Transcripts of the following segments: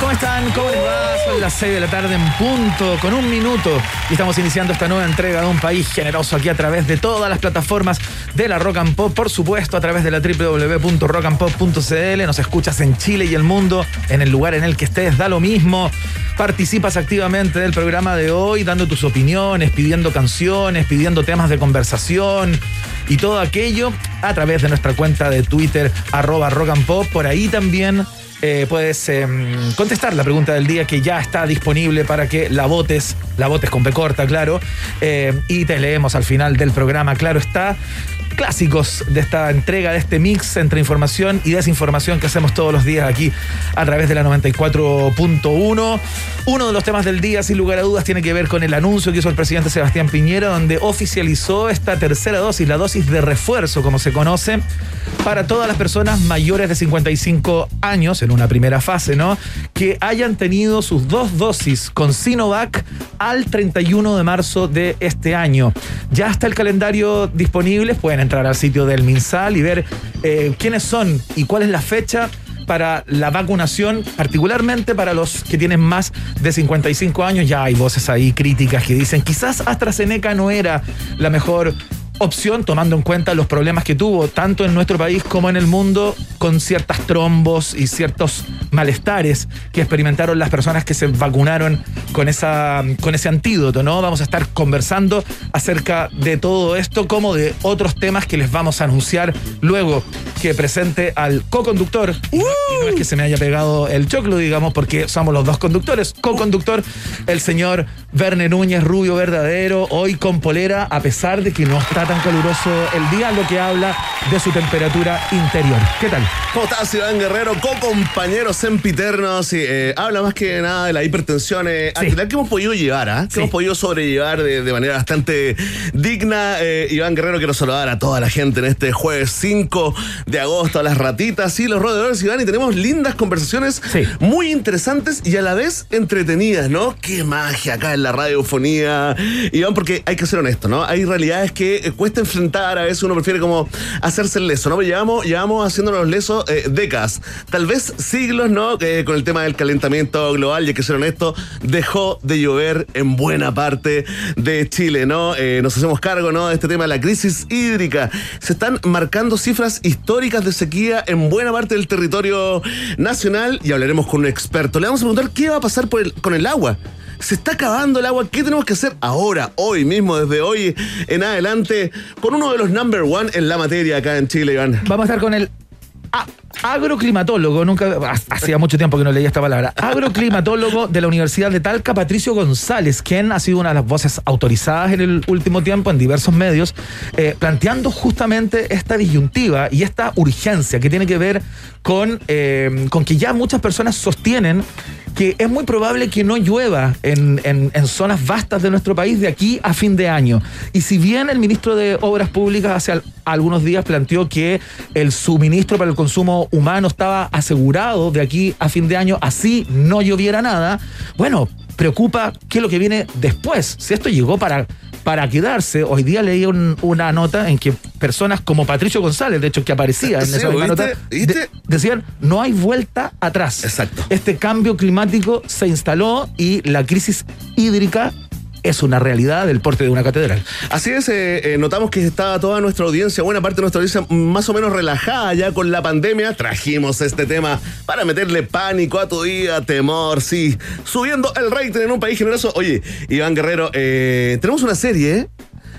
¿Cómo están? ¿Cómo les va? Son las 6 de la tarde en punto, con un minuto. Y estamos iniciando esta nueva entrega de un país generoso aquí a través de todas las plataformas de la Rock and Pop. Por supuesto, a través de la www.rockandpop.cl. Nos escuchas en Chile y el mundo, en el lugar en el que estés, da lo mismo. Participas activamente del programa de hoy, dando tus opiniones, pidiendo canciones, pidiendo temas de conversación y todo aquello a través de nuestra cuenta de Twitter, arroba rock and pop. Por ahí también eh, puedes eh, contestar la pregunta del día que ya está disponible para que la votes, la votes con P corta, claro, eh, y te leemos al final del programa, claro está. Clásicos de esta entrega, de este mix entre información y desinformación que hacemos todos los días aquí a través de la 94.1. Uno de los temas del día, sin lugar a dudas, tiene que ver con el anuncio que hizo el presidente Sebastián Piñera, donde oficializó esta tercera dosis, la dosis de refuerzo, como se conoce, para todas las personas mayores de 55 años, en una primera fase, ¿no? Que hayan tenido sus dos dosis con Sinovac al 31 de marzo de este año. Ya está el calendario disponible, pueden entrar al sitio del MinSal y ver eh, quiénes son y cuál es la fecha para la vacunación, particularmente para los que tienen más de 55 años. Ya hay voces ahí críticas que dicen quizás AstraZeneca no era la mejor opción tomando en cuenta los problemas que tuvo tanto en nuestro país como en el mundo con ciertas trombos y ciertos malestares que experimentaron las personas que se vacunaron con esa con ese antídoto, ¿no? Vamos a estar conversando acerca de todo esto como de otros temas que les vamos a anunciar luego que presente al co-conductor. Y, no, y no es que se me haya pegado el choclo, digamos, porque somos los dos conductores, co-conductor el señor Verne Núñez, rubio verdadero, hoy con polera a pesar de que no está tan caluroso el día, lo que habla de su temperatura interior. ¿Qué tal? ¿Cómo estás, Iván Guerrero? Co-compañeros sempiternos. Eh, habla más que nada de la hipertensión eh, Sí. que hemos podido llevar, ¿ah? Que Sí. hemos podido sobrellevar de, de manera bastante digna. Eh, Iván Guerrero, quiero saludar a toda la gente en este jueves 5 de agosto, a las ratitas y los roedores, Iván. Y tenemos lindas conversaciones Sí. muy interesantes y a la vez entretenidas, ¿no? Qué magia acá en la radiofonía. Iván, porque hay que ser honesto, ¿no? Hay realidades que eh, cuesta enfrentar, a veces uno prefiere como hacerse el leso, ¿no? Pero llevamos, llevamos haciéndonos lesos eh, décadas, tal vez siglos, ¿no? Que con el tema del calentamiento global, y que ser honesto, dejó de llover en buena parte de Chile, ¿no? Eh, nos hacemos cargo, ¿no? De este tema de la crisis hídrica. Se están marcando cifras históricas de sequía en buena parte del territorio nacional y hablaremos con un experto. Le vamos a preguntar qué va a pasar con el agua. Se está acabando el agua. ¿Qué tenemos que hacer ahora, hoy mismo, desde hoy en adelante, con uno de los number one en la materia acá en Chile, Iván? Vamos a estar con el a- agroclimatólogo, nunca ha- hacía mucho tiempo que no leía esta palabra. Agroclimatólogo de la Universidad de Talca, Patricio González, quien ha sido una de las voces autorizadas en el último tiempo en diversos medios, eh, planteando justamente esta disyuntiva y esta urgencia que tiene que ver con, eh, con que ya muchas personas sostienen que es muy probable que no llueva en, en- zonas vastas de nuestro país de aquí a fin de año. Y si bien el ministro de Obras Públicas hace al- algunos días planteó que el suministro para el consumo humano estaba asegurado de aquí a fin de año, así no lloviera nada, bueno, preocupa qué es lo que viene después. Si esto llegó para, para quedarse, hoy día leí un- una nota en que personas como Patricio González, de hecho, que aparecía en Sí, esa misma ¿viste? nota, de- decían, no hay vuelta atrás. Exacto. Este cambio climático se instaló y la crisis hídrica es una realidad del porte de una catedral. Así es, eh, eh, notamos que estaba toda nuestra audiencia, buena parte de nuestra audiencia más o menos relajada ya con la pandemia. Trajimos este tema para meterle pánico a tu día, temor, sí. Subiendo el rating en un país generoso. Oye, Iván Guerrero, eh, tenemos una serie.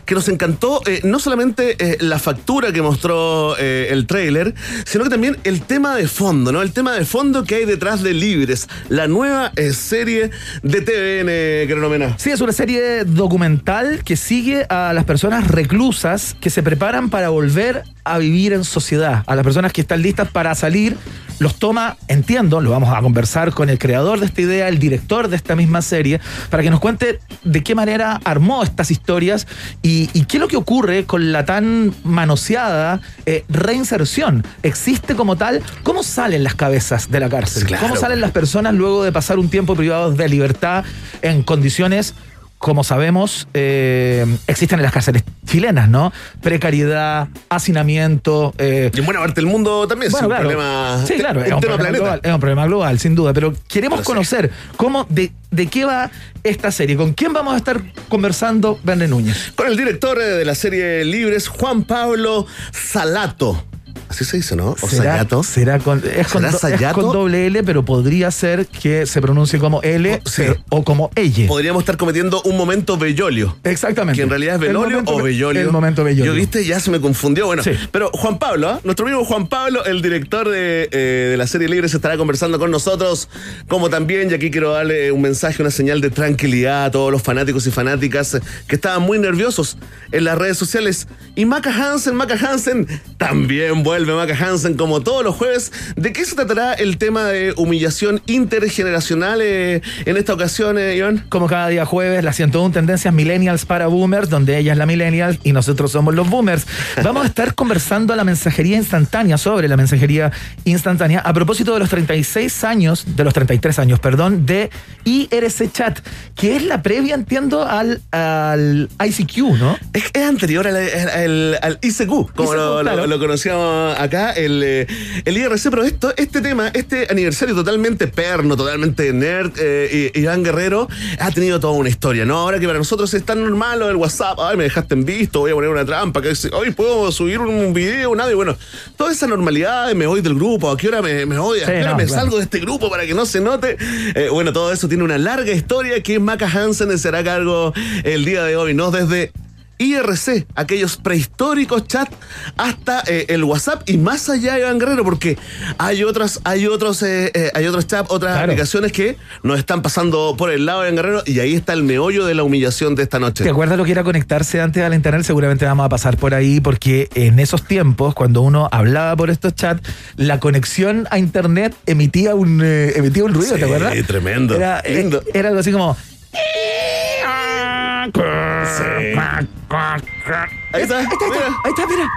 Que nos encantó eh, no solamente eh, la factura que mostró eh, el tráiler, sino que también el tema de fondo, ¿no? El tema de fondo que hay detrás de Libres, la nueva serie de TVN, Cronomena. Sí, es una serie documental que sigue a las personas reclusas que se preparan para volver a vivir en sociedad, a las personas que están listas para salir, los toma, entiendo, lo vamos a conversar con el creador de esta idea, el director de esta misma serie, para que nos cuente de qué manera armó estas historias y, qué es lo que ocurre con la tan manoseada eh, reinserción. ¿Existe como tal? ¿Cómo salen las cabezas de la cárcel? ¿Cómo salen las personas luego de pasar un tiempo privados de libertad en condiciones como sabemos, eh, existen en las cárceles chilenas, ¿no? Precariedad, hacinamiento. Eh, y en buena parte del mundo también es un problema. Sí, claro, es un, problema global, es un problema global, sin duda. Pero queremos conocer cómo, de, de qué va esta serie. ¿Con quién vamos a estar conversando, Verne Núñez? Con el director de la serie Libres, Juan Pablo Salato. Así se dice, ¿no? O ¿Será, será con, es, con, con, doble L, pero podría ser que se pronuncie como L o, como ella. Podríamos estar cometiendo un momento bellolio. Exactamente. Que en realidad es velolio o bellolio. El momento bellolio. Yo viste, ya se me confundió. Bueno, pero Juan Pablo, ¿eh? nuestro amigo Juan Pablo, el director de, eh, de la serie Libre, se estará conversando con nosotros. Como también, y aquí quiero darle un mensaje, una señal de tranquilidad a todos los fanáticos y fanáticas que estaban muy nerviosos en las redes sociales. Y Maca Hansen, Maca Hansen, también vuelve Maca Hansen como todos los jueves. ¿De qué se tratará el tema de humillación intergeneracional eh, en esta ocasión, eh, Iván? Como cada día jueves, las 101 tendencias millennials para boomers, donde ella es la millennial y nosotros somos los boomers. Vamos a estar conversando a la mensajería instantánea, sobre la mensajería instantánea, a propósito de los 36 años, de los 33 años, perdón, de IRC Chat, que es la previa, entiendo, al, al ICQ, ¿no? Es, anterior al, al, ICQ, como lo conocíamos acá el, eh, el IRC, pero esto, este tema, este aniversario totalmente perno, totalmente nerd, eh, Iván Guerrero, ha tenido toda una historia, ¿no? Ahora que para nosotros es tan normal lo del WhatsApp, ay, me dejaste en visto, voy a poner una trampa, que hoy puedo subir un video, nada, y bueno, toda esa normalidad, me voy del grupo, a qué hora me, voy, a qué hora me salgo de este grupo para que no se note. Eh, bueno, todo eso tiene una larga historia que Maca Hansen será cargo el día de hoy, ¿no? Desde IRC, aquellos prehistóricos chats, hasta eh, el WhatsApp y más allá de Iván Guerrero, porque hay otras, hay otros, eh, eh, hay otros chats, otras aplicaciones que nos están pasando por el lado de Iván Guerrero y ahí está el meollo de la humillación de esta noche. ¿Te acuerdas lo que era conectarse antes al internet? Seguramente vamos a pasar por ahí, porque en esos tiempos, cuando uno hablaba por estos chats, la conexión a internet emitía un, emitía un ruido, ¿te acuerdas? Sí, tremendo. Era, era algo así como. Ahí está, ahí está, ahí está, mira.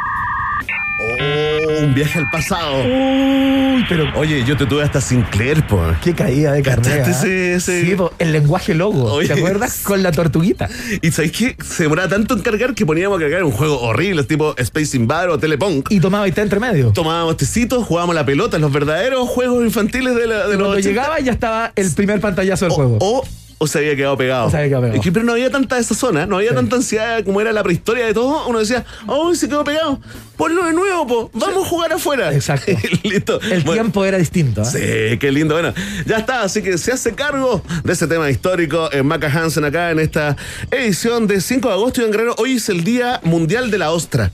Oh, un viaje al pasado. Uy, pero. Oye, yo te tuve hasta Sinclair, po. Qué caída de carne. Sí, sí. sí el lenguaje logo. ¿Te acuerdas? Con la tortuguita. Y sabéis que se demoraba tanto en cargar que poníamos a cargar un juego horrible, tipo Space Invader o Telepunk. Y tomaba té entre medio. Tomábamos tecitos, jugábamos la pelota, los verdaderos juegos infantiles de, la, de Cuando llegaba ya estaba el primer pantallazo del juego. O o se había quedado pegado. se había quedado pegado. pero no había tanta esa zona, no había tanta ansiedad como era la prehistoria de todo. Uno decía, oh, se quedó pegado. Ponlo de nuevo, po. vamos a jugar afuera. Exacto. Listo. El tiempo era distinto. ¿eh? Sí, qué lindo. Bueno, ya está, así que se hace cargo de ese tema histórico en Maca Hansen acá en esta edición de 5 de agosto y en Guerrero. Hoy es el Día Mundial de la Ostra.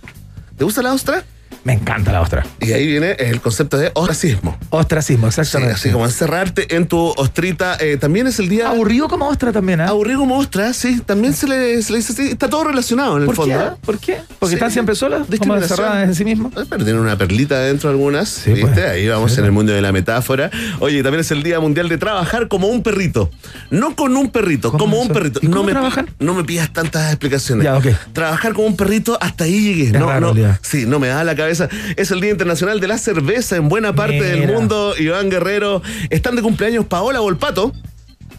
¿Te gusta la ostra? Me encanta la ostra. Y ahí viene el concepto de ostracismo. Ostracismo, exactamente. así como encerrarte en tu ostrita. Eh, también es el día. Aburrido como ostra también, ¿eh? Aburrido como ostra, sí. También se le, dice así. Está todo relacionado en el ¿Por fondo. Qué? ¿eh? ¿Por qué? Porque están siempre solas, como encerradas en sí mismas. Eh, pero tienen una perlita dentro algunas. ¿viste? Pues. ahí vamos en el mundo de la metáfora. Oye, también es el Día Mundial de Trabajar como un perrito. No con un perrito, como un perrito. ¿Y no me, No me pidas tantas explicaciones. Ya, okay. Trabajar como un perrito, hasta ahí llegué. no, no. Sí, no me da la cabeza. Es el Día Internacional de la Cerveza en buena parte del mundo. Iván Guerrero. Están de cumpleaños Paola Volpato.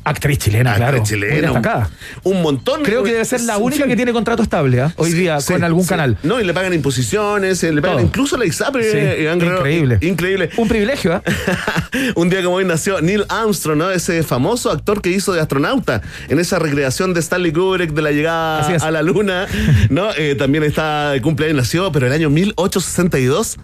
Actriz chilena, Actriz claro. chilena. Un, un montón. Creo que debe ser la única que tiene contrato estable ¿ah? hoy día Sí, con algún canal. No, y le pagan imposiciones, eh, le pagan Todo. incluso la ISAPRE. Eh, Guerrero. increíble. Increíble. Un privilegio, ¿ah? Un día como hoy nació Neil Armstrong, ¿no? Ese famoso actor que hizo de astronauta en esa recreación de Stanley Kubrick de la llegada a la luna, ¿no? Eh, también está de cumpleaños, nació, pero el año 1862,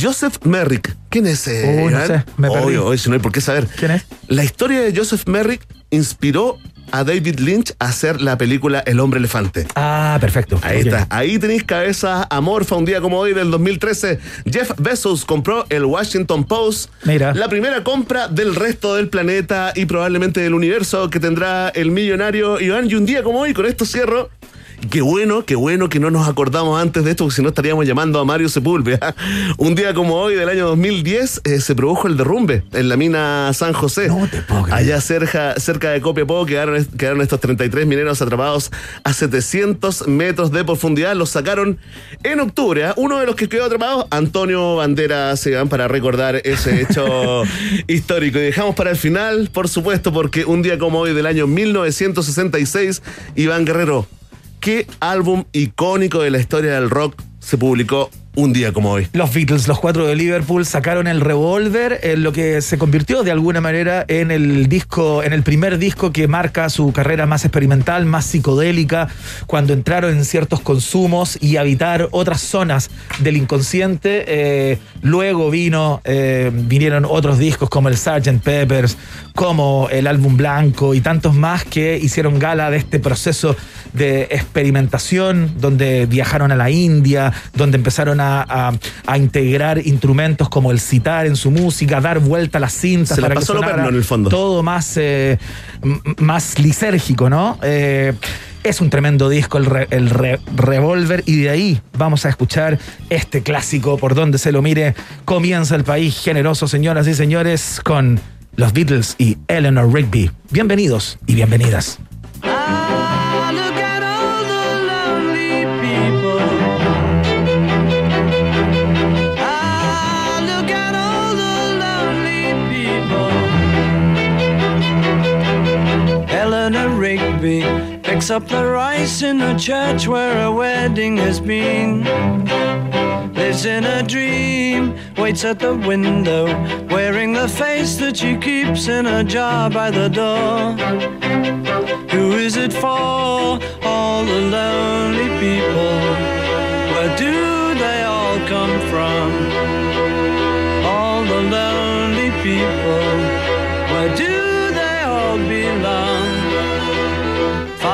Joseph Merrick. ¿Quién es ese? Uy, no sé, me perdí. Obvio, si no hay por qué saber. ¿Quién es? La historia de Joseph Merrick inspiró a David Lynch a hacer la película El hombre elefante. Ah, perfecto. Ahí está. Ahí tenéis cabeza amorfa. Un día como hoy del 2013, Jeff Bezos compró el Washington Post. Mira. La primera compra del resto del planeta y probablemente del universo que tendrá el millonario Iván. Y un día como hoy, con esto cierro. Qué bueno, qué bueno que no nos acordamos antes de esto, porque si no estaríamos llamando a Mario Sepúlveda. Un día como hoy del año 2010 eh, se produjo el derrumbe en la mina San José. No te puedo creer. Allá cerca, cerca de Copiapó quedaron, quedaron estos 33 mineros atrapados a 700 metros de profundidad. Los sacaron en octubre. ¿ah? Uno de los que quedó atrapado, Antonio Banderas, se van para recordar ese hecho histórico. Y dejamos para el final, por supuesto, porque un día como hoy del año 1966, Iván Guerrero, ¿qué álbum icónico de la historia del rock se publicó un día como hoy? Los Beatles, los cuatro de Liverpool, sacaron el revólver, en lo que se convirtió de alguna manera en el disco, en el primer disco que marca su carrera más experimental, más psicodélica, cuando entraron en ciertos consumos y habitar otras zonas del inconsciente. Eh, luego vino, eh, vinieron otros discos como el Sgt. Peppers, como el álbum Blanco y tantos más que hicieron gala de este proceso de experimentación, donde viajaron a la India, donde empezaron a- a integrar instrumentos como el citar en su música, dar vuelta a las cintas Se para que pasó sonara en el fondo. todo más, eh, más lisérgico, ¿no? Eh, es un tremendo disco el, re- el re- Revolver y de ahí vamos a escuchar este clásico por donde se lo mire. Comienza el país generoso, señoras y señores, con los Beatles y Eleanor Rigby. Bienvenidos y bienvenidas. Picks up the rice in the church where a wedding has been. Lives in a dream, waits at the window, wearing the face that she keeps in a jar by the door. Who is it for? All the lonely people.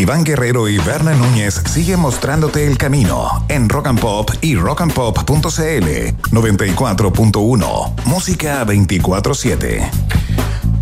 Iván Guerrero y Berna Núñez siguen mostrándote el camino en Rock and Pop y rockandpop.cl 94.1 Música 24/7.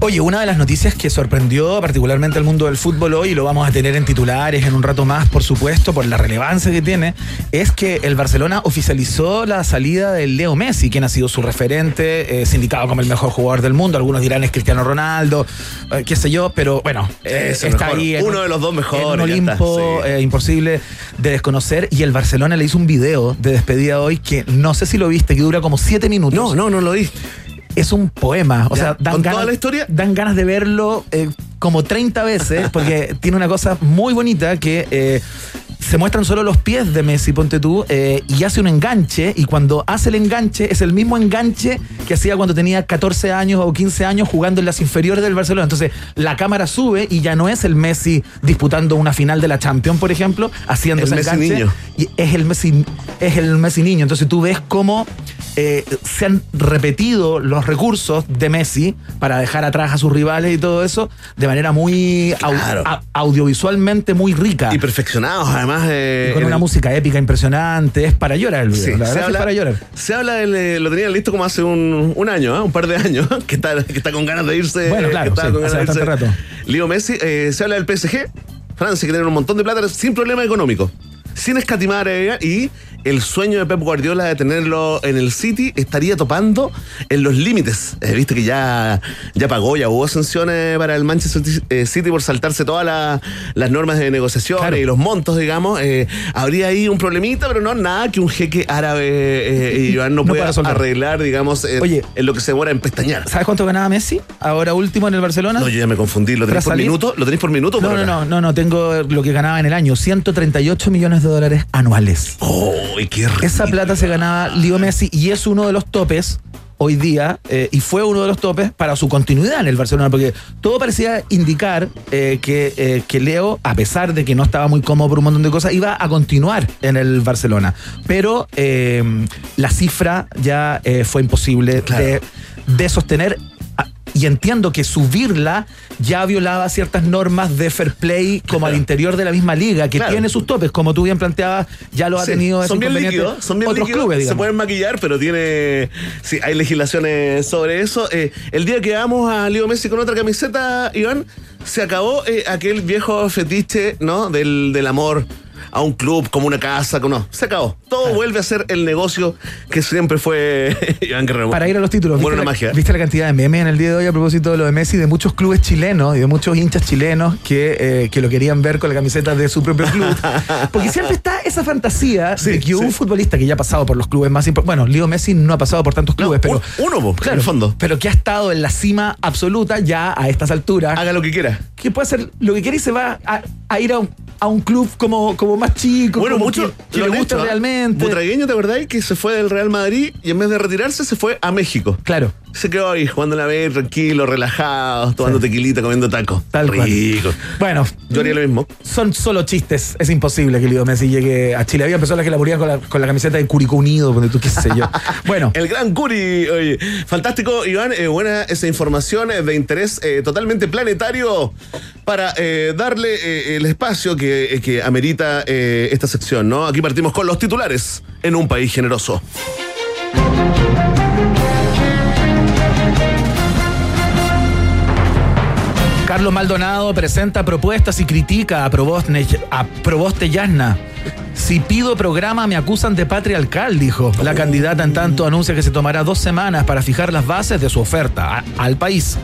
Oye, una de las noticias que sorprendió particularmente al mundo del fútbol hoy, y lo vamos a tener en titulares en un rato más, por supuesto, por la relevancia que tiene, es que el Barcelona oficializó la salida de Leo Messi, quien ha sido su referente, eh, sindicado como el mejor jugador del mundo. Algunos dirán es Cristiano Ronaldo, eh, qué sé yo, pero bueno, eh, Es está mejor. ahí. en Uno un- de los dos mejores, En un Olimpo está, sí. eh, imposible de desconocer. Y el Barcelona le hizo un video de despedida hoy que no sé si lo viste, que dura como siete minutos No, no, no lo vi. Es un poema. O Ya, sea, dan ¿con ganas, toda la historia? dan ganas de verlo eh, como 30 veces, porque tiene una cosa muy bonita que eh, se muestran solo los pies de Messi, ponte tú, eh, y hace un enganche, y cuando hace el enganche es el mismo enganche que hacía cuando tenía 14 años o 15 años jugando en las inferiores del Barcelona. Entonces la cámara sube y ya no es el Messi disputando una final de la Champions, por ejemplo, haciendo El ese Messi enganche. niño. Y es el Messi, es el Messi niño. Entonces tú ves cómo eh, se han repetido los recursos de Messi para dejar atrás a sus rivales y todo eso de manera muy Claro. audiovisualmente muy rica. Y perfeccionados, además. eh, Y con una el- música épica impresionante. Es para llorar el video. Sí, la verdad es que es habla, para llorar. se habla del, eh, lo tenían listo como hace un, un año, ¿eh? un par de años, que está, que está con ganas de irse. Bueno, claro, que está sí, con hace ganas de bastante irse. Leo Messi, se habla del PSG, Francia, que tiene un montón de plata sin problema económico, sin escatimar y el sueño de Pep Guardiola de tenerlo en el City estaría topando en los límites. Eh, Viste que ya, ya pagó, ya hubo sanciones para el Manchester eh, City por saltarse todas la- las normas de negociación Claro. y los montos, digamos. Eh, habría ahí un problemita, pero no nada que un jeque árabe eh, eh, Iván no, No pueda arreglar, digamos, eh, Oye. en lo que se demora en pestañear. ¿Sabes cuánto ganaba Messi? Ahora último en el Barcelona. No, yo ya me confundí. ¿Lo tenéis ¿Para por salir? minuto? ¿Lo tenéis por minuto No, por no, no, no, no, tengo lo que ganaba en el año, 138 millones de dólares anuales. ¡Oh, qué rico! Esa plata se ganaba Leo Messi y es uno de los topes hoy día eh, y fue uno de los topes para su continuidad en el Barcelona porque todo parecía indicar eh, que, eh, que Leo, a pesar de que no estaba muy cómodo por un montón de cosas, iba a continuar en el Barcelona. Pero la cifra ya fue imposible Claro. de, de sostener. Y entiendo que subirla ya violaba ciertas normas de fair play como al interior de la misma liga, que Claro. tiene sus topes, como tú bien planteabas, ya lo ha Sí, tenido son bien líquidos, son bien otros líquidos, clubes, se digamos. pueden maquillar, pero tiene, sí, hay legislaciones sobre eso. Eh, el día que vamos a Leo Messi con otra camiseta, Iván, se acabó eh, aquel viejo fetiche, ¿no? Del, del amor a un club, como una casa, como no, se acabó. Todo vuelve a ser el negocio que siempre fue Iván Guerrero. Para ir a los títulos, Bueno, ¿viste, una la, magia. ¿viste la cantidad de memes en el día de hoy a propósito de lo de Messi, de muchos clubes chilenos y de muchos hinchas chilenos que, eh, que lo querían ver con la camiseta de su propio club? Porque siempre está esa fantasía de Sí, que un futbolista que ya ha pasado por los clubes más importantes, bueno, Leo Messi no ha pasado por tantos No, clubes, pero... un- uno, po, en el fondo. Pero que ha estado en la cima absoluta ya a estas alturas. Haga lo que quiera. que puede hacer lo que quiere y se va a, a ir a un, a un club como, como más chico, Bueno, como mucho que, que le gusta realmente. Butragueño, ¿te acordáis? Que se fue del Real Madrid y en vez de retirarse se fue a México. Claro. Se quedó ahí jugando la B, tranquilo, relajado, tomando Sí. tequilita, comiendo tacos. Tal cual. Rico. Bueno, Yo haría lo mismo. son solo chistes. Es imposible que Leo Messi llegue a Chile. Había personas que la morían con la, con la camiseta de Curicó Unido, donde tú qué sé yo. Bueno, El gran Curi, oye, fantástico, Iván, eh, buena esa información eh, de interés eh, totalmente planetario para eh, darle el espacio que, que amerita esta sección, ¿no? Aquí partimos con los titulares en un país generoso. Carlos Maldonado presenta propuestas y critica a Proboste, Yasna. Si pido programa me acusan de patriarcal, dijo. La candidata en tanto anuncia que se tomará dos semanas para fijar las bases de su oferta a- al país.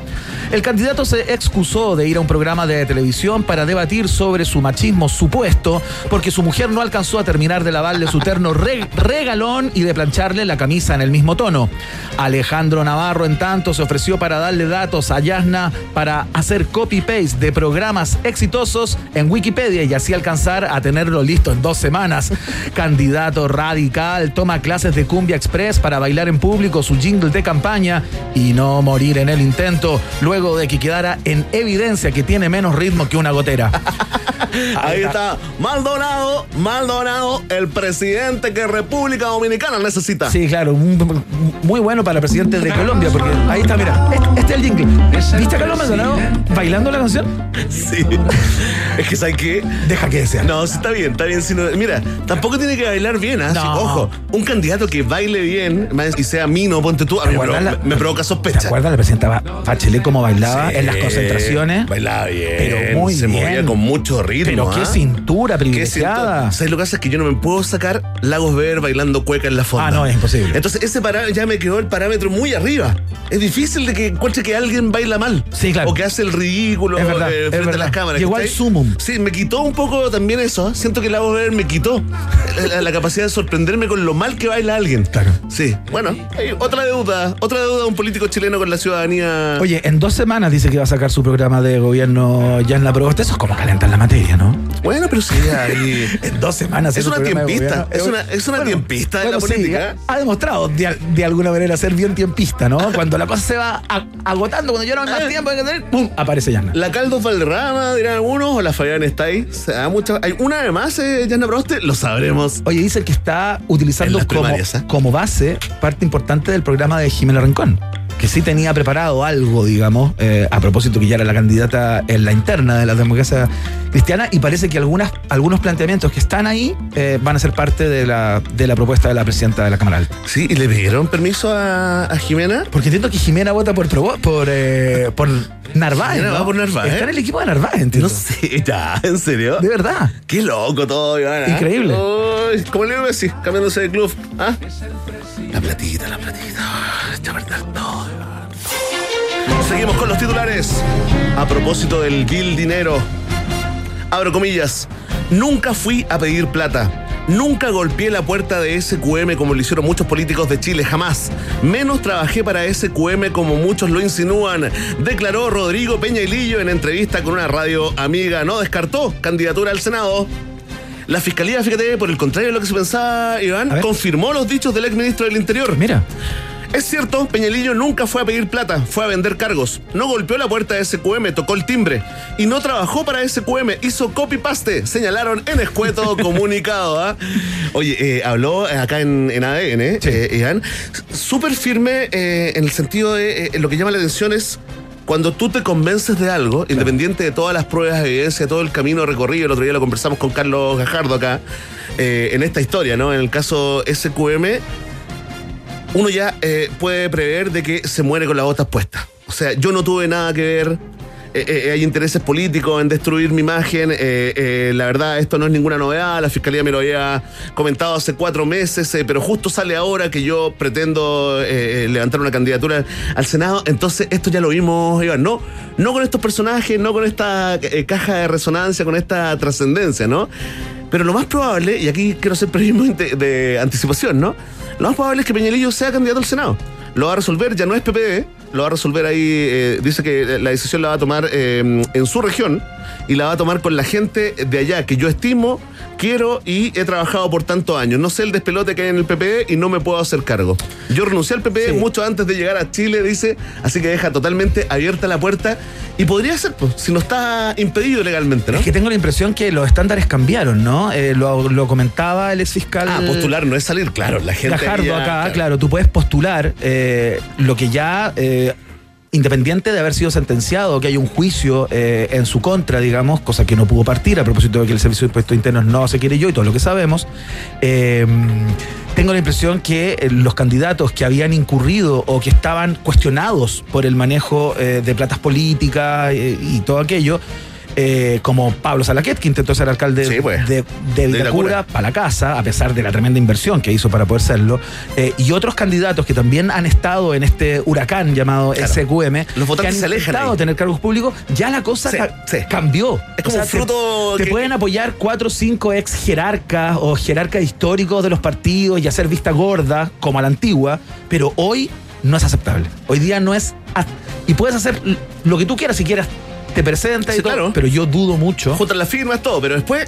El candidato se excusó de ir a un programa de televisión para debatir sobre su machismo supuesto porque su mujer no alcanzó a terminar de lavarle su terno re- regalón y de plancharle la camisa en el mismo tono. Alejandro Navarro, en tanto, se ofreció para darle datos a Yasna para hacer copy-paste de programas exitosos en Wikipedia y así alcanzar a tenerlo listo en dos semanas. Candidato radical toma clases de Cumbia Express para bailar en público su jingle de campaña y no morir en el intento, luego de que quedara en evidencia que tiene menos ritmo que una gotera. Ahí está, Maldonado, Maldonado, el presidente que República Dominicana necesita. Sí, claro, muy bueno para el presidente de Colombia, porque ahí está, mira, este, este es el jingle. ¿Viste a Carlos Maldonado bailando la canción? Sí. Es que, ¿sabes qué? Deja que desear. No, sí está bien, está bien. mira, tampoco tiene que bailar bien, ¿ah? Sí, ojo, un candidato que baile bien y sea mino, ponte tú, a mí me, acuerdas provoca- la- me provoca ¿Te sospecha. acuerdas la presidenta Ba- Bachelet cómo bailaba Sí, en las concentraciones? Bailaba bien. Pero muy se bien. movía con mucho ritmo. Pero qué ¿ah? cintura ¿Qué privilegiada. ¿Sabes lo que pasa? Es que yo no me puedo sacar Lagos Ver bailando cueca en la fonda. Ah, no, es imposible. Entonces, ese pará- ya me quedó el parámetro muy arriba. Es difícil de que encuentre que alguien baila mal. Sí, claro. O que hace el ridículo verdad, eh, frente a las cámaras. Llegó al sumum. Sí, me quitó un poco también eso. Siento que Lagos Ver me quitó la, la capacidad de sorprenderme con lo mal que baila alguien. Claro. Sí. Bueno, hay otra deuda. Otra deuda de un político chileno con la ciudadanía. Oye, en dos semanas dice que va a sacar su programa de gobierno ya en la propuesta. Eso es como calentar la materia, ¿no? Bueno, pero sí, ahí. En dos semanas. Es una tiempista, es una- es una tiempista de la sí, política. ha demostrado de, de alguna manera ser bien tiempista, ¿no? Cuando la cosa se va agotando, cuando ya no hay más Eh. tiempo que tener, ¡pum! Aparece Yana. La Caldo Valderrama, dirán algunos, o la Fabián está ahí. Se da mucha- Hay una además, eh, Yana Lo sabremos. Oye, dice que está utilizando como, ¿eh? como base parte importante del programa de Jimena Rincón. Que sí tenía preparado algo, digamos, eh, a propósito que ya era la candidata en la interna de la democracia cristiana, y parece que algunas, algunos planteamientos que están ahí eh, van a ser parte de la, de la propuesta de la presidenta de la Cámara Alta. Sí, y le pidieron permiso a, a Jimena. Porque entiendo que Jimena vota por, por, eh, por Narváez. Jimena ¿no? va por Narváez. Está en el equipo de Narváez, entiendo. No sé, ya, ¿en serio? De verdad. Qué loco todo, Iván. ¿ah? Increíble. Uy, como Leo Messi, cambiándose de club. ¿ah? La platita, la platita. Todo. Seguimos con los titulares. A propósito del Bill Dinero. Abro comillas. Nunca fui a pedir plata. Nunca golpeé la puerta de SQM como lo hicieron muchos políticos de Chile, jamás. Menos trabajé para SQM como muchos lo insinúan, declaró Rodrigo Peñailillo en entrevista con una radio amiga. No descartó candidatura al Senado. La fiscalía, fíjate, por el contrario de lo que se pensaba, Iván, confirmó los dichos del exministro del Interior. Mira. Es cierto, Peñalillo nunca fue a pedir plata, fue a vender cargos. No golpeó la puerta de SQM, tocó el timbre. Y no trabajó para SQM, hizo copy-paste, señalaron en escueto comunicado. ¿ah? Oye, eh, habló acá en, en ADN, eh, Iván, súper firme eh, en el sentido de eh, lo que llama la atención es cuando tú te convences de algo, independiente de todas las pruebas, evidencia, todo el camino recorrido, el otro día lo conversamos con Carlos Gajardo acá, eh, en esta historia, ¿no? En el caso SQM, uno ya eh, puede prever de que se muere con las botas puestas. O sea, yo no tuve nada que ver. Eh, eh, hay intereses políticos en destruir mi imagen. eh, la verdad, esto no es ninguna novedad. La fiscalía me lo había comentado hace cuatro meses, pero justo sale ahora que yo pretendo levantar una candidatura al Senado. Entonces, esto ya lo vimos, Iván. No, no con estos personajes, no con esta caja de resonancia, con esta trascendencia, ¿no? Pero lo más probable, y aquí quiero hacer periodismo de, de anticipación, ¿no? Lo más probable es que Peñalillo sea candidato al Senado. Lo va a resolver, ya no es PPD, lo va a resolver ahí, eh, dice que la decisión la va a tomar eh, en su región y la va a tomar con la gente de allá, que yo estimo, quiero y he trabajado por tantos años. No sé el despelote que hay en el PPD y no me puedo hacer cargo. Yo renuncié al Sí. mucho antes de llegar a Chile, dice, así que deja totalmente abierta la puerta y podría ser, pues, si no está impedido legalmente, ¿no? Es que tengo la impresión que los estándares cambiaron, ¿no? Eh, lo, lo comentaba el exfiscal. Ah, postular no es salir, claro, la gente. Gajardo ya- acá, claro. tú puedes postular eh, lo que ya, eh, independiente de haber sido sentenciado, que hay un juicio eh, en su contra, digamos, cosa que no pudo partir a propósito de que el Servicio de Impuestos Internos no se quiere yo y todo lo que sabemos. eh, tengo la impresión que eh, los candidatos que habían incurrido o que estaban cuestionados por el manejo eh, de platas políticas eh, y todo aquello, eh, como Pablo Salaquet, que intentó ser alcalde Sí, pues. de, de Vitacura para la casa, a pesar de la tremenda inversión que hizo para poder serlo, eh, y otros candidatos que también han estado en este huracán llamado Claro. SQM, Los votantes que han intentado tener cargos públicos, ya la cosa Sí, ca- sí. cambió. Es como un te- fruto Te, que- pueden apoyar cuatro o cinco ex jerarcas o jerarcas históricos de los partidos y hacer vista gorda, como a la antigua, pero hoy no es aceptable. Hoy día no es... Y puedes hacer lo que tú quieras si quieras. Te presentas y todo, claro. pero yo dudo mucho. juntan las firmas, todo, pero después.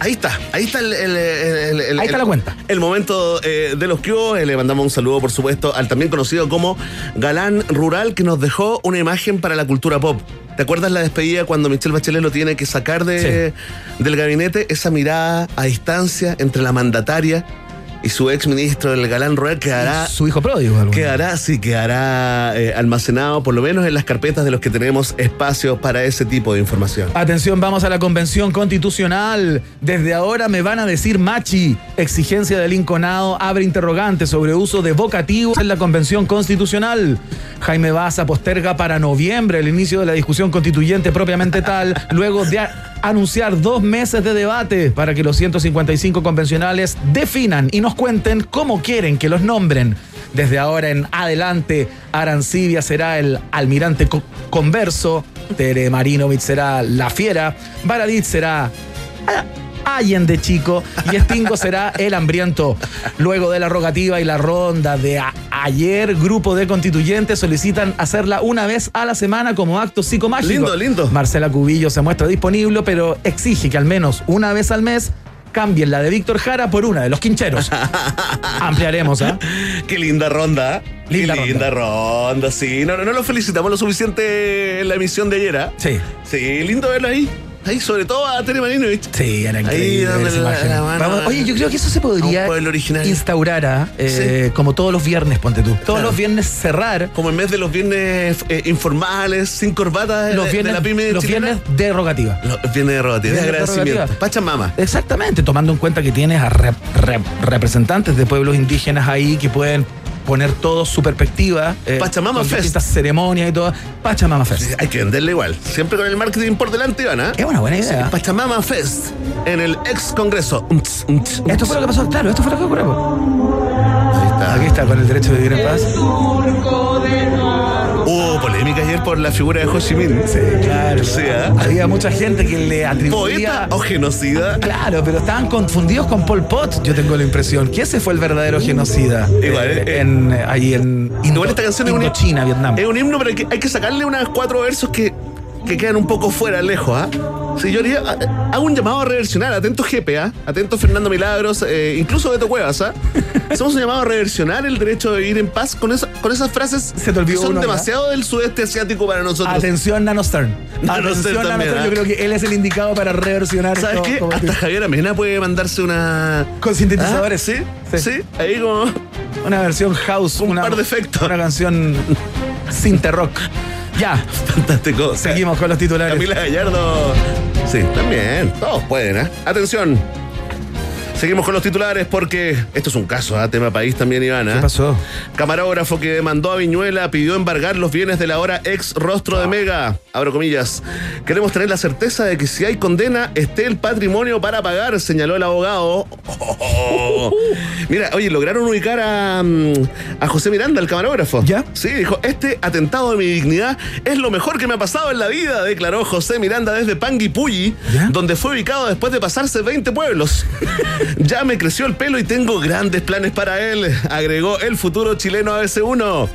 Ahí está, ahí está el, el- el- el- Ahí está la cuenta. El momento eh, de los que le mandamos un saludo, por supuesto, al también conocido como Galán Rural, que nos dejó una imagen para la cultura pop. ¿Te acuerdas la despedida cuando Michelle Bachelet lo tiene que sacar de, del gabinete? Esa mirada a distancia entre la mandataria y su ex ministro, el Galán Rural, quedará Su hijo pródigo. alguna. Quedará, sí, quedará eh, almacenado, por lo menos en las carpetas de los que tenemos espacio para ese tipo de información. Atención, vamos a la convención constitucional. Desde ahora me van a decir machi. Exigencia del Inconado abre interrogantes sobre uso de vocativos en la convención constitucional. Jaime Baza posterga para noviembre el inicio de la discusión constituyente propiamente tal, luego de anunciar dos meses de debate para que los 155 convencionales definan y nos cuenten cómo quieren que los nombren. Desde ahora en adelante, Arancibia será el almirante co- converso, Tere Marinovich será la fiera, Baradit será a- Allende chico y Stingo será el hambriento. Luego de la rogativa y la ronda de ayer, grupo de constituyentes solicitan hacerla una vez a la semana como acto psicomágico. Lindo, lindo. Marcela Cubillo se muestra disponible, pero exige que al menos una vez al mes cambien la de Víctor Jara por una de los quincheros. Ampliaremos, ¿ah? Qué linda ronda. Linda Qué linda ronda, sí. No, no, no lo felicitamos lo suficiente en la emisión de ayer. ¿ah? Sí. Sí, lindo verlo ahí. Ahí, sobre todo a Tere Marinovich. Sí, era Ahí increíble esa la- la mano Vamos- oye, yo creo que eso se podría instaurar. Eh, como todos los viernes, ponte tú. Todos Claro. los viernes cerrar Como en vez de los viernes eh, informales, sin corbata de, los de viernes, la pyme los chilena. viernes de rogativa. Los viernes de rogativa, de de agradecimiento. Pachamama. Exactamente, tomando en cuenta que tienes a rep- rep- representantes de pueblos indígenas ahí que pueden poner todo su perspectiva. eh, Pachamama con Fest. distintas ceremonias y todo. Pachamama Fest. Hay que venderle igual. Siempre con el marketing por delante, Iván, ¿ah? Es una buena idea. Pachamama Fest en el ex congreso. Esto fue lo que pasó, claro, esto fue lo que ocurrió. po. Ahí está. Aquí está, con el derecho de vivir en paz. Hubo polémica ayer por la figura de Ho Chi Minh. Sí, claro. Sí, ¿ah? Había mucha gente que le atribuía. ¿Poeta o genocida? Claro, pero estaban confundidos con Pol Pot, yo tengo la impresión. que ese fue el verdadero genocida. Igual, eh, eh, en, ahí en Indo- Igual esta canción es un, Indochina, Vietnam. es un himno, pero hay que, hay que sacarle unas cuatro versos que, que quedan un poco fuera, lejos, ¿ah? Sí, yo haría- ah, hago un llamado a reversionar. Atento GPA, atento Fernando Milagros, eh, incluso Beto Cuevas, ¿ah? Hacemos un llamado a reversionar el derecho de vivir en paz con, esa- con esas frases Se te olvidó que son uno, ¿verdad? demasiado del sudeste asiático para nosotros. Atención, Nano Stern. Atención, Stern Nano también, Stern. ¿ah? Yo creo que él es el indicado para reversionar ¿Sabes qué? Hasta Javier Amena puede mandarse una. Con sintetizadores, ¿Ah? ¿Sí? Sí. ¿Sí? Ahí como. Una versión house. Un una, par de efectos. Una canción synth rock. Ya, Fantástico. Seguimos con los titulares. Camila Gallardo. Sí, también. Todos pueden, ¿eh? Atención. Seguimos con los titulares porque esto es un caso, ¿ah? tema país también, Ivana. ¿Qué pasó? Camarógrafo que demandó a Viñuela pidió embargar los bienes del ahora ex rostro de Mega. Abro comillas. Queremos tener la certeza de que si hay condena, esté el patrimonio para pagar, señaló el abogado. Oh. Mira, oye, lograron ubicar a, mm, a José Miranda, el camarógrafo. ¿Ya? Sí, dijo, este atentado de mi dignidad es lo mejor que me ha pasado en la vida, declaró José Miranda desde Panguipulli, ¿Ya? donde fue ubicado después de pasarse 20 pueblos. ya me creció el pelo y tengo grandes planes para él, agregó el futuro chileno ABC1.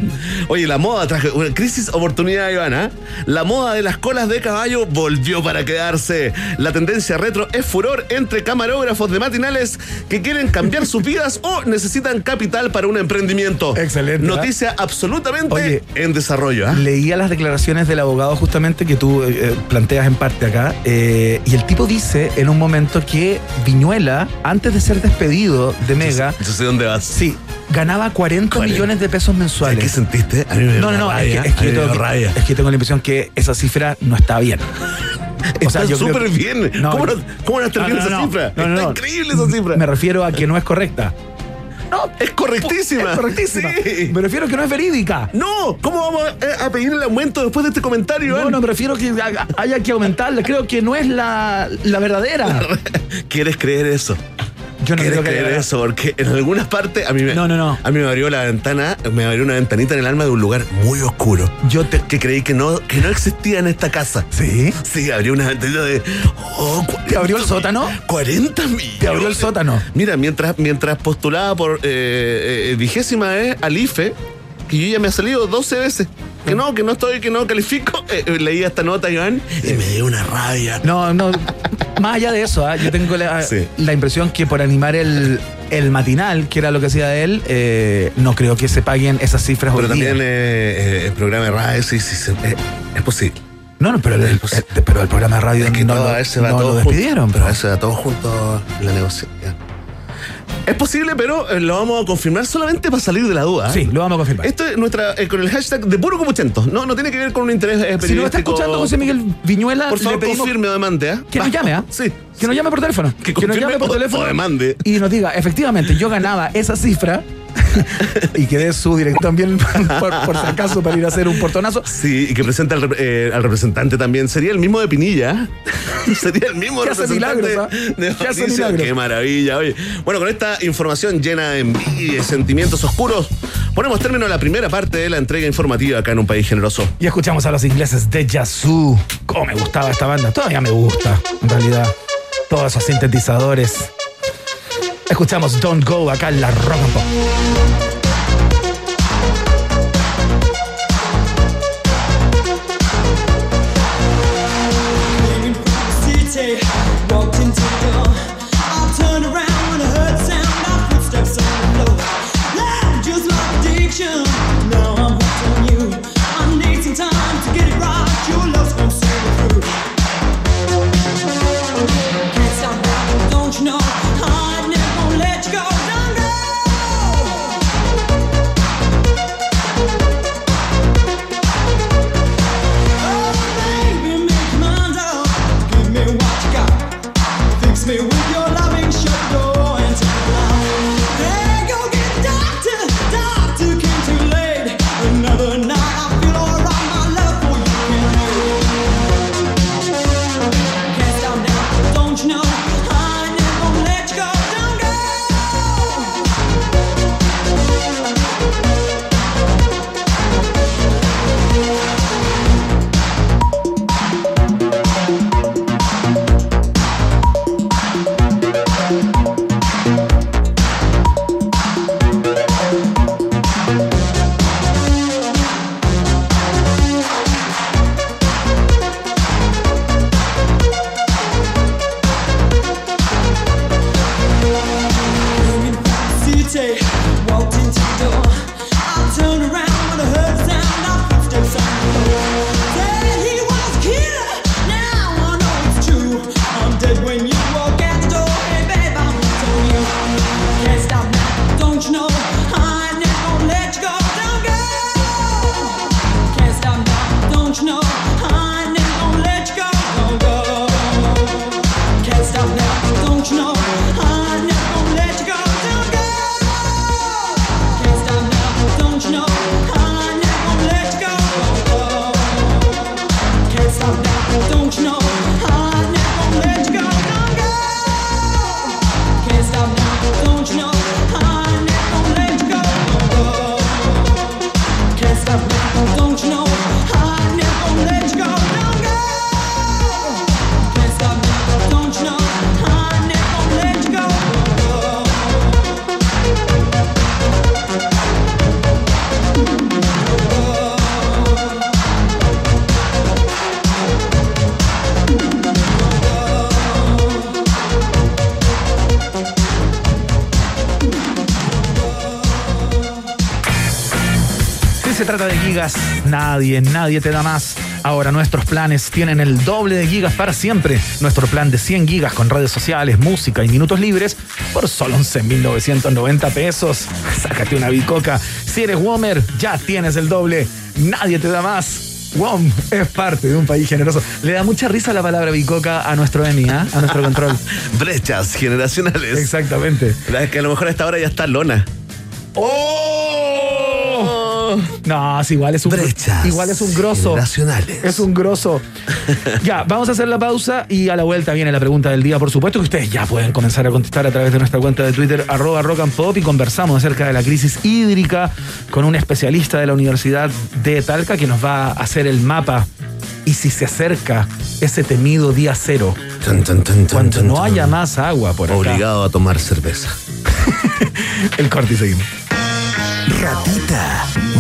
Oye, la moda traje una crisis oportunidad, Ivana. La moda de las colas de caballo volvió para quedarse. La tendencia retro es furor entre camarógrafos de matinales que quieren cambiar sus vidas o necesitan capital para un emprendimiento. Excelente, ¿ah? Noticia absolutamente Oye, en desarrollo. ¿ah? Leía las declaraciones del abogado justamente que tú eh, eh, planteas en parte acá, eh, y el tipo dice en un momento que Viñuela, antes de ser despedido de Mega, Yo sé dónde vas. sí, ganaba 40, 40. millones de pesos ¿Sabes mensuales. ¿Qué sentiste? A mí me No, no, no, una es que, rabia, es que yo tengo dio que- rabia. es que tengo la impresión que esa cifra no está bien. Está yo súper bien. No, ¿Cómo, no, yo- ¿Cómo no está bien esa cifra? está increíble esa cifra. Me refiero a que no es correcta. No, Es correctísima. Es correctísima. Sí. Me refiero a que no es verídica. No, ¿cómo vamos a, eh, a pedir el aumento después de este comentario, No, Iván? no, me refiero a que haya que aumentarla. Creo que no es la, la verdadera. ¿Quieres creer eso? Yo no ¿Quieres creo que eso? Porque en algunas partes a mí me, No, no, no. A mí me abrió la ventana, me abrió una ventanita en el alma de un lugar muy oscuro. Yo te. Que creí que no, que no existía en esta casa. ¿Sí? Sí, abrió una ventanita de. Oh, ¿Te abrió el sótano? 40 millones. Te abrió el sótano. Mira, mientras, mientras postulaba por eh, eh, vigésima vez al IFE, que yo ya me ha salido 12 veces. Que no, que no estoy, que no califico. eh, eh, leí esta nota, Iván, y me dio una rabia. No, no. Más allá de eso, ¿ah? yo tengo la, Sí. la impresión que por animar el, el matinal, que era lo que hacía él, eh, no creo que se paguen esas cifras Pero hoy también eh, el programa de radio, sí, sí, sí, es posible. No, no, pero el, el- pero el programa de radio Es que no, todo lo, a ver se va no todo lo junto, despidieron. Pero a po. ver se va todo junto en la negociación. Es posible, pero eh, lo vamos a confirmar solamente para salir de la duda. ¿eh? Sí, lo vamos a confirmar. Esto es nuestra, eh, con el hashtag de puro copuchento. No, no tiene que ver con un interés eh, si nos está periodístico. escuchando José Miguel Viñuela, Por favor, le pedimos confirme o demande, ¿ah? que nos llame, ¿ah? Sí. Que nos llame por teléfono. Que nos confirme llame por teléfono. o demande. Y nos diga, efectivamente, yo ganaba esa cifra y que dé su directo también, por, por si acaso, para ir a hacer un portonazo. Sí, y que presenta al, eh, al representante también. Sería el mismo de Pinilla. Sería el mismo hace representante milagros, ¿ah? de Que hace Mauricio. milagros. Qué maravilla, oye. Bueno, con esta información llena de envidia y sentimientos oscuros, ponemos término a la primera parte de la entrega informativa acá en un país generoso. Y escuchamos a los ingleses de Yazoo. Cómo me gustaba esta banda. Todavía me gusta, en realidad. Todos esos sintetizadores. Escuchamos Don't Go acá en la Rock and Pop. Nadie, nadie te da más. Ahora nuestros planes tienen el doble de gigas para siempre. Nuestro plan de 100 gigas con redes sociales, música y minutos libres por solo 11.990 pesos. Sácate una bicoca. Si eres Womer, ya tienes el doble. Nadie te da más. WOM es parte de un país generoso. Le da mucha risa la palabra bicoca a nuestro Emi, ¿ah? a nuestro control. Brechas generacionales. Exactamente. La Es que a lo mejor a esta hora ya está lona. ¡Oh! No, es igual es un Brechas igual es un grosso. generacionales. Es un grosso. ya, vamos a hacer la pausa y a la vuelta viene la pregunta del día. Por supuesto que ustedes ya pueden comenzar a contestar a través de nuestra cuenta de Twitter, arroba rock and pop, y conversamos acerca de la crisis hídrica con un especialista de la Universidad de Talca que nos va a hacer el mapa. Y si se acerca ese temido día cero, Tan, tan, tan, tan, cuando no haya más agua por acá. Obligado a tomar cerveza. El corte y seguimos. Ratita.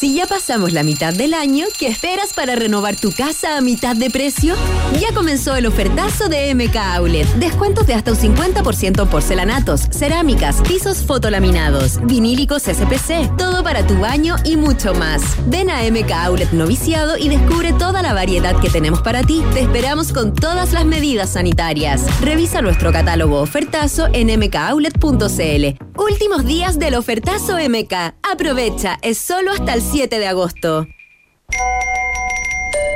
Si ya pasamos la mitad del año, ¿qué esperas para renovar tu casa a mitad de precio? Ya comenzó el ofertazo de MK Outlet. Descuentos de hasta un 50% en porcelanatos, cerámicas, pisos fotolaminados, vinílicos SPC, todo para tu baño y mucho más. Ven a MK Outlet Noviciado y descubre toda la variedad que tenemos para ti. Te esperamos con todas las medidas sanitarias. Revisa nuestro catálogo ofertazo en mkoutlet.cl. Últimos días del ofertazo MK. Aprovecha, es solo hasta el 7 de agosto.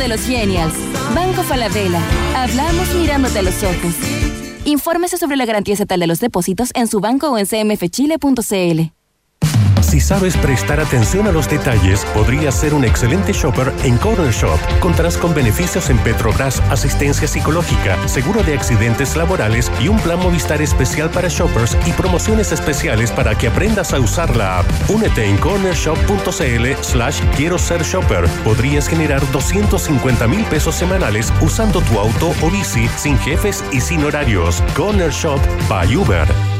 de los Genials. Banco Falabella. Hablamos mirándote a los ojos. Infórmese sobre la garantía estatal de los depósitos en su banco o en cmfchile.cl. Si sabes prestar atención a los detalles, podrías ser un excelente shopper en Corner Shop. Contarás con beneficios en Petrobras, asistencia psicológica, seguro de accidentes laborales y un plan Movistar especial para shoppers y promociones especiales para que aprendas a usar la app. Únete en cornershop.cl slash quiero ser shopper. Podrías generar 250 mil pesos semanales usando tu auto o bici sin jefes y sin horarios. Corner Shop by Uber.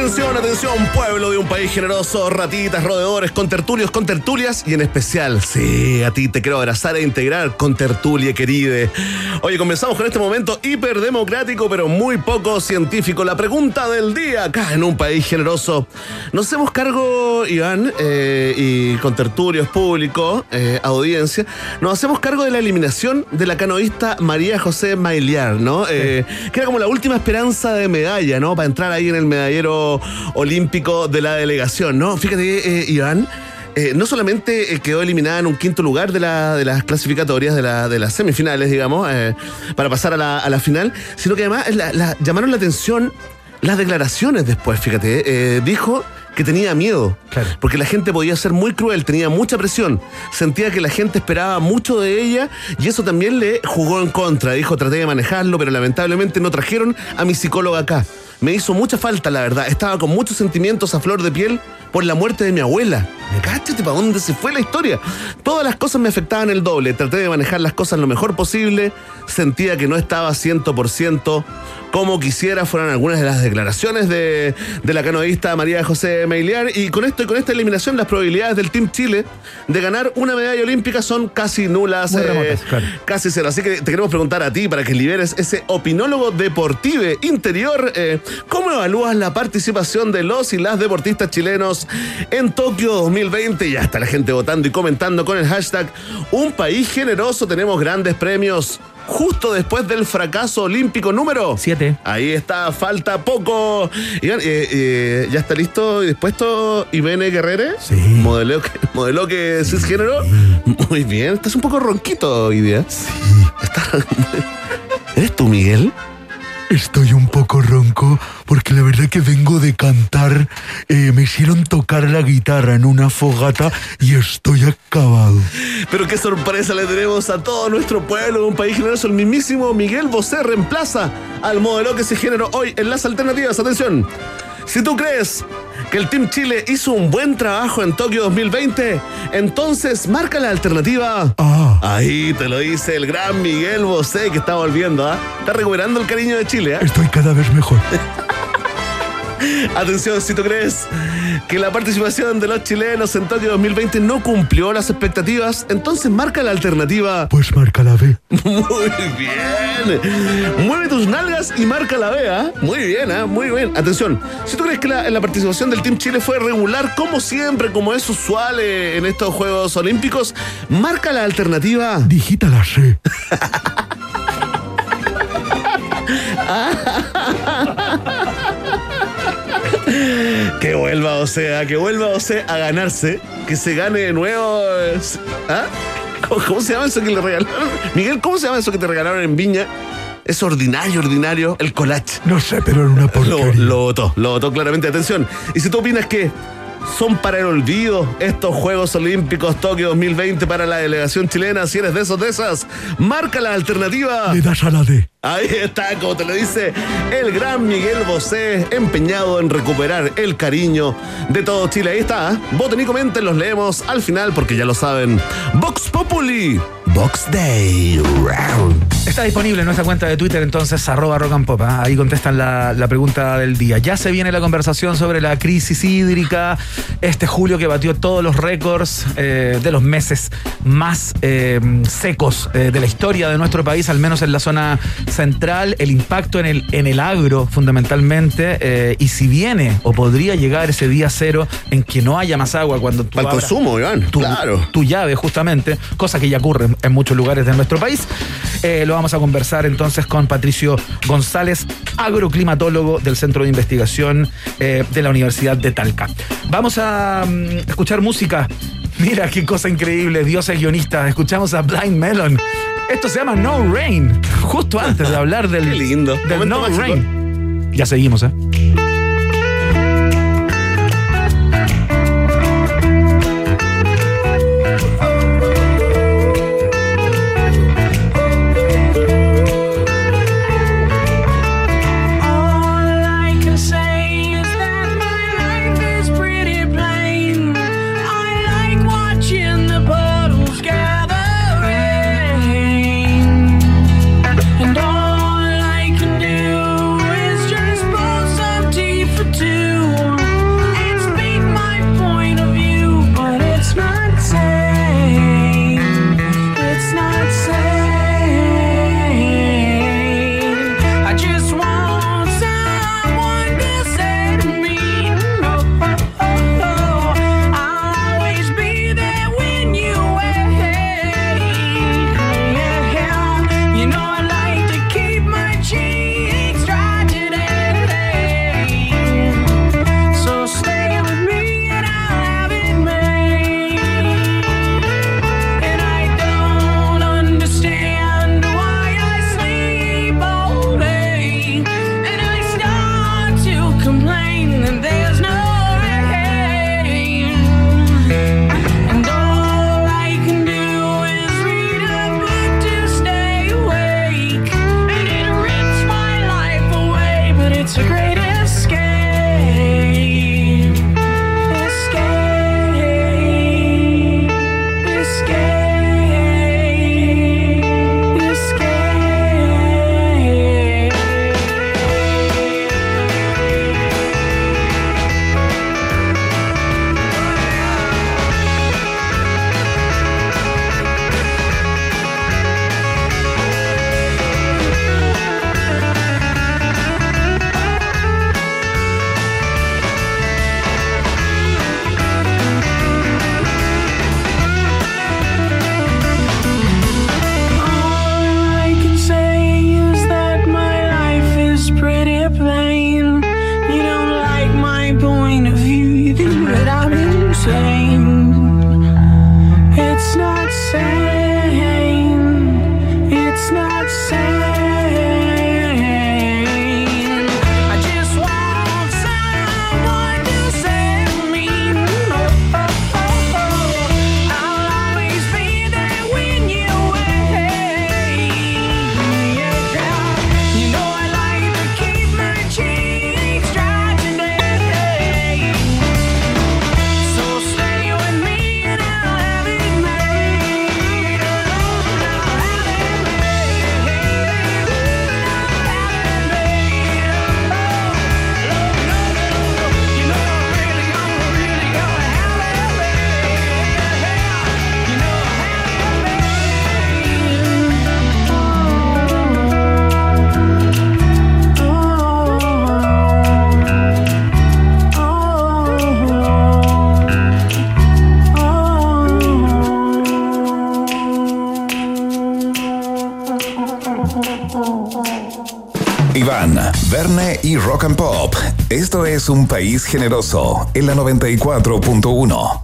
Atención, atención, pueblo de un país generoso, ratitas, roedores, contertulios, contertulias y en especial, sí, a ti te quiero abrazar e integrar con tertulia querida. Oye, comenzamos con este momento hiperdemocrático, pero muy poco científico. La pregunta del día acá en un país generoso. Nos hacemos cargo, Iván, eh, y con tertulios público, eh, audiencia, nos hacemos cargo de la eliminación de la canoísta María José Mailiar, ¿no? Eh, que era como la última esperanza de medalla, ¿no? Para entrar ahí en el medallero olímpico de la delegación, ¿no? Fíjate, eh, Iván. eh, no solamente eh, quedó eliminada en un quinto lugar de, la- de las clasificatorias, de, la- de las semifinales, digamos, para pasar a la, a la final, sino que además la- la- llamaron la atención las declaraciones después, fíjate. dijo que tenía miedo, porque la gente podía ser muy cruel, tenía mucha presión, sentía que la gente esperaba mucho de ella y eso también le jugó en contra. Dijo, traté de manejarlo, pero lamentablemente no trajeron a mi psicóloga acá. Me hizo mucha falta, la verdad. Estaba con muchos sentimientos a flor de piel por la muerte de mi abuela. Cáchate para dónde se fue la historia. Todas las cosas me afectaban el doble. Traté de manejar las cosas lo mejor posible. Sentía que no estaba 100% como quisiera. Fueron algunas de las declaraciones de, de la canoísta María José Meiliar. Y con esto y con esta eliminación, las probabilidades del Team Chile de ganar una medalla olímpica son casi nulas. Eh, remotas, claro. Casi cero. Así que te queremos preguntar a ti para que liberes ese opinólogo deportivo interior. eh, ¿Cómo evalúas la participación de los y las deportistas chilenos en Tokio 2020? Ya está la gente votando y comentando con el hashtag Un país generoso. Tenemos grandes premios. Justo después del fracaso olímpico número Siete. Ahí está, falta poco. Iván, eh, eh, ¿ya está listo y dispuesto Ibene Guerrere? Sí. Modeló que, modeló que cisgénero. Muy bien, estás un poco ronquito hoy día. Sí. ¿Eres tú, Miguel? Estoy un poco ronco porque la verdad que vengo de cantar. eh, me hicieron tocar la guitarra en una fogata y estoy acabado. Pero qué sorpresa le tenemos a todo nuestro pueblo, un país generoso. El mismísimo Miguel Bosé reemplaza al modelo que se generó hoy en las alternativas. Atención, si tú crees que el Team Chile hizo un buen trabajo en Tokio 2020, entonces marca la alternativa. Ah, Ahí te lo dice el gran Miguel Bosé que está volviendo, ¿ah? Está recuperando el cariño de Chile, ¿ah? estoy cada vez mejor. Atención, si tú crees que la participación de los chilenos en Tokio 2020 no cumplió las expectativas, entonces marca la alternativa. Pues marca la B. Muy bien. Mueve tus nalgas y marca la B, ¿ah? Muy bien, ¿ah? Muy bien. Atención, si tú crees que la, la participación del Team Chile fue regular, como siempre, como es usual eh, en estos Juegos Olímpicos, marca la alternativa. Digita la C. Que vuelva, o sea, que vuelva, o sea, a ganarse, que se gane de nuevo. ¿Ah? ¿Cómo, cómo se llama eso que le regalaron? Miguel, ¿cómo se llama eso que te regalaron en Viña? Es ordinario, ordinario, el collage. No sé, pero era una Lo, porquería. lo votó, lo votó claramente. Atención. Y si tú opinas que son para el olvido estos Juegos Olímpicos Tokio 2020 para la delegación chilena, si eres de esos de esas, marca la alternativa. Le das a la D. Ahí está, como te lo dice el gran Miguel Bosé, empeñado en recuperar el cariño de todo Chile. Ahí está, ¿eh? voten y comenten, los leemos al final porque ya lo saben. Vox Populi, Vox Day. Round. Está disponible en nuestra cuenta de Twitter, entonces, arroba rock and pop. ¿ah? Ahí contestan la, la pregunta del día. Ya se viene la conversación sobre la crisis hídrica. Este julio que batió todos los récords eh, de los meses más eh, secos eh, de la historia de nuestro país, al menos en la zona central. El impacto en el, en el agro, fundamentalmente. y si viene o podría llegar ese día cero en que no haya más agua cuando tú Para el consumo, Iván, tu, claro. tu llave, justamente, cosa que ya ocurre en- muchos lugares de nuestro país. Eh, lo vamos a conversar entonces con Patricio González, agroclimatólogo del Centro de Investigación eh, de la Universidad de Talca. Vamos a mm, escuchar música. Mira qué cosa increíble, dioses guionistas. Escuchamos a Blind Melon. Esto se llama No Rain. Justo antes de hablar del, Qué lindo. del No mágico. Rain. Ya seguimos, ¿eh? País generoso en la 94.1.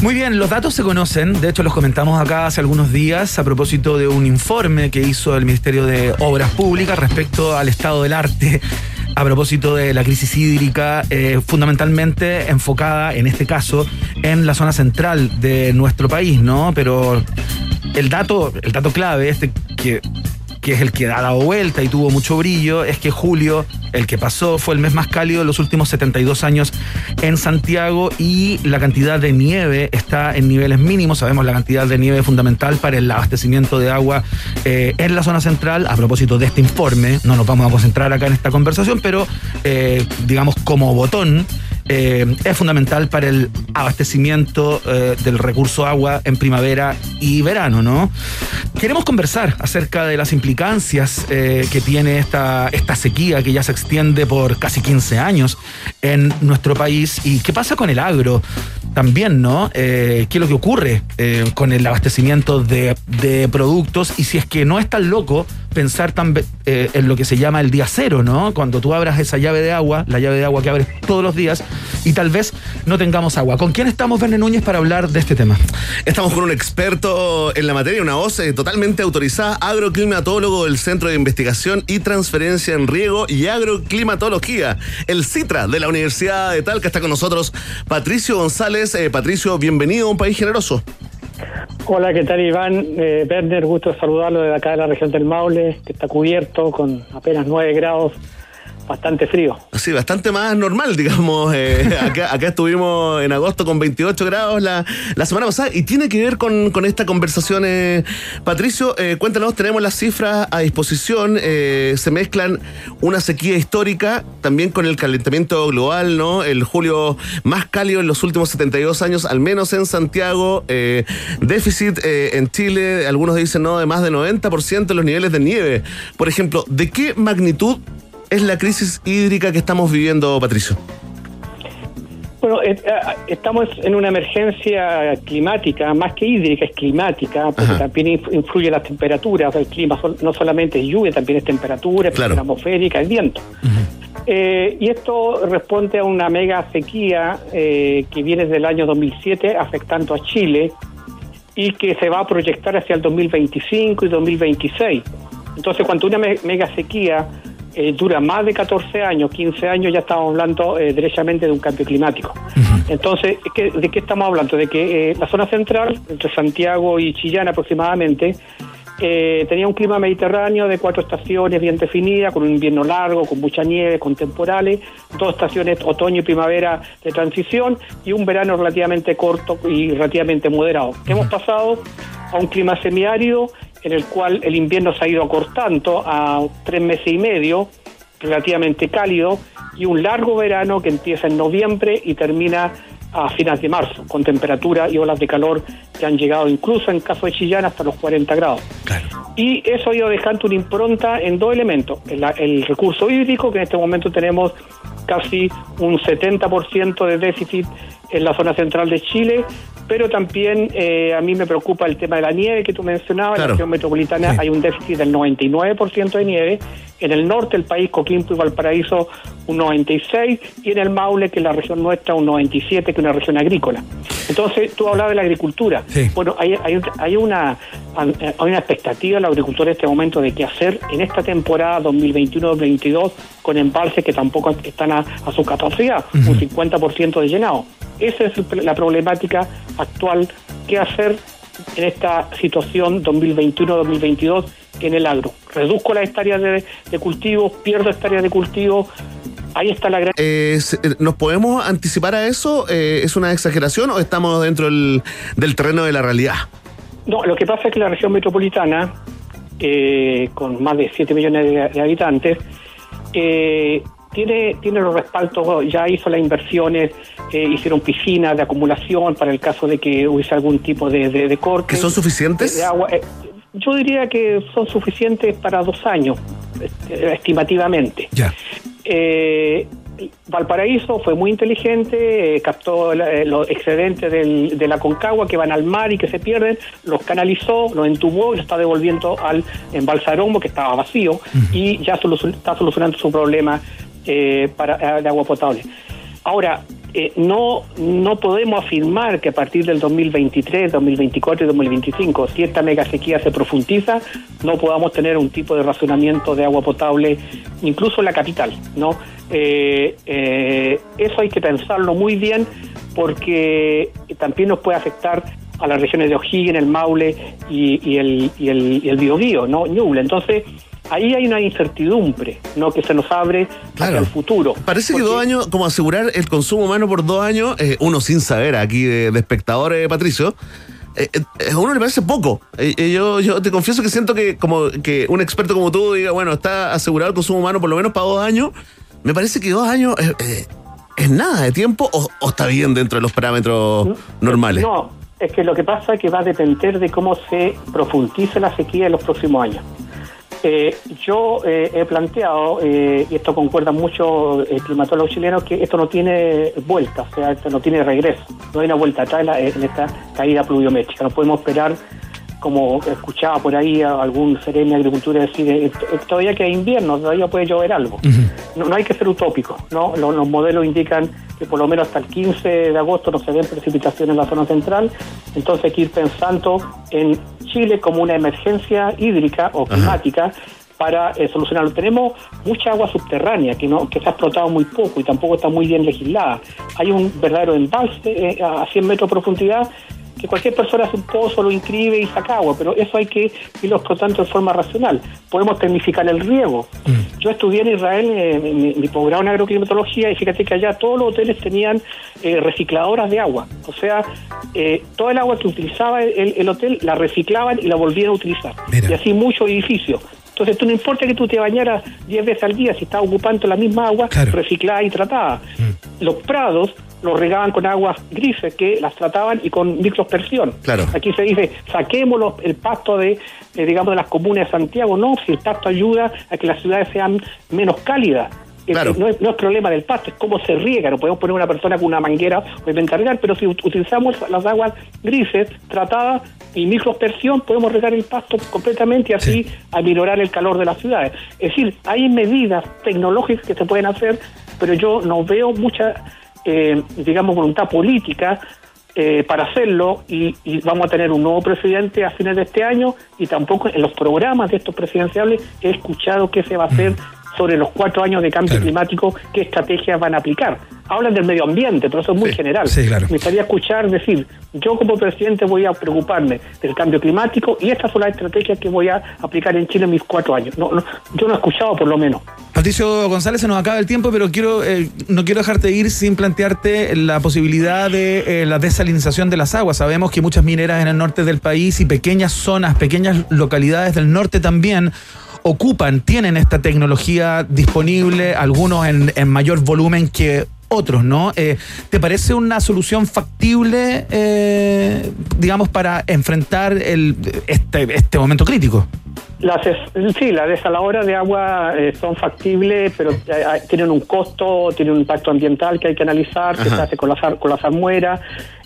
Muy bien, los datos se conocen, de hecho los comentamos acá hace algunos días a propósito de un informe que hizo el Ministerio de Obras Públicas respecto al estado del arte a propósito de la crisis hídrica, eh, fundamentalmente enfocada en este caso en la zona central de nuestro país, ¿no? Pero el dato, el dato clave, este que que es el que ha dado vuelta y tuvo mucho brillo, es que julio, el que pasó, fue el mes más cálido de los últimos 72 años en Santiago y la cantidad de nieve está en niveles mínimos. Sabemos la cantidad de nieve fundamental para el abastecimiento de agua eh, en la zona central. A propósito de este informe, no nos vamos a concentrar acá en esta conversación, pero eh, digamos como botón. Eh, es fundamental para el abastecimiento eh, del recurso agua en primavera y verano, ¿no? Queremos conversar acerca de las implicancias eh, que tiene esta, esta sequía que ya se extiende por casi 15 años en nuestro país y qué pasa con el agro también, ¿no? Eh, ¿Qué es lo que ocurre con el abastecimiento de, de productos y si es que no es tan loco pensar tan, en lo que se llama el día cero, ¿no? Cuando tú abras esa llave de agua, la llave de agua que abres todos los días y tal vez no tengamos agua. ¿Con quién estamos, Verne Núñez, para hablar de este tema? Estamos con un experto en la materia, una voz eh, totalmente autorizada, agroclimatólogo del Centro de Investigación y Transferencia en Riego y Agroclimatología, el CITRA de la Universidad de Talca. Está con nosotros Patricio González. Eh, Patricio, bienvenido a un país generoso. Hola, ¿qué tal Iván? Eh, Werner, gusto de saludarlo desde acá de la región del Maule, que está cubierto con apenas 9 grados, bastante frío. Sí, bastante más normal, digamos. eh, acá, estuvimos en agosto con 28 grados la, la semana pasada y tiene que ver con, con esta conversación. eh, Patricio, eh, cuéntanos, tenemos las cifras a disposición. eh, se mezclan una sequía histórica también con el calentamiento global, ¿no? El julio más cálido en los últimos 72 años, al menos en Santiago. eh, déficit eh, en Chile, algunos dicen, ¿no? De más del 90% de los niveles de nieve. Por ejemplo, ¿de qué magnitud es la crisis hídrica que estamos viviendo, Patricio? Bueno, eh, eh, estamos en una emergencia climática, más que hídrica, es climática, porque Ajá. también inf- influye las temperaturas, el clima no solamente es lluvia, también es temperatura, es Claro. atmosférica, es viento. Eh, y esto responde a una mega sequía eh, que viene desde el año 2007 afectando a Chile y que se va a proyectar hacia el 2025 y 2026. Entonces, cuando una me- mega sequía eh, dura más de 14 años, 15 años, ya estamos hablando eh, derechamente de un cambio climático. Entonces, ¿es que- ¿de qué estamos hablando? De que eh, la zona central, entre Santiago y Chillán aproximadamente, tenía un clima mediterráneo de cuatro estaciones bien definidas, con un invierno largo, con mucha nieve, con temporales, dos estaciones otoño y primavera de transición y un verano relativamente corto y relativamente moderado. Hemos pasado a un clima semiárido en el cual el invierno se ha ido acortando a tres meses y medio, relativamente cálido, y un largo verano que empieza en noviembre y termina a finales de marzo, con temperaturas y olas de calor que han llegado incluso en caso de Chillán hasta los 40 grados. Y eso ha ido dejando una impronta en dos elementos. El, el recurso hídrico, que en este momento tenemos casi un 70% de déficit en la zona central de Chile, pero también eh, a mí me preocupa el tema de la nieve que tú mencionabas. En la región metropolitana hay un déficit del 99% de nieve. En el norte del país, Coquimbo y Valparaíso, un 96%, y en el Maule, que es la región nuestra, un 97%, que es una región agrícola. Entonces, tú hablabas de la agricultura. Sí. Bueno, hay, hay, hay una, hay una expectativa en la agricultura en este momento de qué hacer en esta temporada 2021-2022 con embalses que tampoco están a, a su capacidad, un 50% de llenado. Esa es la problemática actual, qué hacer en esta situación 2021-2022 en el agro. Reduzco las hectáreas de, de cultivo, pierdo hectáreas de cultivo, ahí está la gran... Eh, ¿Nos podemos anticipar a eso? Eh, ¿Es una exageración o estamos dentro del, del terreno de la realidad? No, lo que pasa es que la región metropolitana, eh, con más de 7 millones de, de habitantes, eh, tiene, tiene los respaldos, ya hizo las inversiones, eh, hicieron piscinas de acumulación para el caso de que hubiese algún tipo de, de, de corte. ¿Que son suficientes? de- de agua. Eh, yo diría que son suficientes para dos años, eh, estimativamente. Ya. Eh, Valparaíso fue muy inteligente, eh, captó la- eh, los excedentes del- de la Concagua que van al mar y que se pierden, los canalizó, los entubó y los está devolviendo al embalsaromo que estaba vacío y ya solucion- está solucionando su problema eh, para, de agua potable. Ahora, eh, no, no podemos afirmar que a partir del 2023, 2024 y 2025, si esta mega sequía se profundiza, no podamos tener un tipo de racionamiento de agua potable, incluso en la capital. ¿no? Eh, eh, eso hay que pensarlo muy bien porque también nos puede afectar a las regiones de O'Higgins, el Maule y, y el, y, el, y el Biobío, ¿no? Ñuble. Entonces, ahí hay una incertidumbre ¿no? que se nos abre hacia el futuro. Parece que dos años, como asegurar el consumo humano por dos años, eh, uno sin saber aquí de, de espectadores, Patricio, eh, eh, a uno le parece poco. Eh, yo, yo te confieso que siento que como que un experto como tú diga, bueno, está asegurado el consumo humano por lo menos para dos años, me parece que dos años es nada de tiempo o, o está bien dentro de los parámetros normales. No, es que lo que pasa es que va a depender de cómo se profundice la sequía en los próximos años. Eh, yo eh, he planteado, eh, y esto concuerdan mucho eh, climatólogos chilenos, que esto no tiene vuelta, o sea, esto no tiene regreso, no hay una vuelta atrás en esta caída pluviométrica. No podemos esperar, como escuchaba por ahí a algún sereno de agricultura decir, eh, eh, todavía que hay invierno, todavía puede llover algo. No, no hay que ser utópico, ¿no? Los, los modelos indican que por lo menos hasta el 15 de agosto no se ven precipitaciones en la zona central, entonces hay que ir pensando en Chile como una emergencia hídrica o climática para eh, solucionarlo. Tenemos mucha agua subterránea que no que se ha explotado muy poco y tampoco está muy bien legislada. Hay un verdadero embalse eh, a 100 metros de profundidad que cualquier persona hace un pozo, lo inscribe y saca agua, pero eso hay que irlo explotando de forma racional. Podemos tecnificar el riego. Yo estudié en Israel eh, mi, mi posgrado en agroclimatología y fíjate que allá todos los hoteles tenían eh, recicladoras de agua. O sea, eh, todo el agua que utilizaba el, el hotel la reciclaban y la volvían a utilizar. Y así muchos edificios. Entonces, tú no importa que tú te bañaras 10 veces al día, si estás ocupando la misma agua reciclada y tratada. Los prados los regaban con aguas grises que las trataban y con microaspersión. Claro. Aquí se dice, saquemos los- el pasto de, eh, digamos, de las comunas de Santiago. No, si el pasto ayuda a que las ciudades sean menos cálidas. Eh, eh, No, es, no es problema del pasto, es cómo se riega. No podemos poner una persona con una manguera o encargar, pero si ut- utilizamos las aguas grises tratadas y microaspersión, podemos regar el pasto completamente y así aminorar el calor de las ciudades. Es decir, hay medidas tecnológicas que se pueden hacer, pero yo no veo mucha, eh, digamos, voluntad política eh, para hacerlo y, y vamos a tener un nuevo presidente a fines de este año y tampoco en los programas de estos presidenciales he escuchado qué se va a hacer sobre los cuatro años de cambio climático, qué estrategias van a aplicar. Hablan del medio ambiente, pero eso es muy general. sí, claro. Me gustaría escuchar decir, yo como presidente voy a preocuparme del cambio climático y estas son las estrategias que voy a aplicar en Chile en mis cuatro años. No, no, yo no he escuchado por lo menos. Patricio González, se nos acaba el tiempo, pero quiero eh, no quiero dejarte ir sin plantearte la posibilidad de eh, la desalinización de las aguas. Sabemos que muchas mineras en el norte del país y pequeñas zonas, pequeñas localidades del norte también ocupan, tienen esta tecnología disponible, algunos en, mayor volumen que otros, ¿no? Eh, ¿Te parece una solución factible, eh, digamos, para enfrentar el, este, este momento crítico? Las, es- sí, las desaladoras de agua eh, son factibles, pero eh, eh, tienen un costo, tienen un impacto ambiental que hay que analizar, que se hace con las, con las almueras.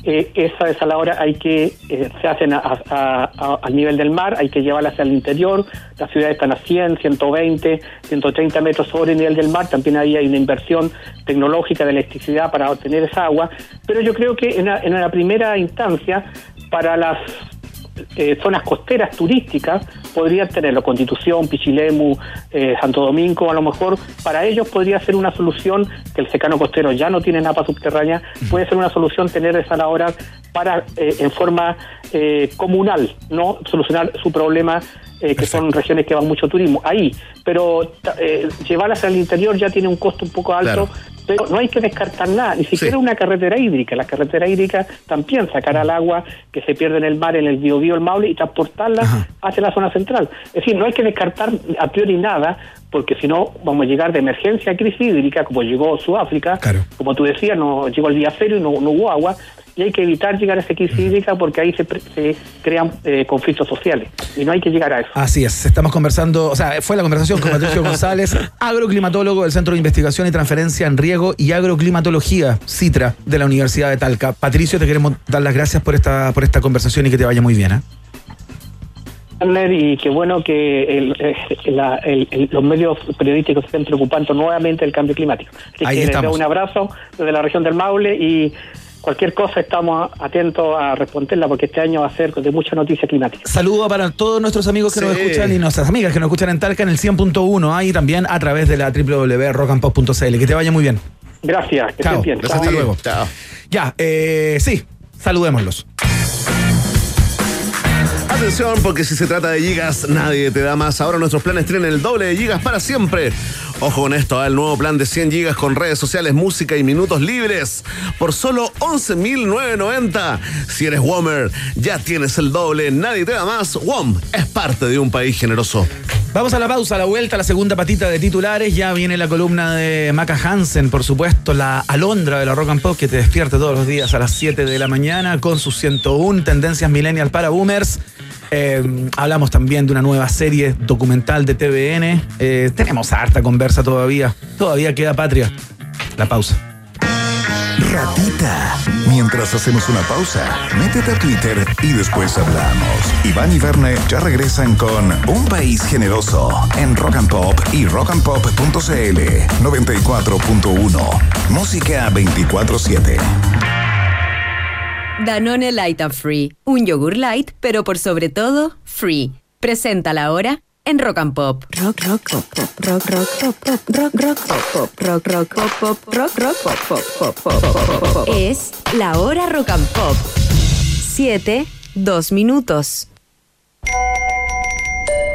Eh, esa desaladora hay que, se hacen a- a- a- al nivel del mar, hay que llevarla hacia el interior. Las ciudades están a 100, 120, 130 metros sobre el nivel del mar. También ahí hay una inversión tecnológica de electricidad para obtener esa agua. Pero yo creo que en en una primera instancia, para las eh, zonas costeras turísticas podrían tenerlo, Constitución, Pichilemu, eh, Santo Domingo, a lo mejor para ellos podría ser una solución que el secano costero ya no tiene napa subterránea, puede ser una solución tener desaladoras para eh, en forma eh, comunal, no solucionar su problema eh, que son regiones que van mucho turismo. Ahí, pero eh, llevarlas al interior ya tiene un costo un poco alto, pero no hay que descartar nada, ni siquiera una carretera hídrica. La carretera hídrica también sacará el agua que se pierde en el mar, en el Biobío, el Maule, y transportarla hacia la zona central. Es decir, no hay que descartar a priori nada, porque si no vamos a llegar de emergencia a crisis hídrica, como llegó Sudáfrica, como tú decías, no llegó el día cero y no, no hubo agua, y hay que evitar llegar a esa crisis hídrica porque ahí se, se crean eh, conflictos sociales, y no hay que llegar a eso. Así es, estamos conversando, o sea, fue la conversación con Patricio González, agroclimatólogo del Centro de Investigación y Transferencia en Riego y Agroclimatología, CITRA, de la Universidad de Talca. Patricio, te queremos dar las gracias por esta, por esta conversación y que te vaya muy bien. ¿eh? Y qué bueno que el- eh, la- el- el- los medios periodísticos se estén preocupando nuevamente del cambio climático. Así Ahí que les estamos. doy un abrazo desde la región del Maule y cualquier cosa estamos atentos a responderla porque este año va a ser de mucha noticia climática. Saludo para todos nuestros amigos que nos Sí. escuchan y nuestras amigas que nos escuchan en Talca en el 100.1 ahí también a través de la www.rockandpop.cl. Que te vaya muy bien. Gracias, que Chao. estén bien. Gracias, hasta luego. Ya, eh, sí, saludémoslos. Atención, porque si se trata de gigas, nadie te da más. Ahora nuestros planes tienen el doble de gigas para siempre. Ojo con esto, ¿eh? el nuevo plan de 100 gigas con redes sociales, música y minutos libres por solo 11.990. Si eres Womer, ya tienes el doble, nadie te da más. WOM es parte de un país generoso. Vamos a la pausa, a la vuelta, a la segunda patita de titulares. Ya viene la columna de Maca Hansen, por supuesto, la alondra de la Rock and Pop que te despierta todos los días a las 7 de la mañana con sus 101 tendencias millennial para boomers. Eh, hablamos también de una nueva serie documental de TVN. Eh, tenemos harta conversa todavía. Todavía queda patria. La pausa. Ratita. Mientras hacemos una pausa, métete a Twitter y después hablamos. Iván y Verne ya regresan con Un País Generoso en Rock and Pop y rockandpop.cl 94.1. Música 24-7. Danone Light and Free. Un yogur light, pero por sobre todo, free. Presenta la hora en Rock and Pop. Rock, rock, pop, pop, rock, rock, pop, pop, rock, rock, pop, pop, rock, rock, pop, pop, rock, rock, pop, pop, pop, pop, pop, pop, pop. Es la hora Rock and Pop. Siete, dos minutos.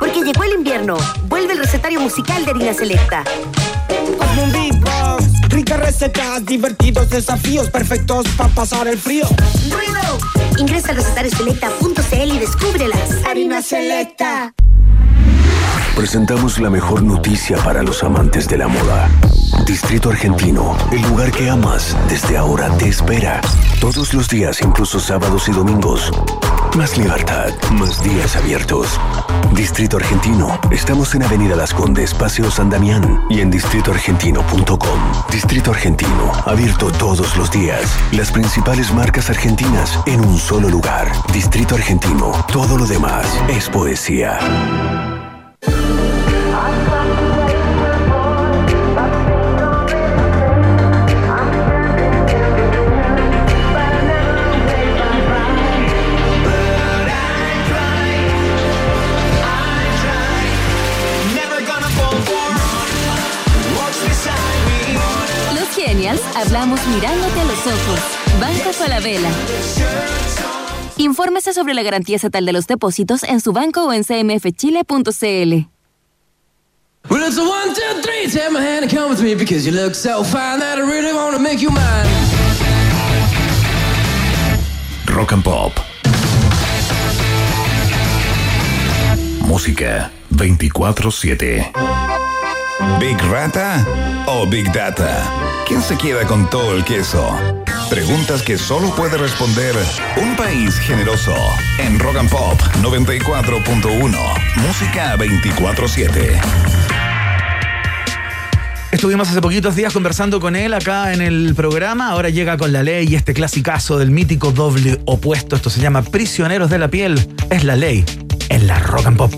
Porque llegó el invierno. Vuelve el recetario musical de Harina Selecta. Hazme un beatbox, ricas recetas, divertidos desafíos perfectos para pasar el frío. ¡Ruido! Ingresa a recetariosselecta.cl y descúbrelas. Harina Selecta. Presentamos la mejor noticia para los amantes de la moda. Distrito Argentino, el lugar que amas, desde ahora te espera. Todos los días, incluso sábados y domingos. Más libertad, más días abiertos. Distrito Argentino, estamos en Avenida Las Condes, Paseo San Damián y en distritoargentino.com. Distrito Argentino, abierto todos los días. Las principales marcas argentinas en un solo lugar. Distrito Argentino, todo lo demás es poesía. Hablamos mirándote a los ojos. Banco Falabella. Infórmese sobre la garantía estatal de los depósitos en su banco o en cmfchile.cl. Well, it's a one, two, three. Take my hand and come with me because you look so fine that I really want to make you mine. Rock and Pop. Música 24-7. ¿Big Rata o Big Data? ¿Quién se queda con todo el queso? Preguntas que solo puede responder un país generoso. En Rock and Pop 94.1. Música 24-7. Estuvimos hace poquitos días conversando con él acá en el programa. Ahora llega con la ley y este clasicazo del mítico doble opuesto. Esto se llama Prisioneros de la Piel. Es la ley en la rock and pop.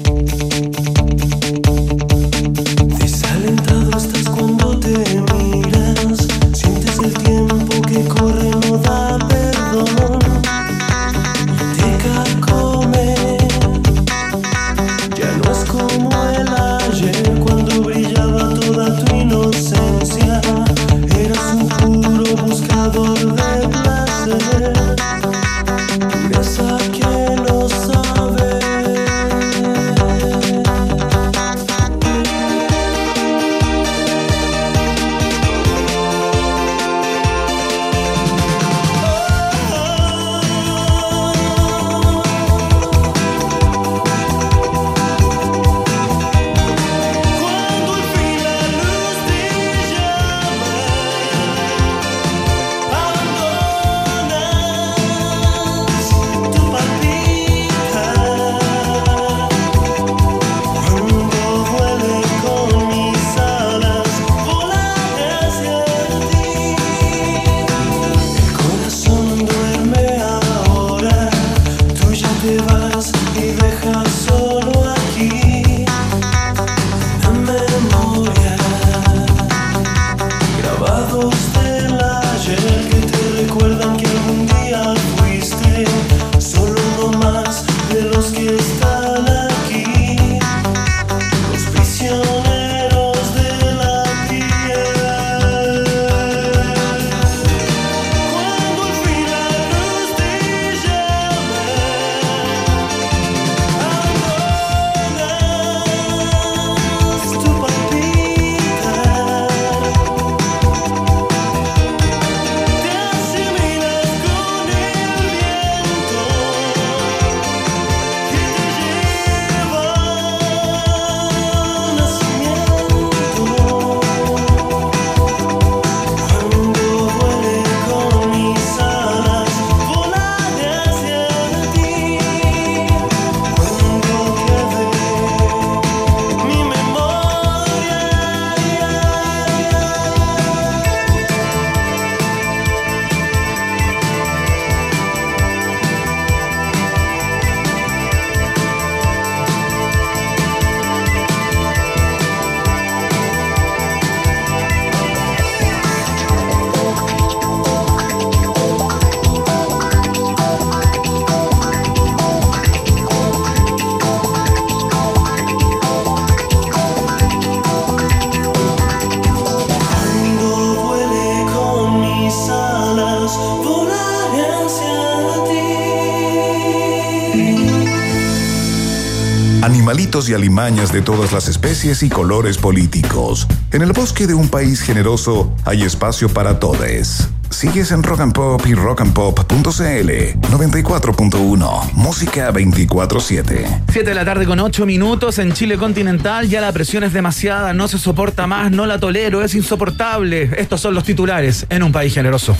Y alimañas de todas las especies y colores políticos. En el bosque de un país generoso hay espacio para todos. Sigues en Rock and Pop y rockandpop.cl 94.1 Música 24/7. 7 de la tarde con 8 minutos en Chile continental. Ya la presión es demasiada, no se soporta más, no la tolero, es insoportable. Estos son los titulares en un país generoso.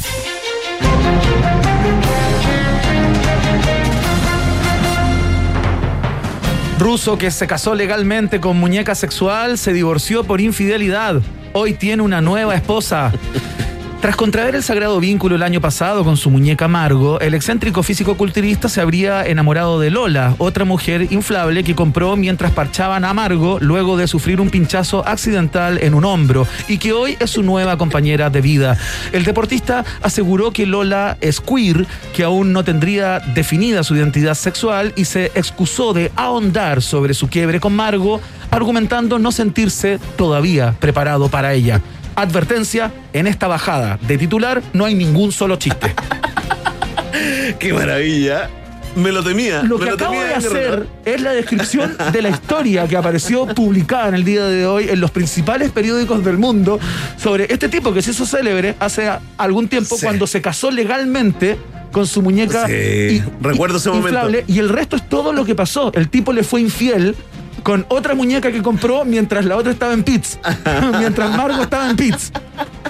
Ruso que se casó legalmente con muñeca sexual se divorció por infidelidad. Hoy tiene una nueva esposa. Tras contraer el sagrado vínculo el año pasado con su muñeca Margo, el excéntrico físico-culturista se habría enamorado de Lola, otra mujer inflable que compró mientras parchaban a Margo luego de sufrir un pinchazo accidental en un hombro y que hoy es su nueva compañera de vida. El deportista aseguró que Lola es queer, que aún no tendría definida su identidad sexual y se excusó de ahondar sobre su quiebre con Margo, argumentando no sentirse todavía preparado para ella. Advertencia, en esta bajada de titular no hay ningún solo chiste. ¡Qué maravilla! Me lo temía. Lo que lo acabo de hacer es la descripción de la historia que apareció publicada en el día de hoy en los principales periódicos del mundo sobre este tipo que se hizo célebre hace algún tiempo Sí. cuando se casó legalmente con su muñeca Sí, recuerdo ese momento. inflable y el resto es todo lo que pasó. El tipo le fue infiel con otra muñeca que compró mientras la otra estaba en pits. mientras Margo estaba en pits.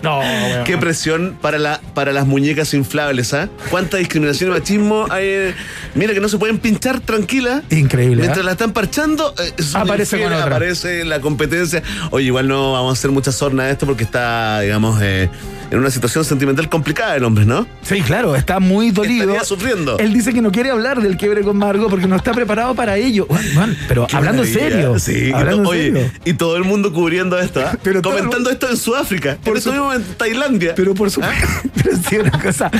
No, weón. Qué presión para, la, para las muñecas inflables, ¿ah? Cuánta discriminación y machismo hay. eh. Mira que no se pueden pinchar tranquila. Increíble. Mientras ¿eh? la están parchando, eh, Aparece con otra. aparece la competencia. Oye, igual no vamos a hacer mucha sorna de esto porque está, digamos, eh, en una situación sentimental complicada el hombre, ¿no? Sí, claro, está muy dolido. Estaría sufriendo. Él dice que no quiere hablar del quiebre con Margo porque no está preparado para ello. Juan, pero Qué hablando en serio. Sí, hablando en serio. y todo el mundo cubriendo esto, ¿ah? Pero Comentando esto en Sudáfrica. Por eso su- mismo en Tailandia. Pero por supuesto, pero sí, una cosa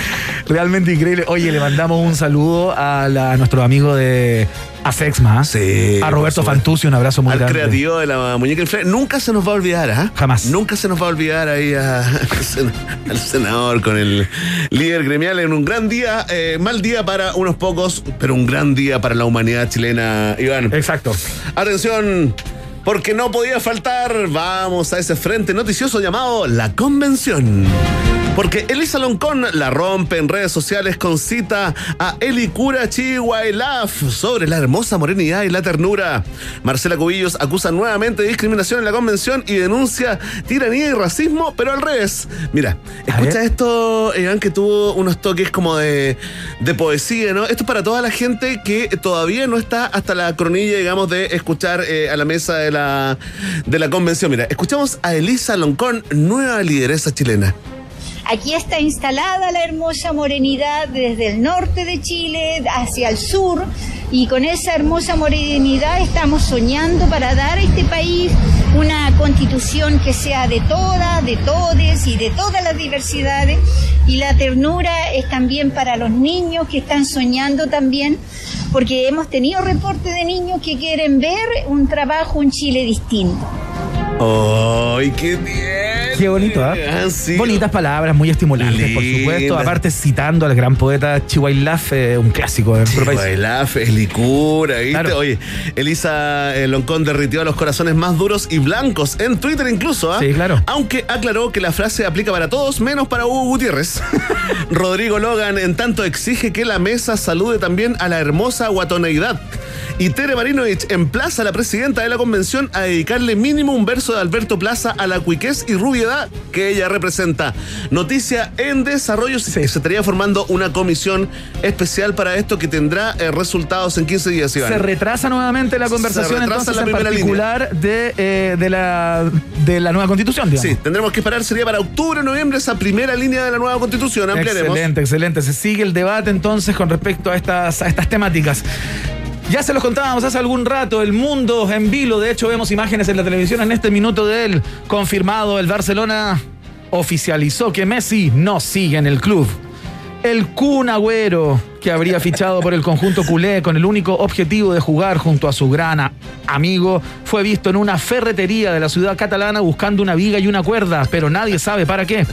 realmente increíble. Oye, le mandamos un saludo a, la- a nuestro amigo de Afexma, Sí, a Roberto. Fantucio, un abrazo muy al grande. creativo de la muñeca inflable. Nunca se nos va a olvidar, ¿ah? Jamás. Nunca se nos va a olvidar ahí a- al al senador con el líder gremial en un gran día, eh, mal día para unos pocos, pero un gran día para la humanidad chilena, Iván. Exacto. Atención, porque no podía faltar, vamos a ese frente noticioso llamado La Convención. Porque Elisa Loncón la rompe en redes sociales con cita a Eli Cura Chihuailaf sobre la hermosa morenidad y la ternura. Marcela Cubillos acusa nuevamente de discriminación en la convención y denuncia tiranía y racismo, pero al revés. Mira, escucha esto, Iván, que tuvo unos toques como de, de poesía, ¿no? Esto es para toda la gente que todavía no está hasta la cronilla, digamos, de escuchar eh, a la mesa de la, de la convención. Mira, escuchamos a Elisa Loncón, nueva lideresa chilena. Aquí está instalada la hermosa morenidad desde el norte de Chile hacia el sur y con esa hermosa morenidad estamos soñando para dar a este país una constitución que sea de todas, de todes y de todas las diversidades y la ternura es también para los niños que están soñando también porque hemos tenido reportes de niños que quieren ver un trabajo en Chile distinto. ¡Ay, qué bien! Qué bonito, ¿ah? Ah, sí. Bonitas palabras, muy estimulantes, por supuesto. Aparte, citando al gran poeta Chihuahilaf, eh, un clásico de nuestro país. Bailaf, Elicura, ¿viste? Claro. Oye, Elisa eh, Loncón derritió a los corazones más duros y blancos, en Twitter incluso, ¿ah? Sí, claro. Aunque aclaró que la frase aplica para todos, menos para Hugo Gutiérrez. Rodrigo Logan, en tanto, exige que la mesa salude también a la hermosa guatoneidad. Y Tere Marinovich emplaza a la presidenta de la convención a dedicarle mínimo un verso de Alberto Plaza a la cuiquez y rubiedad que ella representa. Noticia en desarrollo, se se estaría formando una comisión especial para esto que tendrá eh, resultados en 15 días, Iván. Se retrasa nuevamente la conversación Se retrasa entonces la en primera particular de, eh, de, la, de la nueva constitución, digamos. Sí, tendremos que esperar, sería para octubre o noviembre esa primera línea de la nueva constitución. Ampliaremos. Excelente, excelente. Se sigue el debate entonces con respecto a estas, a estas temáticas. Ya se los contábamos hace algún rato, el mundo en vilo, de hecho vemos imágenes en la televisión en este minuto de él. Confirmado, el Barcelona oficializó que Messi no sigue en el club. El Kun Agüero, que habría fichado por el conjunto culé con el único objetivo de jugar junto a su gran amigo, fue visto en una ferretería de la ciudad catalana buscando una viga y una cuerda, pero nadie sabe para qué.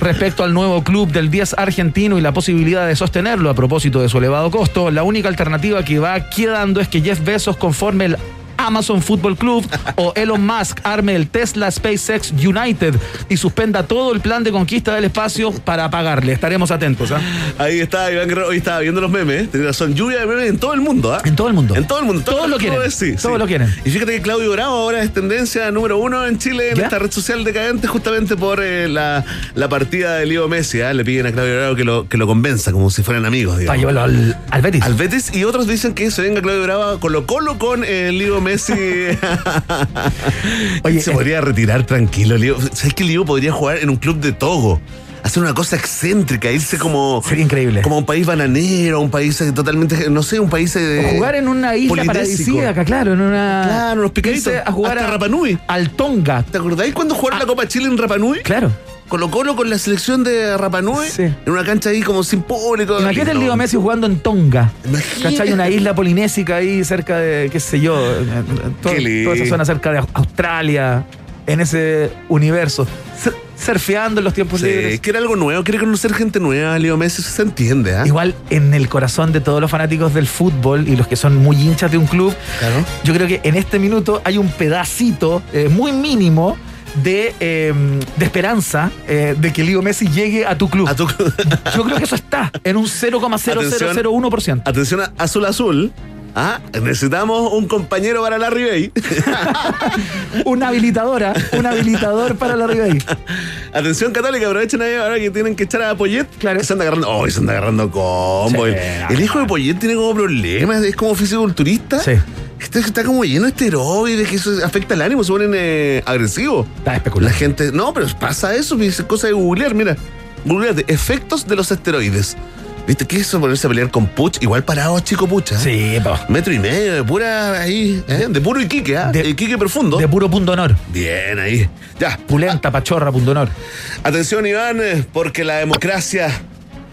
Respecto al nuevo club del 10 argentino y la posibilidad de sostenerlo a propósito de su elevado costo, la única alternativa que va quedando es que Jeff Bezos conforme el Amazon Football Club o Elon Musk arme el Tesla SpaceX United y suspenda todo el plan de conquista del espacio para pagarle. Estaremos atentos. ¿ah? Ahí está Iván Guerrero, hoy estaba viendo los memes, ¿eh? tenía razón, lluvia de memes en todo el mundo, ¿ah? En todo el mundo. En todo el mundo. Todos lo quieren. Sí, Todos sí. lo quieren. Y fíjate que Claudio Bravo ahora es tendencia número uno en Chile en ¿Ya? esta red social decadente justamente por eh, la, la partida de Leo Messi. ¿ah? Le piden a Claudio Bravo que lo, que lo convenza, como si fueran amigos, digamos. Para llevarlo al, al Betis. Al Betis y otros dicen que se venga Claudio Bravo Colo Colo con eh, Leo Messi. Oye, se eh, podría retirar tranquilo, Leo. ¿Sabes que Leo podría jugar en un club de Togo? Hacer una cosa excéntrica, irse como. Sería increíble. Como un país bananero, un país eh, totalmente. No sé, un país. eh, O jugar en una isla paradisíaca, claro, en una. Claro, unos picaditos. A jugar a Rapa Nui. al Tonga. ¿Te acordáis cuando jugaron la Copa Chile en Rapa Nui? Claro. Colo Colo con la selección de Rapa Nui. Sí. En una cancha ahí como sin público. Imagínate el. Leo Messi jugando en Tonga. Imagínate. ¿Cachai? Una isla polinésica ahí cerca de, qué sé yo, todo- Qué toda esa zona cerca de Australia, en ese universo. Sur- Surfeando en los tiempos Sí, libres. quiere algo nuevo, quiere conocer gente nueva, Leo Messi, eso se entiende, ¿ah? Igual en el corazón de todos los fanáticos del fútbol y los que son muy hinchas de un club, Claro. yo creo que en este minuto hay un pedacito eh, muy mínimo de, eh, de esperanza eh, de que Leo Messi llegue a tu club. A tu- Yo creo que eso está en un 0,0001%. Atención a azul azul. Ah, necesitamos un compañero para la Ribey. Una habilitadora, un habilitador para la Ribey. Atención católica, aprovechen ahí ahora que tienen que echar a Poyet. Claro. Que se anda agarrando. Oh, se anda agarrando combo. Sí, el, no, el hijo de Poyet tiene como problemas, es como fisiculturista. Sí. Este está como lleno de esteroides, que eso afecta el ánimo, se ponen eh, agresivos. Está especulando. La gente. No, pero pasa eso, es cosa de googlear, mira. Googleate, efectos de los esteroides. ¿Viste qué es eso? Ponerse a pelear con Puch, igual parado, chico Pucha. Sí, po. Metro y medio, de pura ahí, ¿eh? de puro Iquique, ¿ah? De- Iquique profundo. De puro punto honor. Bien, ahí. Ya. Pulenta, pachorra, punto honor. Atención, Iván, eh, porque la democracia.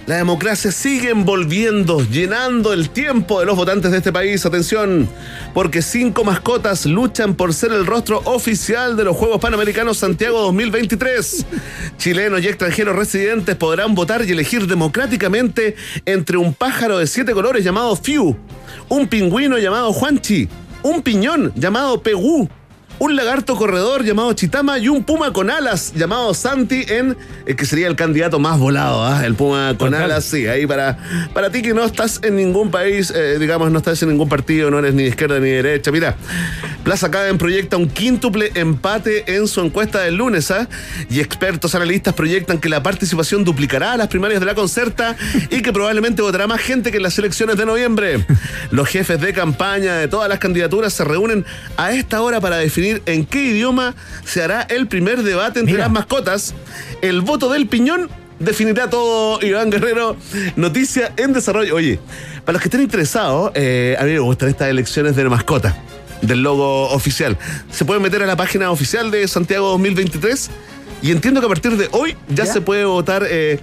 La democracia sigue envolviendo, llenando el tiempo de los votantes de este país. Atención, porque cinco mascotas luchan por ser el rostro oficial de los Juegos Panamericanos Santiago 2023. Chilenos y extranjeros residentes podrán votar y elegir democráticamente entre un pájaro de siete colores llamado Fiu, un pingüino llamado Juanchi, un piñón llamado Pegú, un lagarto corredor llamado Chitama y un puma con alas llamado Santi en el que sería el candidato más volado, ¿ah? el puma con Total. alas, sí, ahí para, para ti que no estás en ningún país, eh, digamos, no estás en ningún partido, no eres ni de izquierda ni de derecha, mira, Plaza Caden proyecta un quíntuple empate en su encuesta del lunes, ¿ah? y expertos analistas proyectan que la participación duplicará a las primarias de la concerta y que probablemente votará más gente que en las elecciones de noviembre. Los jefes de campaña de todas las candidaturas se reúnen a esta hora para definir en qué idioma se hará el primer debate entre Mira. las mascotas. El voto del piñón definirá todo, Iván Guerrero. Noticia en desarrollo. Oye, para los que estén interesados, eh, a mí me gustan estas elecciones de mascota, del logo oficial. Se pueden meter a la página oficial de Santiago 2023 y entiendo que a partir de hoy ya, ¿Ya? se puede votar eh,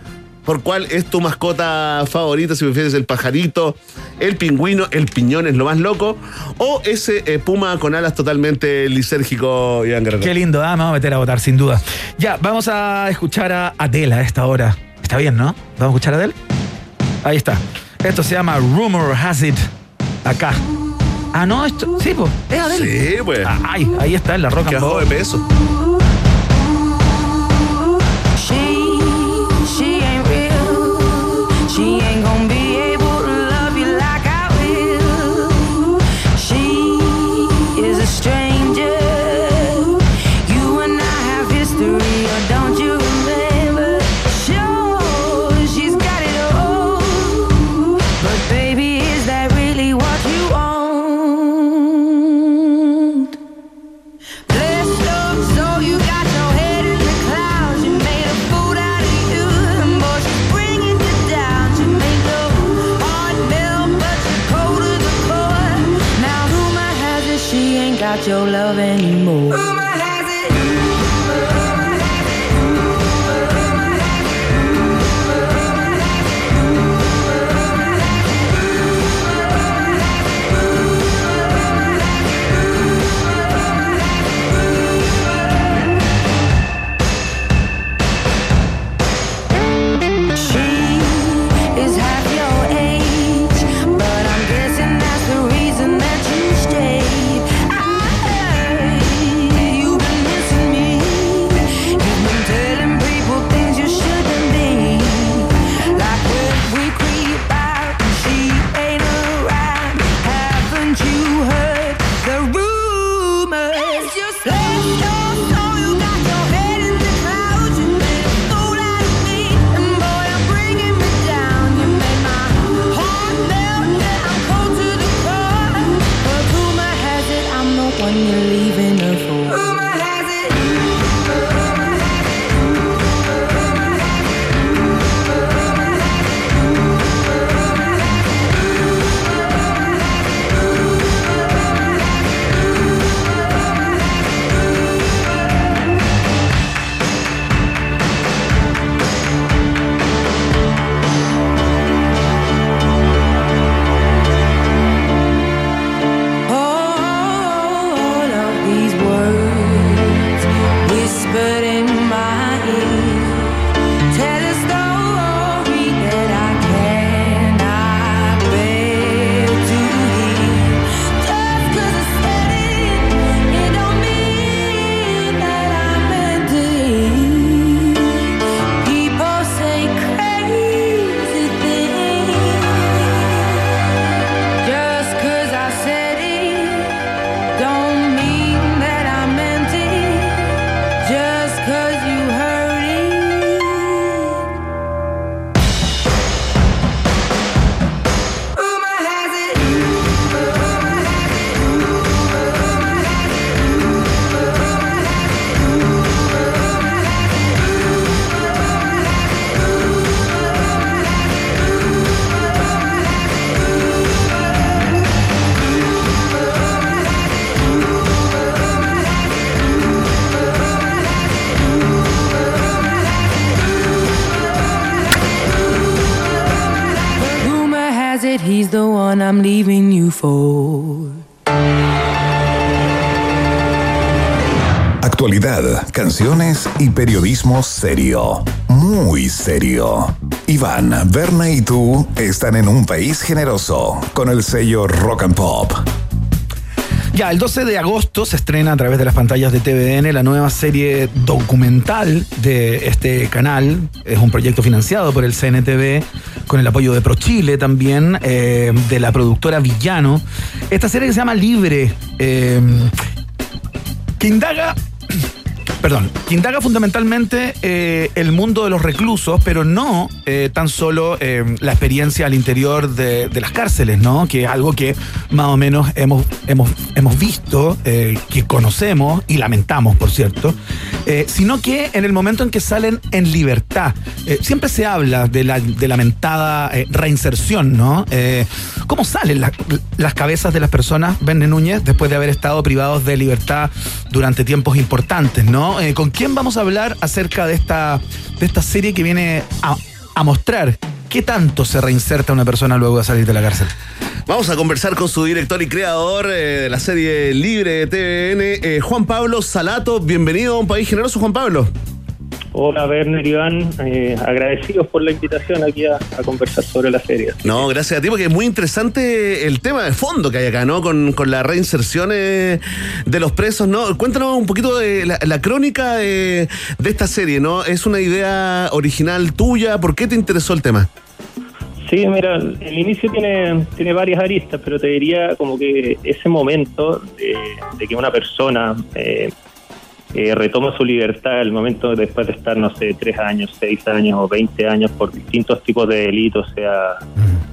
por cuál es tu mascota favorita, si prefieres el pajarito, el pingüino, el piñón es lo más loco, o ese eh, puma con alas totalmente lisérgico, Iván Guerrero. Qué lindo, ah, me vamos a meter a votar, sin duda. Ya, vamos a escuchar a Adele a esta hora. Está bien, ¿no? ¿Vamos a escuchar a Adele? Ahí está. Esto se llama Rumor Has It. Acá. Ah, no, esto. Sí, pues. Es Adele. Sí, pues. Ah, Ay, ahí está, en la roca. Que de peso. Y periodismo serio. Muy serio. Iván, Berna y tú están en un país generoso con el sello Rock and Pop. Ya, el 12 de agosto se estrena a través de las pantallas de TVN la nueva serie documental de este canal. Es un proyecto financiado por el CNTV con el apoyo de ProChile también, eh, de la productora Villano. Esta serie se llama Libre, eh, que indaga Perdón, que indaga fundamentalmente eh, el mundo de los reclusos, pero no eh, tan solo eh, la experiencia al interior de, las cárceles, ¿no? Que es algo que más o menos hemos, hemos, hemos visto, que conocemos y lamentamos, por cierto, sino que en el momento en que salen en libertad. Siempre se habla de la de lamentada reinserción, ¿no? ¿Cómo salen la- las cabezas de las personas, Benne Núñez, después de haber estado privados de libertad durante tiempos importantes, ¿no? ¿Con quién vamos a hablar acerca de esta, de esta serie que viene a, a mostrar qué tanto se reinserta una persona luego de salir de la cárcel? Vamos a conversar con su director y creador eh, de la serie Libre de TVN, eh, Juan Pablo Salato. Bienvenido a un país generoso, Juan Pablo. Hola, Werner Iván. Eh, agradecidos por la invitación aquí a, a conversar sobre la serie. No, gracias a ti, porque es muy interesante el tema de fondo que hay acá, ¿no? Con, con la reinserción eh, de los presos, ¿no? Cuéntanos un poquito de la, la crónica de, de esta serie, ¿no? ¿Es una idea original tuya? ¿Por qué te interesó el tema? Sí, mira, el inicio tiene, tiene varias aristas, pero te diría como que ese momento de, de que una persona eh, eh, retoma su libertad, el momento después de estar, no sé, tres años, seis años o 20 años por distintos tipos de delitos, sea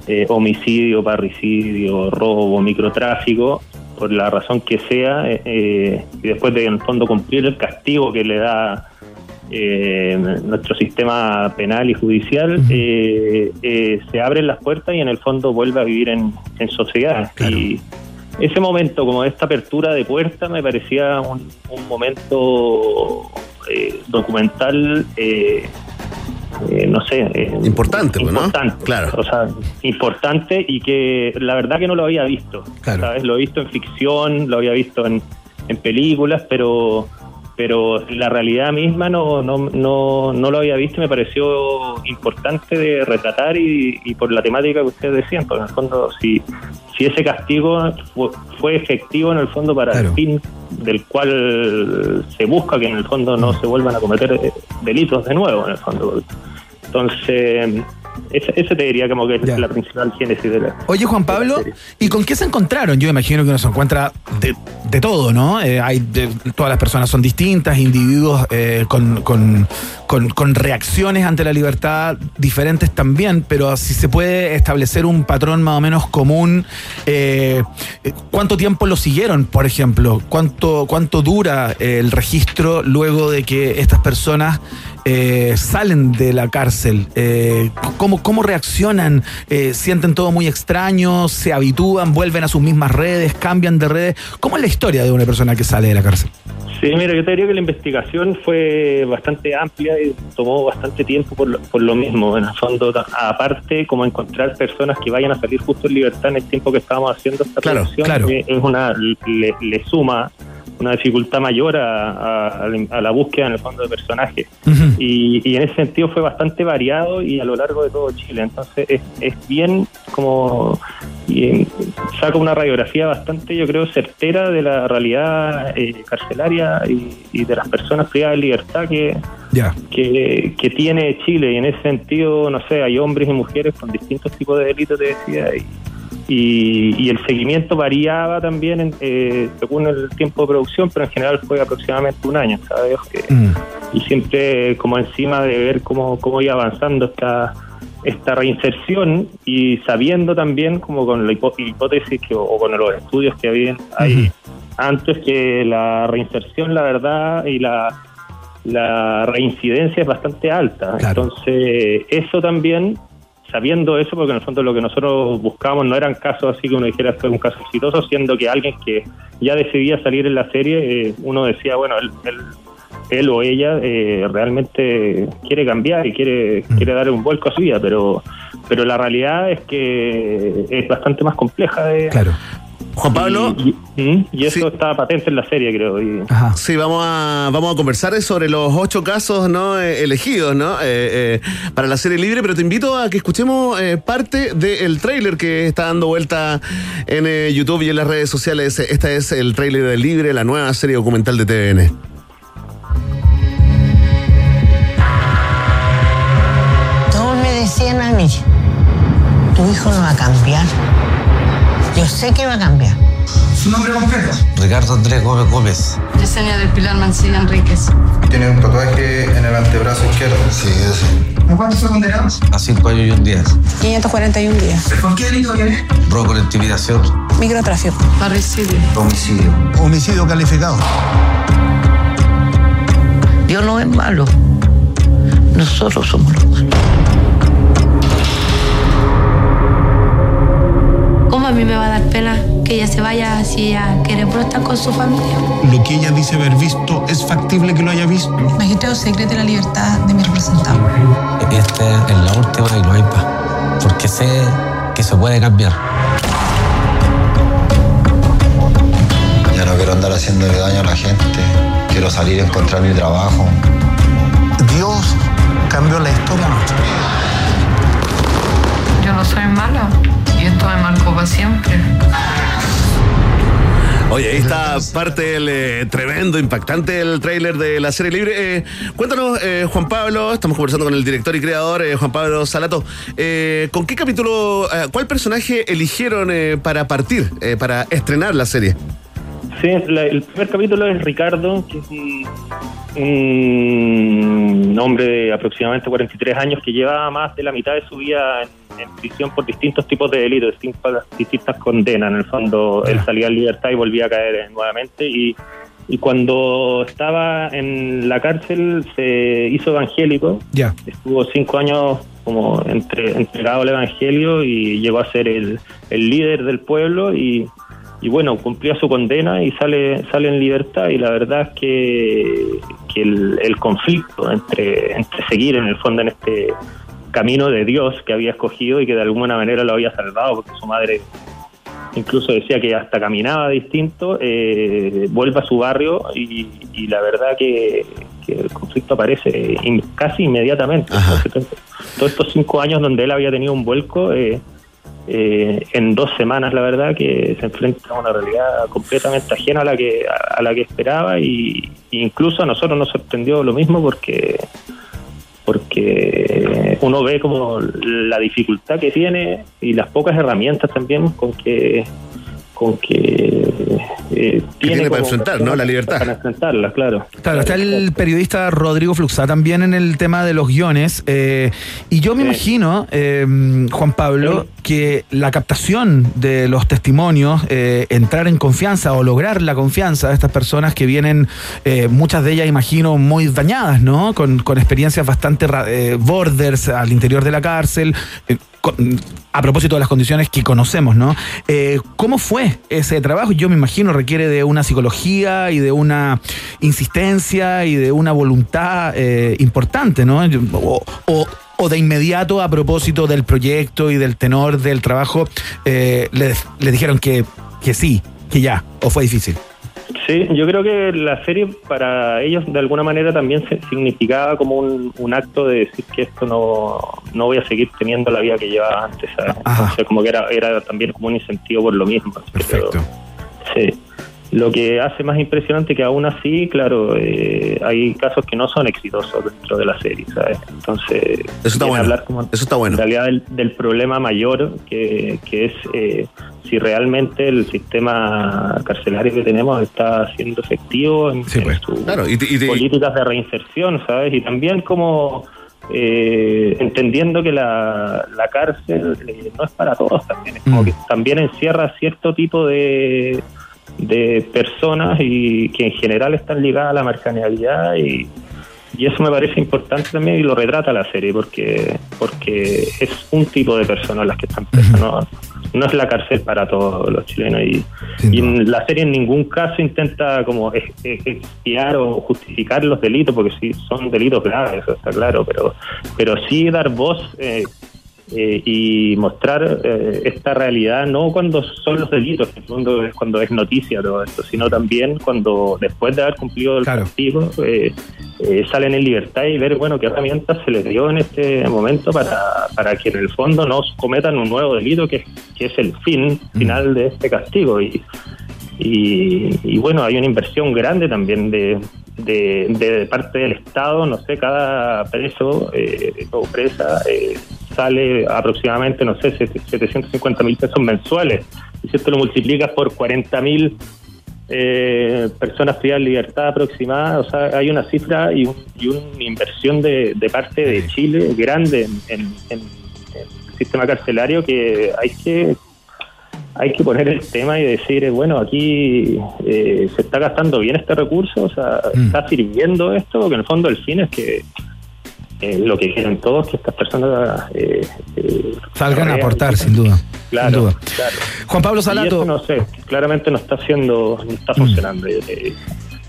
eh, homicidio, parricidio, robo, microtráfico, por la razón que sea, eh, eh, y después de en el fondo cumplir el castigo que le da eh, nuestro sistema penal y judicial, eh, eh, se abren las puertas y en el fondo vuelve a vivir en, en sociedad. Y ese momento, como esta apertura de puerta, me parecía un, un momento eh, documental. eh, eh, no sé. eh, Importante, pues, ¿no? importante, claro. O sea, importante y que la verdad que no lo había visto. ¿sabes? Lo he visto en ficción, lo había visto en, en películas, pero pero la realidad misma no, no, no, no lo había visto y me pareció importante de retratar y, y por la temática que ustedes decían, porque en el fondo si, si ese castigo fue, fue efectivo en el fondo para el fin del cual se busca que en el fondo no se vuelvan a cometer eh, delitos de nuevo en el fondo. Entonces, ese, ese te diría como que es la principal génesis de la. Oye, Juan Pablo, ¿y con qué se encontraron? Yo imagino que uno se encuentra de, de todo, ¿no? Eh, hay de- todas las personas son distintas, individuos eh, con, con- con- con reacciones ante la libertad diferentes también, pero si se puede establecer un patrón más o menos común, eh, ¿cuánto tiempo lo siguieron, por ejemplo? ¿Cuánto, cuánto dura el registro luego de que estas personas eh, salen de la cárcel? Eh, ¿cómo, ¿Cómo reaccionan? Eh, ¿Sienten todo muy extraño? ¿Se habitúan? ¿Vuelven a sus mismas redes? ¿Cambian de redes? ¿Cómo es la historia de una persona que sale de la cárcel? Sí, mira, yo te diría que la investigación fue bastante amplia y tomó bastante tiempo por lo, por lo mismo. En el fondo, aparte, como encontrar personas que vayan a salir justo en libertad en el tiempo que estábamos haciendo esta Claro, producción, claro. eh, es una le, le suma una dificultad mayor a, a- a la- búsqueda en el fondo de personajes. y, y en ese sentido fue bastante variado y a lo largo de todo Chile. Entonces es, es bien como eh, saca una radiografía bastante, yo creo, certera de la realidad eh, carcelaria y, y de las personas privadas de libertad que, que, que tiene Chile. Y en ese sentido, no sé, hay hombres y mujeres con distintos tipos de delitos, te decía, y, y, y el seguimiento variaba también en, eh, según el tiempo de producción, pero en general fue aproximadamente un año, ¿sabes? Que- y siempre como encima de ver cómo, cómo iba avanzando esta esta reinserción y sabiendo también como con la hipótesis que, o con los estudios que habían ahí antes que la reinserción la verdad y la la reincidencia es bastante alta. Entonces eso también sabiendo eso porque en el fondo lo que nosotros buscábamos no eran casos así que uno dijera fue un caso exitoso siendo que alguien que ya decidía salir en la serie eh, uno decía bueno él, él él o ella eh, realmente quiere cambiar y quiere, quiere dar un vuelco a su vida, pero, pero la realidad es que es bastante más compleja de... Claro. Juan Pablo. Y, y- y eso está patente en la serie, creo. Y, Sí, vamos a, vamos a conversar sobre los ocho casos no Eh, elegidos ¿no? Eh, eh, para la serie libre, pero te invito a que escuchemos eh, parte del tráiler que está dando vuelta en eh, YouTube y en las redes sociales. Este es el tráiler de Libre, la nueva serie documental de TVN. Todos me decían a mí, tu hijo no va a cambiar. Yo sé que va a cambiar. ¿Su nombre completo? Ricardo Andrés Gómez Gómez. Yesenia del Pilar Mancilla Enríquez. Tiene un tatuaje en el antebrazo izquierdo. Sí, ese. ¿A cuánto fue condenado? A cinco años y un día. 541 días. ¿Por qué delito viene? Robo con intimidación. Microtráfico. Parricidio. Homicidio. Homicidio calificado. Dios no es malo. Nosotros somos los mí me va a dar pena que ella se vaya si ella quiere estar con su familia? Lo que ella dice haber visto, ¿es factible que lo haya visto? Magistrado secreto la libertad de mi representante. Esta es la última y no hay más. Porque sé que se puede cambiar. Ya no quiero andar haciéndole daño a la gente. Quiero salir a encontrar mi trabajo. Dios cambió la historia nuestra. Yo no soy mala esto me marcó para siempre. Oye, está parte del eh, tremendo, impactante del tráiler de la serie libre. Eh, cuéntanos, eh, Juan Pablo, estamos conversando con el director y creador, Juan Pablo Salato. ¿Con qué capítulo, cuál personaje eligieron para partir, para estrenar la serie? Sí, la- el primer capítulo es Ricardo, que es un, un hombre de aproximadamente 43 años que lleva más de la mitad de su vida en, en prisión por distintos tipos de delitos, distintas, distintas condenas. En el fondo, él salía en libertad y volvía a caer nuevamente. Y, y cuando estaba en la cárcel se hizo evangélico. Ya. Estuvo cinco años como entre, entregado al evangelio y llegó a ser el, el líder del pueblo y, y bueno, cumplía su condena y sale, sale en libertad y la verdad es que, que el, el conflicto entre, entre seguir en el fondo en este camino de Dios que había escogido y que de alguna manera lo había salvado porque su madre incluso decía que hasta caminaba distinto, eh, vuelve a su barrio y, y la verdad que, que el conflicto aparece in- casi inmediatamente. Entonces, todos estos cinco años donde él había tenido un vuelco, eh, eh, en dos semanas la verdad que se enfrenta a una realidad completamente ajena a la que a, la que esperaba y y incluso a nosotros nos sorprendió lo mismo porque porque uno ve como la dificultad que tiene y las pocas herramientas también con que con que eh, tiene para enfrentar, ¿no? La libertad. Para enfrentarla, claro. Claro, está el periodista Rodrigo Fluxá también en el tema de los guiones. eh, y yo me imagino, eh, Juan Pablo, que la captación de los testimonios, eh, entrar en confianza o lograr la confianza de estas personas que vienen, eh, muchas de ellas, imagino, muy dañadas, ¿no? Con, con experiencias bastante ra- eh, borders al interior de la cárcel. A propósito de las condiciones que conocemos, ¿no? Eh, ¿Cómo fue ese trabajo? Yo me imagino requiere de una psicología y de una insistencia y de una voluntad eh, importante, ¿no? O, o- de inmediato a propósito del proyecto y del tenor del trabajo, eh, les dijeron que, que sí, que ya, o fue difícil. Sí, yo creo que la serie para ellos de alguna manera también significaba como un, un acto de decir que esto no, no voy a seguir teniendo la vida que llevaba antes, ¿sabes? Entonces como que era, era también como un incentivo por lo mismo. Perfecto. sí. Lo que hace más impresionante que aún así, claro, eh, hay casos que no son exitosos dentro de la serie, ¿sabes? Entonces, Eso está viene a bueno. hablar como Eso está bueno. en realidad del, del problema mayor que, que es eh, si realmente el sistema carcelario que tenemos está siendo efectivo en, en sus Claro, y te- y te- políticas de reinserción, ¿sabes? Y también como eh, entendiendo que la, la cárcel eh, no es para todos también, es como que también encierra cierto tipo de, de personas y que en general están ligadas a la marginalidad y, y eso me parece importante también y lo retrata la serie porque porque es un tipo de personas las que están presas, ¿no? No es la cárcel para todos los chilenos y, y en la serie en ningún caso intenta como ex- ex- expiar o justificar los delitos porque sí son delitos graves, eso está claro, pero pero sí dar voz eh, eh, y mostrar eh, esta realidad no cuando son los delitos, en el fondo es cuando es noticia todo esto, sino también cuando después de haber cumplido el castigo eh, eh, salen en libertad y ver bueno qué herramientas se les dio en este momento para, para que en el fondo no cometan un nuevo delito que, que es el fin final de este castigo. Y, y, y bueno, hay una inversión grande también de, de, de parte del Estado, no sé, cada preso eh, o presa eh, sale aproximadamente, no sé, 750 mil pesos mensuales. Y si esto lo multiplicas por 40 mil eh, personas privadas de libertad aproximada, o sea, hay una cifra y, un- y una inversión de, de parte de Chile grande en, en- en- en el sistema carcelario que hay que hay que poner el tema y decir, eh, bueno, aquí eh, se está gastando bien este recurso, o sea, está sirviendo esto, porque en el fondo el fin es que eh, lo que quieren todos que estas personas eh, eh, Salgan a aportar, sin duda. Claro, sin duda. claro. Juan Pablo Y Salato. eso no sé, claramente no está haciendo, no está funcionando. te digo.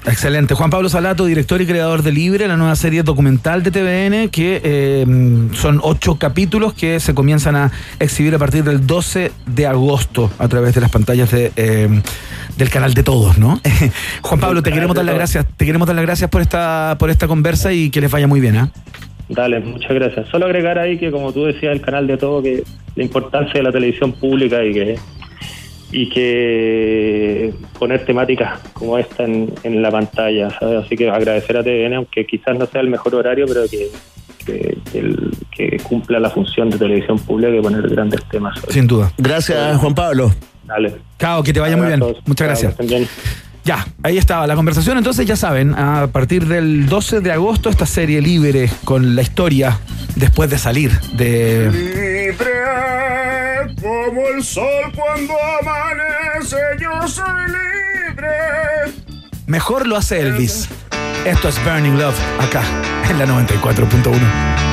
Excelente. Juan Pablo Salato, director y creador de Libre, la nueva serie documental de TVN, que eh, son ocho capítulos que se comienzan a exhibir a partir del 12 de agosto a través de las pantallas de, eh, del canal de todos, ¿no? Juan Pablo, te queremos dar las gracias, te queremos dar las gracias por esta, por esta conversa y que les vaya muy bien, ¿ah? Dale, muchas gracias. Solo agregar ahí que, como tú decías, el canal de todo, que la importancia de la televisión pública y que y que poner temáticas como esta en, en la pantalla, ¿sabes? Así que agradecer a TVN, aunque quizás no sea el mejor horario, pero que, que, que el- que cumpla la función de televisión pública que poner grandes temas. Sin duda. Gracias, Juan Pablo. Dale. Chao, que te vaya muy bien. Muchas gracias. Ya, ahí estaba la conversación. Entonces ya saben, a partir del 12 de agosto esta serie libre con la historia después de salir de... Sol cuando amanece, yo soy libre. Mejor lo hace Elvis. Esto es Burning Love acá en la 94.1.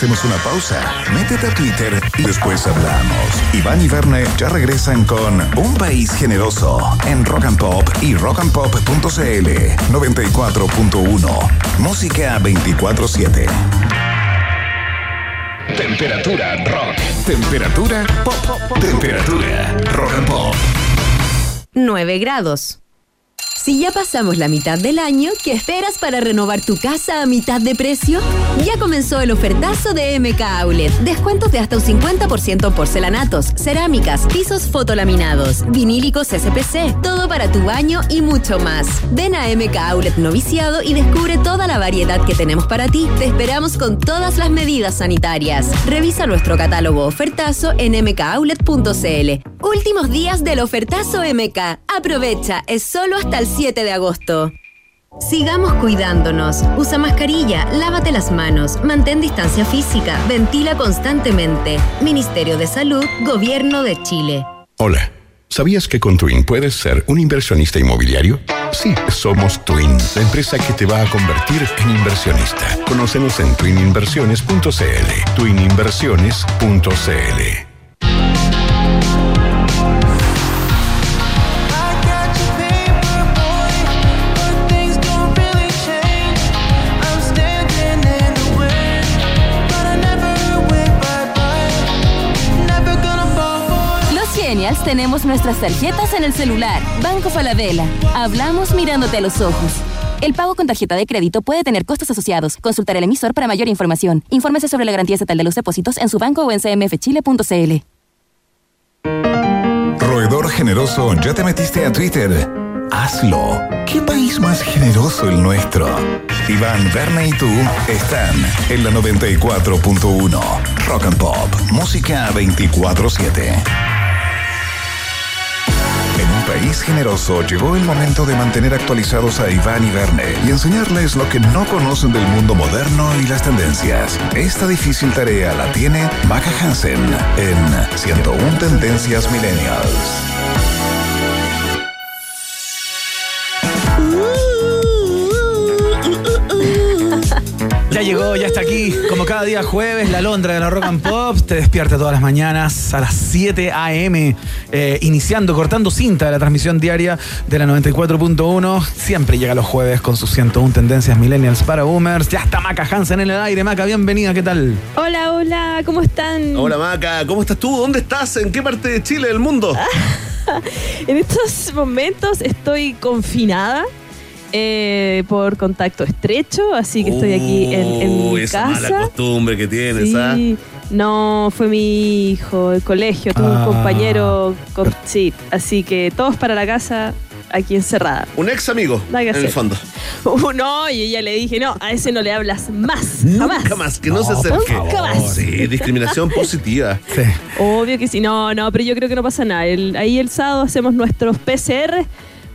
hacemos una pausa, métete a Twitter y después hablamos. Iván y Verne ya regresan con Un País Generoso en Rock and Pop y rockandpop.cl 94.1. Música 24-7. Temperatura rock. Temperatura pop. Temperatura rock and pop. 9 grados. Si ya pasamos la mitad del año, ¿qué esperas para renovar tu casa a mitad de precio? Ya comenzó el ofertazo de MK Outlet. Descuentos de hasta un 50% en porcelanatos, cerámicas, pisos fotolaminados, vinílicos SPC, todo para tu baño y mucho más. Ven a MK Outlet Noviciado y descubre toda la variedad que tenemos para ti. Te esperamos con todas las medidas sanitarias. Revisa nuestro catálogo ofertazo en mkoutlet.cl. Últimos días del ofertazo MK. Aprovecha, es solo hasta el 7 de agosto. Sigamos cuidándonos. Usa mascarilla, lávate las manos, mantén distancia física, ventila constantemente. Ministerio de Salud, Gobierno de Chile. Hola. ¿Sabías que con Twin puedes ser un inversionista inmobiliario? Sí, somos Twin, la empresa que te va a convertir en inversionista. Conócenos en twininversiones.cl. twininversiones.cl. Tenemos nuestras tarjetas en el celular. Banco Falabella. Hablamos mirándote a los ojos. El pago con tarjeta de crédito puede tener costos asociados. Consultar el emisor para mayor información. Infórmese sobre la garantía estatal de los depósitos en su banco o en cmfchile.cl. Roedor generoso, ¿ya te metiste a Twitter? Hazlo. ¿Qué país más generoso el nuestro? Iván, Verne y tú están en la 94.1. Rock and Pop. Música 24-7. País generoso llegó el momento de mantener actualizados a Iván y Verne y enseñarles lo que no conocen del mundo moderno y las tendencias. Esta difícil tarea la tiene Maca Hansen en 101 Tendencias Millennials. Ya llegó, ya está aquí, como cada día jueves, la Londra de la Rock and Pop te despierta todas las mañanas a las 7 a.m., eh, iniciando, cortando cinta de la transmisión diaria de la 94.1. Siempre llega los jueves con sus 101 tendencias millennials para boomers. Ya está Maca Hansen en el aire. Maca, bienvenida, ¿qué tal? Hola, hola, ¿cómo están? Hola Maca, ¿cómo estás tú? ¿Dónde estás? ¿En qué parte de Chile, del mundo? En estos momentos estoy confinada eh, por contacto estrecho, así que estoy aquí en, en mi Uy, esa mala casa. costumbre que tienes, ¿ah? Sí, no, fue mi hijo, el colegio, tuve Ah. un compañero, con- sí, así que todos para la casa, aquí encerrada. Un ex amigo, Nada que en el hacer. fondo. Uh, no, y ella le dije, no, a ese no le hablas más, jamás. Nunca más, que no, se acerque. Nunca más. Sí, discriminación positiva. Sí. Obvio que sí, no, no, pero yo creo que no pasa nada. El- ahí el sábado hacemos nuestros PCR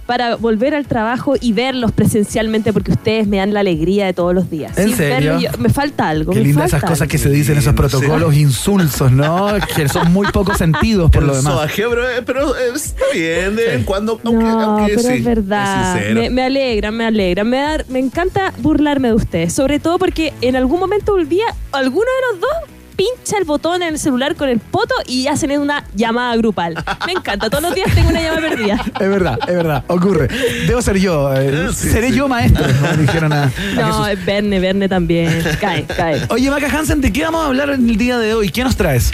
para volver al trabajo y verlos presencialmente porque ustedes me dan la alegría de todos los días. ¿En Sin serio? yo- me falta algo. Qué me falta esas cosas algo. que se dicen, esos protocolos insulsos, ¿no? Que son muy pocos sentidos por El lo demás. sobaje, pero, eh, pero, eh, está bien de vez en cuando, aunque, No, aunque pero sí, es verdad. me, me alegra, me alegra. Me, da- me encanta burlarme de ustedes. Sobre todo porque en algún momento volvía, alguno de los dos pincha el botón en el celular con el poto y hacen una llamada grupal. Me encanta. Todos los días tengo una llamada perdida. Es verdad, es verdad, ocurre. Debo ser yo, eh, seré yo maestro, ¿no? Dijeron a, a No, es Verne, Verne también. Cae, cae. Oye, Maca Hansen, ¿de qué vamos a hablar en el día de hoy? ¿Qué nos traes?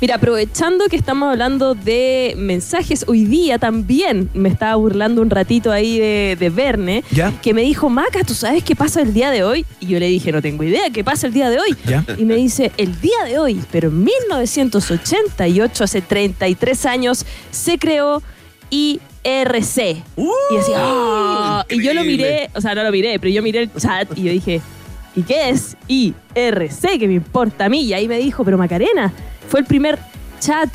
Mira, aprovechando que estamos hablando de mensajes, hoy día también me estaba burlando un ratito ahí de, de Verne, ¿Ya? que me dijo, Maca, ¿tú sabes qué pasa el día de hoy? Y yo le dije, no tengo idea, ¿qué pasa el día de hoy? ¿Ya? Y me dice, el día de hoy, pero en 1988, hace 33 años, se creó IRC. y así, "Ah", y yo lo miré, o sea, no lo miré, pero yo miré el chat y yo dije, ¿y qué es IRC? ¿Qué me importa a mí? Y ahí me dijo, pero Macarena, fue el primer chat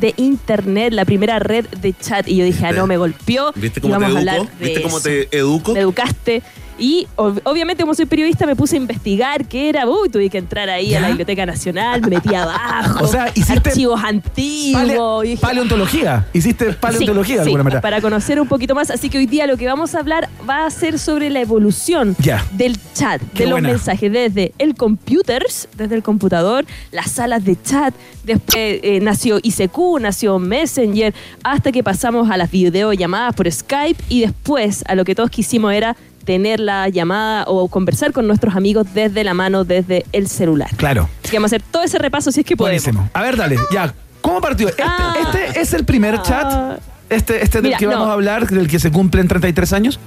de internet, la primera red de chat. Y yo dije, ah, no, me golpeó. ¿Viste cómo te educo? ¿Viste cómo te educo? Me educaste. Y ob- obviamente, como soy periodista, me puse a investigar qué era. Uy, tuve que entrar ahí a la. Biblioteca Nacional, me metí abajo. O sea, hiciste archivos antiguos. Dije, paleontología. Hiciste paleontología Sí, de sí, alguna manera. para conocer un poquito más. Así que hoy día lo que vamos a hablar va a ser sobre la evolución Ya. del chat, Qué de los buena. mensajes, desde el computers, desde el computador, las salas de chat, después eh, nació ICQ, nació Messenger, hasta que pasamos a las videollamadas por Skype y después a lo que todos quisimos era tener la llamada o conversar con nuestros amigos desde la mano, desde el celular. Claro. Así que vamos a hacer todo ese repaso si es que podemos. Buenísimo. A ver, dale, ya. ¿Cómo partió? Este, Ah. este es el primer chat. Este, este del Mira, que vamos no. a hablar, del que se cumplen 33 años.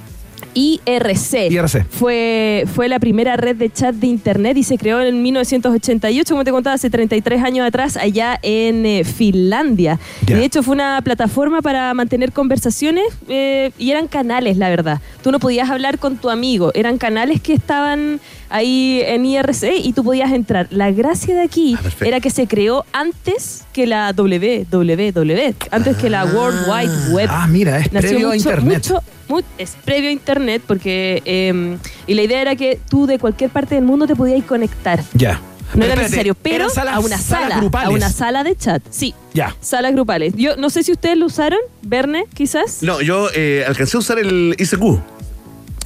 IRC. IRC. Fue, fue la primera red de chat de internet y se creó en 1988, como te contaba, hace 33 años atrás, allá en eh, Finlandia. De hecho fue una plataforma para mantener conversaciones eh, y eran canales, la verdad. Tú no podías hablar con tu amigo, eran canales que estaban ahí en IRC y tú podías entrar. La gracia de aquí era que se creó antes que la WWW, antes que la World Wide Web. Ah, mira, es Nació previo a mucho- Internet. mucho- mu- es previo a internet porque eh, y la idea era que tú de cualquier parte del mundo te podías conectar Ya. no Pero era espérate, necesario pero salas- a una sala grupales. a una sala de chat sí Ya. salas grupales yo no sé si ustedes lo usaron Verne quizás No, yo eh, alcancé a usar el ICQ.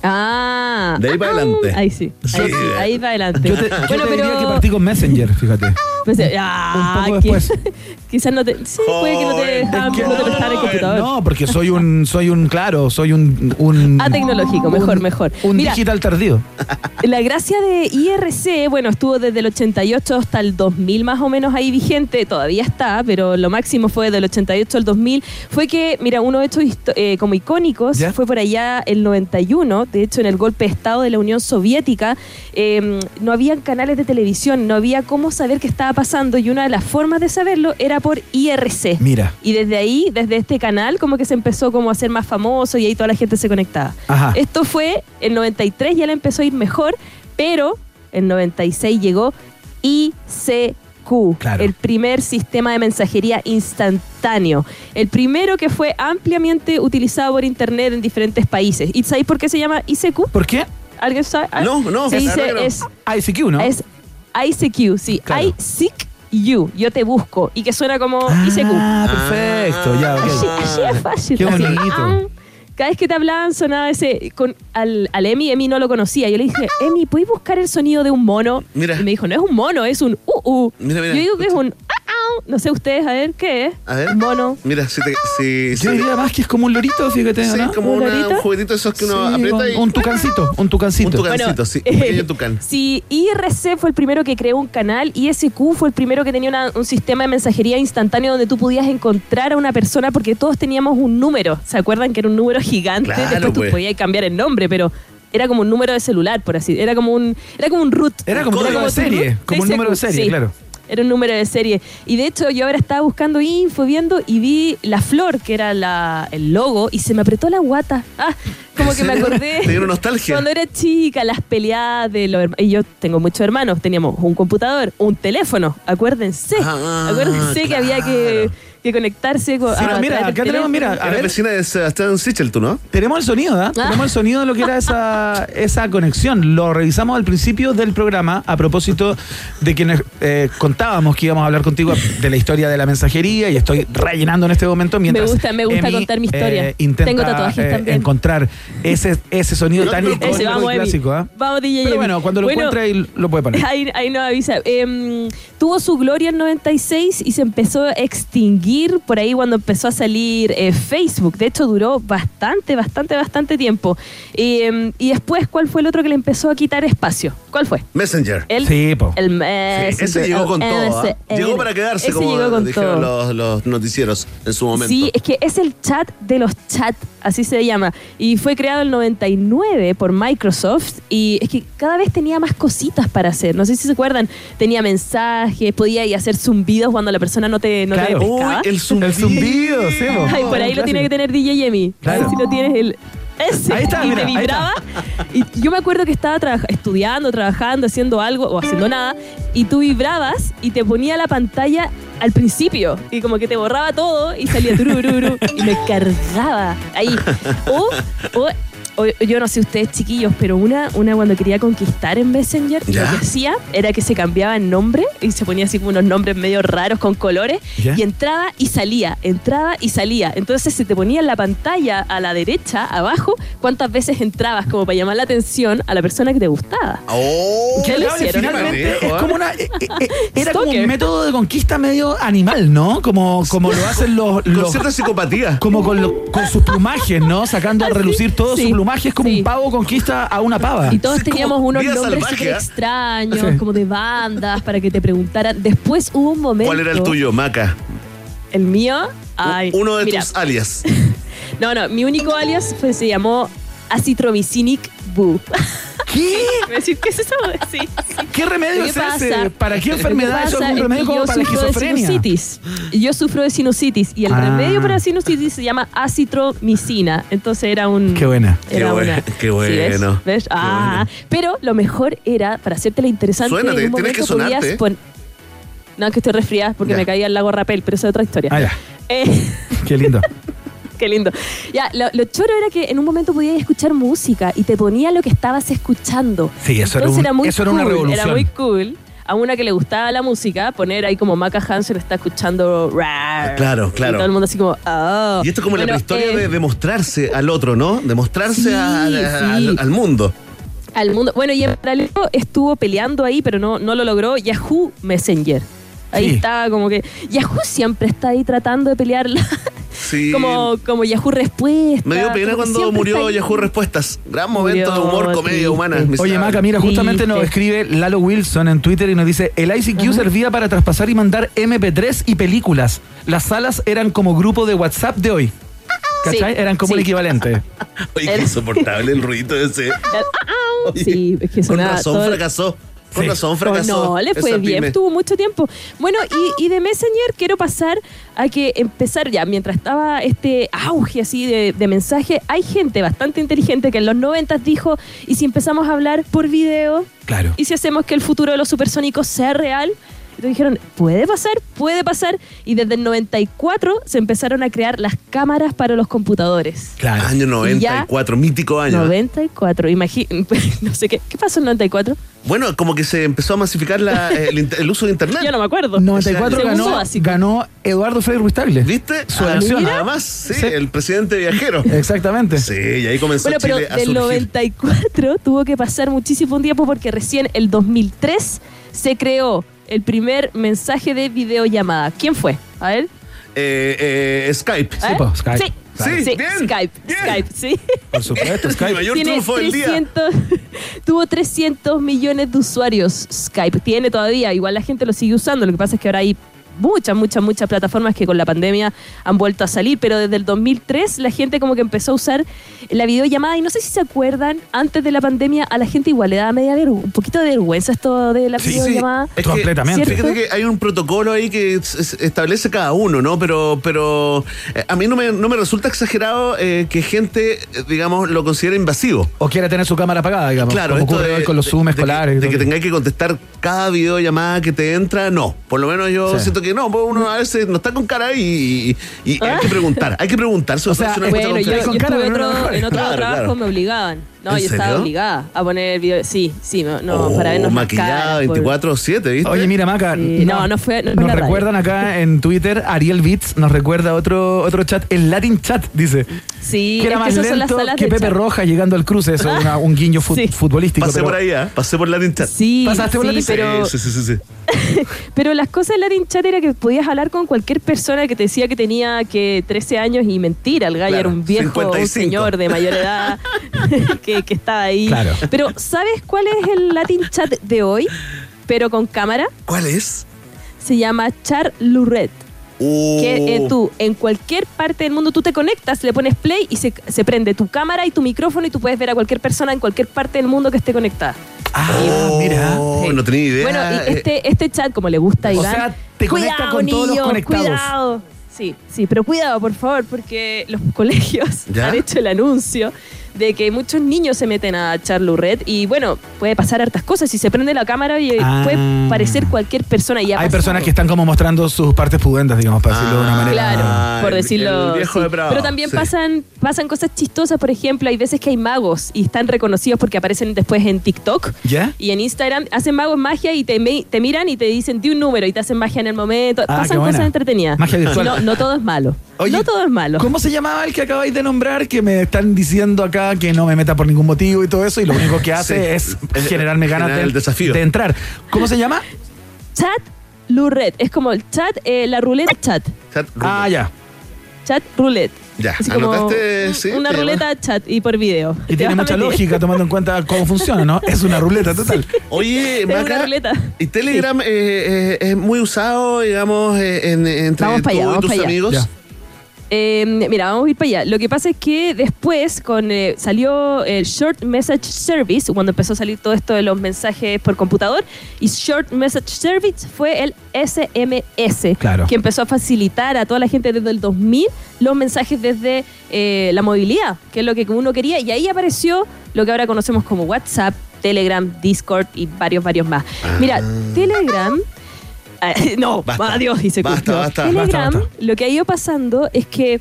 Ah De ahí para adelante. ahí sí ahí, Sí. ahí va adelante Yo te, yo bueno te diría pero que partí con Messenger, fíjate. pues, ah, Un poco que- después. quizás no te sí puede que no te dejaban que no te no, prestaran el computador No, porque soy un, soy un, claro, soy un, un Ah, tecnológico, mejor, mejor. Un Mira, digital tardío. La gracia de IRC, bueno, estuvo desde el 88 hasta el 2000 más o menos ahí vigente, todavía está, pero lo máximo fue del 88 al 2000, fue que, mira, uno de estos eh, como icónicos ¿Ya? fue por allá el 91, de hecho en el golpe de Estado de la Unión Soviética, eh, no habían canales de televisión, no había cómo saber qué estaba pasando y una de las formas de saberlo era por IRC. Mira. Y desde ahí, desde este canal, como que se empezó como a ser más famoso y ahí toda la gente se conectaba. Ajá. Esto fue el 93, ya le empezó a ir mejor, pero el 96 llegó ICQ, Claro. el primer sistema de mensajería instantáneo. El primero que fue ampliamente utilizado por internet en diferentes países. ¿Y sabéis por qué se llama ICQ? ¿Por qué? ¿Alguien sabe? No, no, Se dice, que no. es, ICQ, ¿no? es ICQ, sí. Claro. I seek you, yo te busco. Y que suena como ICQ. Ah, perfecto, ya, ok. Así, así es fácil. Qué así. Ah, Cada vez que te hablaban sonaba ese. Con, al, al Emi, Emi no lo conocía. Yo le dije, Emi, ¿puedes buscar el sonido de un mono? Mira. Y me dijo, no es un mono, es un uh uh. Mira, mira. Yo digo que es un ah, ah. No sé ustedes, a ver, ¿qué es? A ver. Un mono. Mira, si te. Si, Yo si- diría más que es como un lorito, fíjate, sí, ¿no? como ¿Un una- lorito? un juguetito de esos que uno Sí, aprieta un, y. un tucancito, un tucancito. Un tucancito, Bueno, sí. Un pequeño tucán. Si IRC fue el primero que creó un canal, ISQ fue el primero que tenía una- un sistema de mensajería instantáneo donde tú podías encontrar a una persona porque todos teníamos un número. ¿Se acuerdan que era un número gigante? Claro, Después tú pues. podías cambiar el nombre, pero era como un número de celular, por así. Era como un, era como un root. Era como un Era número de serie, root como un número de serie, sí. claro. Era un número de serie. Y de hecho, yo ahora estaba buscando info, viendo, y vi la flor, que era la, el logo, y se me apretó la guata. Ah, como ¿En que me acordé. Te dieron nostalgia. Cuando era chica, las peleadas de los hermanos. Y yo tengo muchos hermanos. Teníamos un computador, un teléfono. Acuérdense. Ah, acuérdense que había que, que conectarse con. Pero a mira, acá tenemos, mira, a Era ver, vecina de Sebastián Sichel, tú, ¿no? tenemos el sonido, ¿ah? Tenemos el sonido de lo que era esa, esa conexión. Lo revisamos al principio del programa a propósito de que nos, eh, contábamos que íbamos a hablar contigo de la historia de la mensajería y estoy rellenando en este momento mientras Me gusta, me gusta Emi, contar mi historia. eh, intenta, Tengo tatuajes eh, también. encontrar ese, ese sonido No tan icónico Ese, y vamos, Emi. clásico, ¿ah? Vamos, DJ. Pero bueno, cuando lo Bueno, encuentre ahí lo puede poner. Ahí, ahí nos avisa. Tuvo su gloria en 96 y se empezó a extinguir por ahí cuando empezó a salir eh, Facebook. De hecho, duró bastante, bastante, bastante tiempo. Em, y después, ¿cuál fue el otro que le empezó a quitar espacio? ¿Cuál fue? Messenger. El, Sí, po. el Sí, Messenger, ese llegó con el todo. ¿ah? Llegó para quedarse, Ese como llegó con dijeron todo. los, los noticieros en su momento. Sí, es que es el chat de los chats, así se llama. Y fue creado en el 99 por Microsoft y es que cada vez tenía más cositas para hacer. No sé si se acuerdan, tenía mensajes, podía ir a hacer zumbidos cuando la persona no te, no te pescaba. Uy, el zumbido. El zumbido, sí. Ay, por ahí lo tiene que tener DJ Yemi. Claro. Si no tienes el. Ese. Ahí está, y mira, te ahí vibraba. Y yo me acuerdo que estaba estudiando, trabajando, haciendo algo o haciendo nada. Y tú vibrabas y te ponía la pantalla al principio. Y como que te borraba todo y salía turururu. y me cargaba ahí. O, o o- yo no sé ustedes chiquillos, pero una, una cuando quería conquistar en Messenger, ¿Ya? lo que hacía era que se cambiaba el nombre y se ponía así como unos nombres medio raros con colores ¿Ya? y entraba y salía, entraba y salía. Entonces se te ponía en la pantalla a la derecha, abajo, cuántas veces entrabas como para llamar la atención a la persona que te gustaba. Oh, es como una eh, eh, eh, era como un método de conquista medio animal, ¿no? Como, como lo hacen los, Con los cierta psicopatía. como con, lo- con sus plumajes, ¿no? Sacando a relucir todo Ah, Sí, su plumaje es como sí. un pavo conquista a una pava. Y todos Sí, teníamos unos nombres súper ¿eh? extraños, Sí. como de bandas, para que te preguntaran. Después hubo un momento. ¿Cuál era el tuyo, Maca? El mío. Ay, Uno de mira, tus alias. No, no, mi único alias fue, se llamó Acitromycinic Boo. ¿Qué? ¿Me decir qué es eso? Sí. ¿Qué remedio ¿Qué es ese? ¿Para qué enfermedad es pasa algún es remedio que como yo para la sufro de esquizofrenia? sinusitis. Y Yo sufro de sinusitis y el Ah. remedio para la sinusitis se llama acitromicina. Entonces era un. Qué buena. Era Qué una. bueno, qué ¿Sí ves? bueno, ¿Ves? qué Ah, pero lo mejor era, para hacértela interesante, Suénate, en un tienes que momento podías sonarte. pon- No, que estoy resfriada porque Ya. me caía al lago Rapel, pero eso es otra historia. Ah, ya. Eh, Qué lindo. Qué lindo. Ya, lo, lo choro era que en un momento podías escuchar música y te ponía lo que estabas escuchando. Sí, eso era un- muy eso era una revolución. Era muy cool. A una que le gustaba la música, poner ahí como Maca Hansen está escuchando rar. Claro, claro. Y todo el mundo así como, oh. Y esto es como la Bueno, prehistoria eh, de demostrarse al otro, ¿no? Demostrarse Sí, al, al- sí. al mundo. al mundo. Bueno, y en paralelo estuvo peleando ahí, pero no, no lo logró Yahoo Messenger. Ahí Sí. estaba como que. Yahoo siempre está ahí tratando de pelearla. Sí. como, como Yahoo Respuesta. Me dio pena cuando murió. Yahoo Respuestas. Gran momento de humor, comedia triste. humana. Oye. Maca, mira, justamente nos escribe Lalo Wilson en Twitter y nos dice, el ICQ servía para traspasar y mandar MP3 y películas. Las salas eran como grupo de WhatsApp de hoy. ¿Cachai? Sí, eran como un sí. equivalente. Oye, qué insoportable el ruido ese. Oye, Sí, es que Con razón todo- fracasó. Con Sí. razón Oh, fracasó. no, le fue bien, pyme. estuvo mucho tiempo. Bueno, y, y de Messenger quiero pasar a que empezar ya, mientras estaba este auge así de, de mensaje, hay gente bastante inteligente que en los 90 dijo, ¿y si empezamos a hablar por video? Claro. ¿Y si hacemos que el futuro de los supersónicos sea real? Entonces dijeron, puede pasar, puede pasar. Y desde el 94 se empezaron a crear las cámaras para los computadores. Claro. Año 94, mítico año. 94, imagínate, no sé qué, ¿qué pasó en 94? Bueno, como que se empezó a masificar la- el, uso de internet. Yo no me acuerdo. 94 Segundo ganó, básico. ganó Eduardo Frei Ruiz Tagle. ¿Viste? Su Ah, elección. mira. Además, sí, Sí. el presidente viajero. Exactamente. Sí, y ahí comenzó Bueno, pero Chile a del surgir. 94 tuvo que pasar muchísimo tiempo porque recién el 2003 se creó el primer mensaje de videollamada. ¿Quién fue? A ver. Eh, eh, Skype. po, Skype. Sí, Sí, sí, bien, Skype, bien. Skype, sí. Por supuesto, Skype. mayor Tiene triunfo del día. 300, tuvo 300 millones de usuarios Skype. Tiene todavía, igual la gente lo sigue usando. Lo que pasa es que ahora hay muchas, muchas, muchas plataformas que con la pandemia han vuelto a salir, pero desde el 2003 la gente como que empezó a usar la videollamada y no sé si se acuerdan, antes de la pandemia a la gente igual le daba media un poquito de vergüenza esto de la Sí, sí. videollamada. Es que, Completamente. Fíjate que hay un protocolo ahí que es- es- establece cada uno, ¿no? Pero, pero eh, a mí no me, no me resulta exagerado eh, que gente, digamos, lo considere invasivo. O quiere tener su cámara apagada, digamos. Claro, como esto ocurre de, hoy con los Zoom de que- escolares. de que tengáis que contestar cada videollamada que te entra, no. Por lo menos yo Sí. siento que no, pues uno a veces no está con cara y, y- y hay que preguntar, hay que preguntar. O sea, Bueno, yo, yo con cara, estuve otro- en otro Claro, trabajo claro. me obligaban. No, ¿En yo estaba obligada a poner video. Sí, sí, no, no Oh, para vernos maquillada caras, por- 24-7, ¿viste? Oye, mira, Maca. Sí, no, no fue- no fue nos radio. recuerdan acá en Twitter, Ariel Beats nos recuerda otro, otro chat, el Latin Chat, dice. Sí, que era es más las lento salas que Pepe chat. Roja llegando al cruce, eso, una- un guiño fut- Sí. futbolístico. Pasé pero- por ahí, ¿ah? Pasé por Latin Chat. Sí, ¿Pasaste por sí, pero, Sí, sí, sí, sí. pero las cosas del Latin Chat era que podías hablar con cualquier persona que te decía que tenía que 13 años y mentira, el gallo Claro, era un viejo, un 55. señor de mayor edad que, que estaba ahí. Claro. Pero ¿sabes cuál es el Latin Chat de hoy? Pero con cámara. ¿Cuál es? Se llama Char Lurret. Oh. Que eh, tú, en cualquier parte del mundo, tú te conectas, le pones play y se, se prende tu cámara y tu micrófono y tú puedes ver a cualquier persona en cualquier parte del mundo que esté conectada. Ah, mira. Oh, Sí. no tenía idea. Bueno, y este, este chat, como le gusta a O Iván. sea, te conecta cuidado, con todos los conectados. Cuidado. Sí, sí, pero cuidado, por favor, porque los colegios ¿Ya? han hecho el anuncio de que muchos niños se meten a Charlurret y bueno, puede pasar hartas cosas. Si se prende la cámara y eh, Ah. puede parecer cualquier persona. Y ha Hay pasado. personas que están como mostrando sus partes pudentas, digamos, para decirlo de una manera. Claro, por decirlo. el viejo sí. depravado, Pero también sí. pasan, pasan cosas chistosas, por ejemplo, hay veces que hay magos y están reconocidos porque aparecen después en TikTok ¿Ya? y en Instagram. Hacen magos magia y te, te miran y te dicen di un número y te hacen magia en el momento. Ah, pasan buena. cosas entretenidas. Magia virtual. No, no todo es malo. Oye, no todo es malo. ¿Cómo se llamaba el que acabáis de nombrar? Que me están diciendo acá que no me meta por ningún motivo y todo eso, y lo único que hace Sí. es generarme ganas Generar de, el desafío. de entrar. ¿Cómo se llama? Chat Lurret. Es como el chat, eh, la ruleta chat. Chat Ah, ya. Chat roulette. Ya, Así como anotaste, un- sí, una ruleta chat y por video. Y tiene mucha lógica tomando en cuenta cómo funciona, ¿no? Es una ruleta total. Oye, Es una Maca, ruleta. ¿y Telegram eh, eh, es muy usado, digamos, eh, en, entre Vamos tú allá, y vamos tus allá. amigos? Ya. Eh, mira, vamos a ir para allá. Lo que pasa es que después con eh, salió el Short Message Service, cuando empezó a salir todo esto de los mensajes por computador, y Short Message Service fue el SMS, Claro. que empezó a facilitar a toda la gente desde el 2000 los mensajes desde eh, la movilidad, que es lo que uno quería, y ahí apareció lo que ahora conocemos como WhatsApp, Telegram, Discord y varios, varios más. Mira, Telegram... eh, no, Basta. adiós, dice Basta, Custo. basta, Telegram, basta, basta. lo que ha ido pasando es que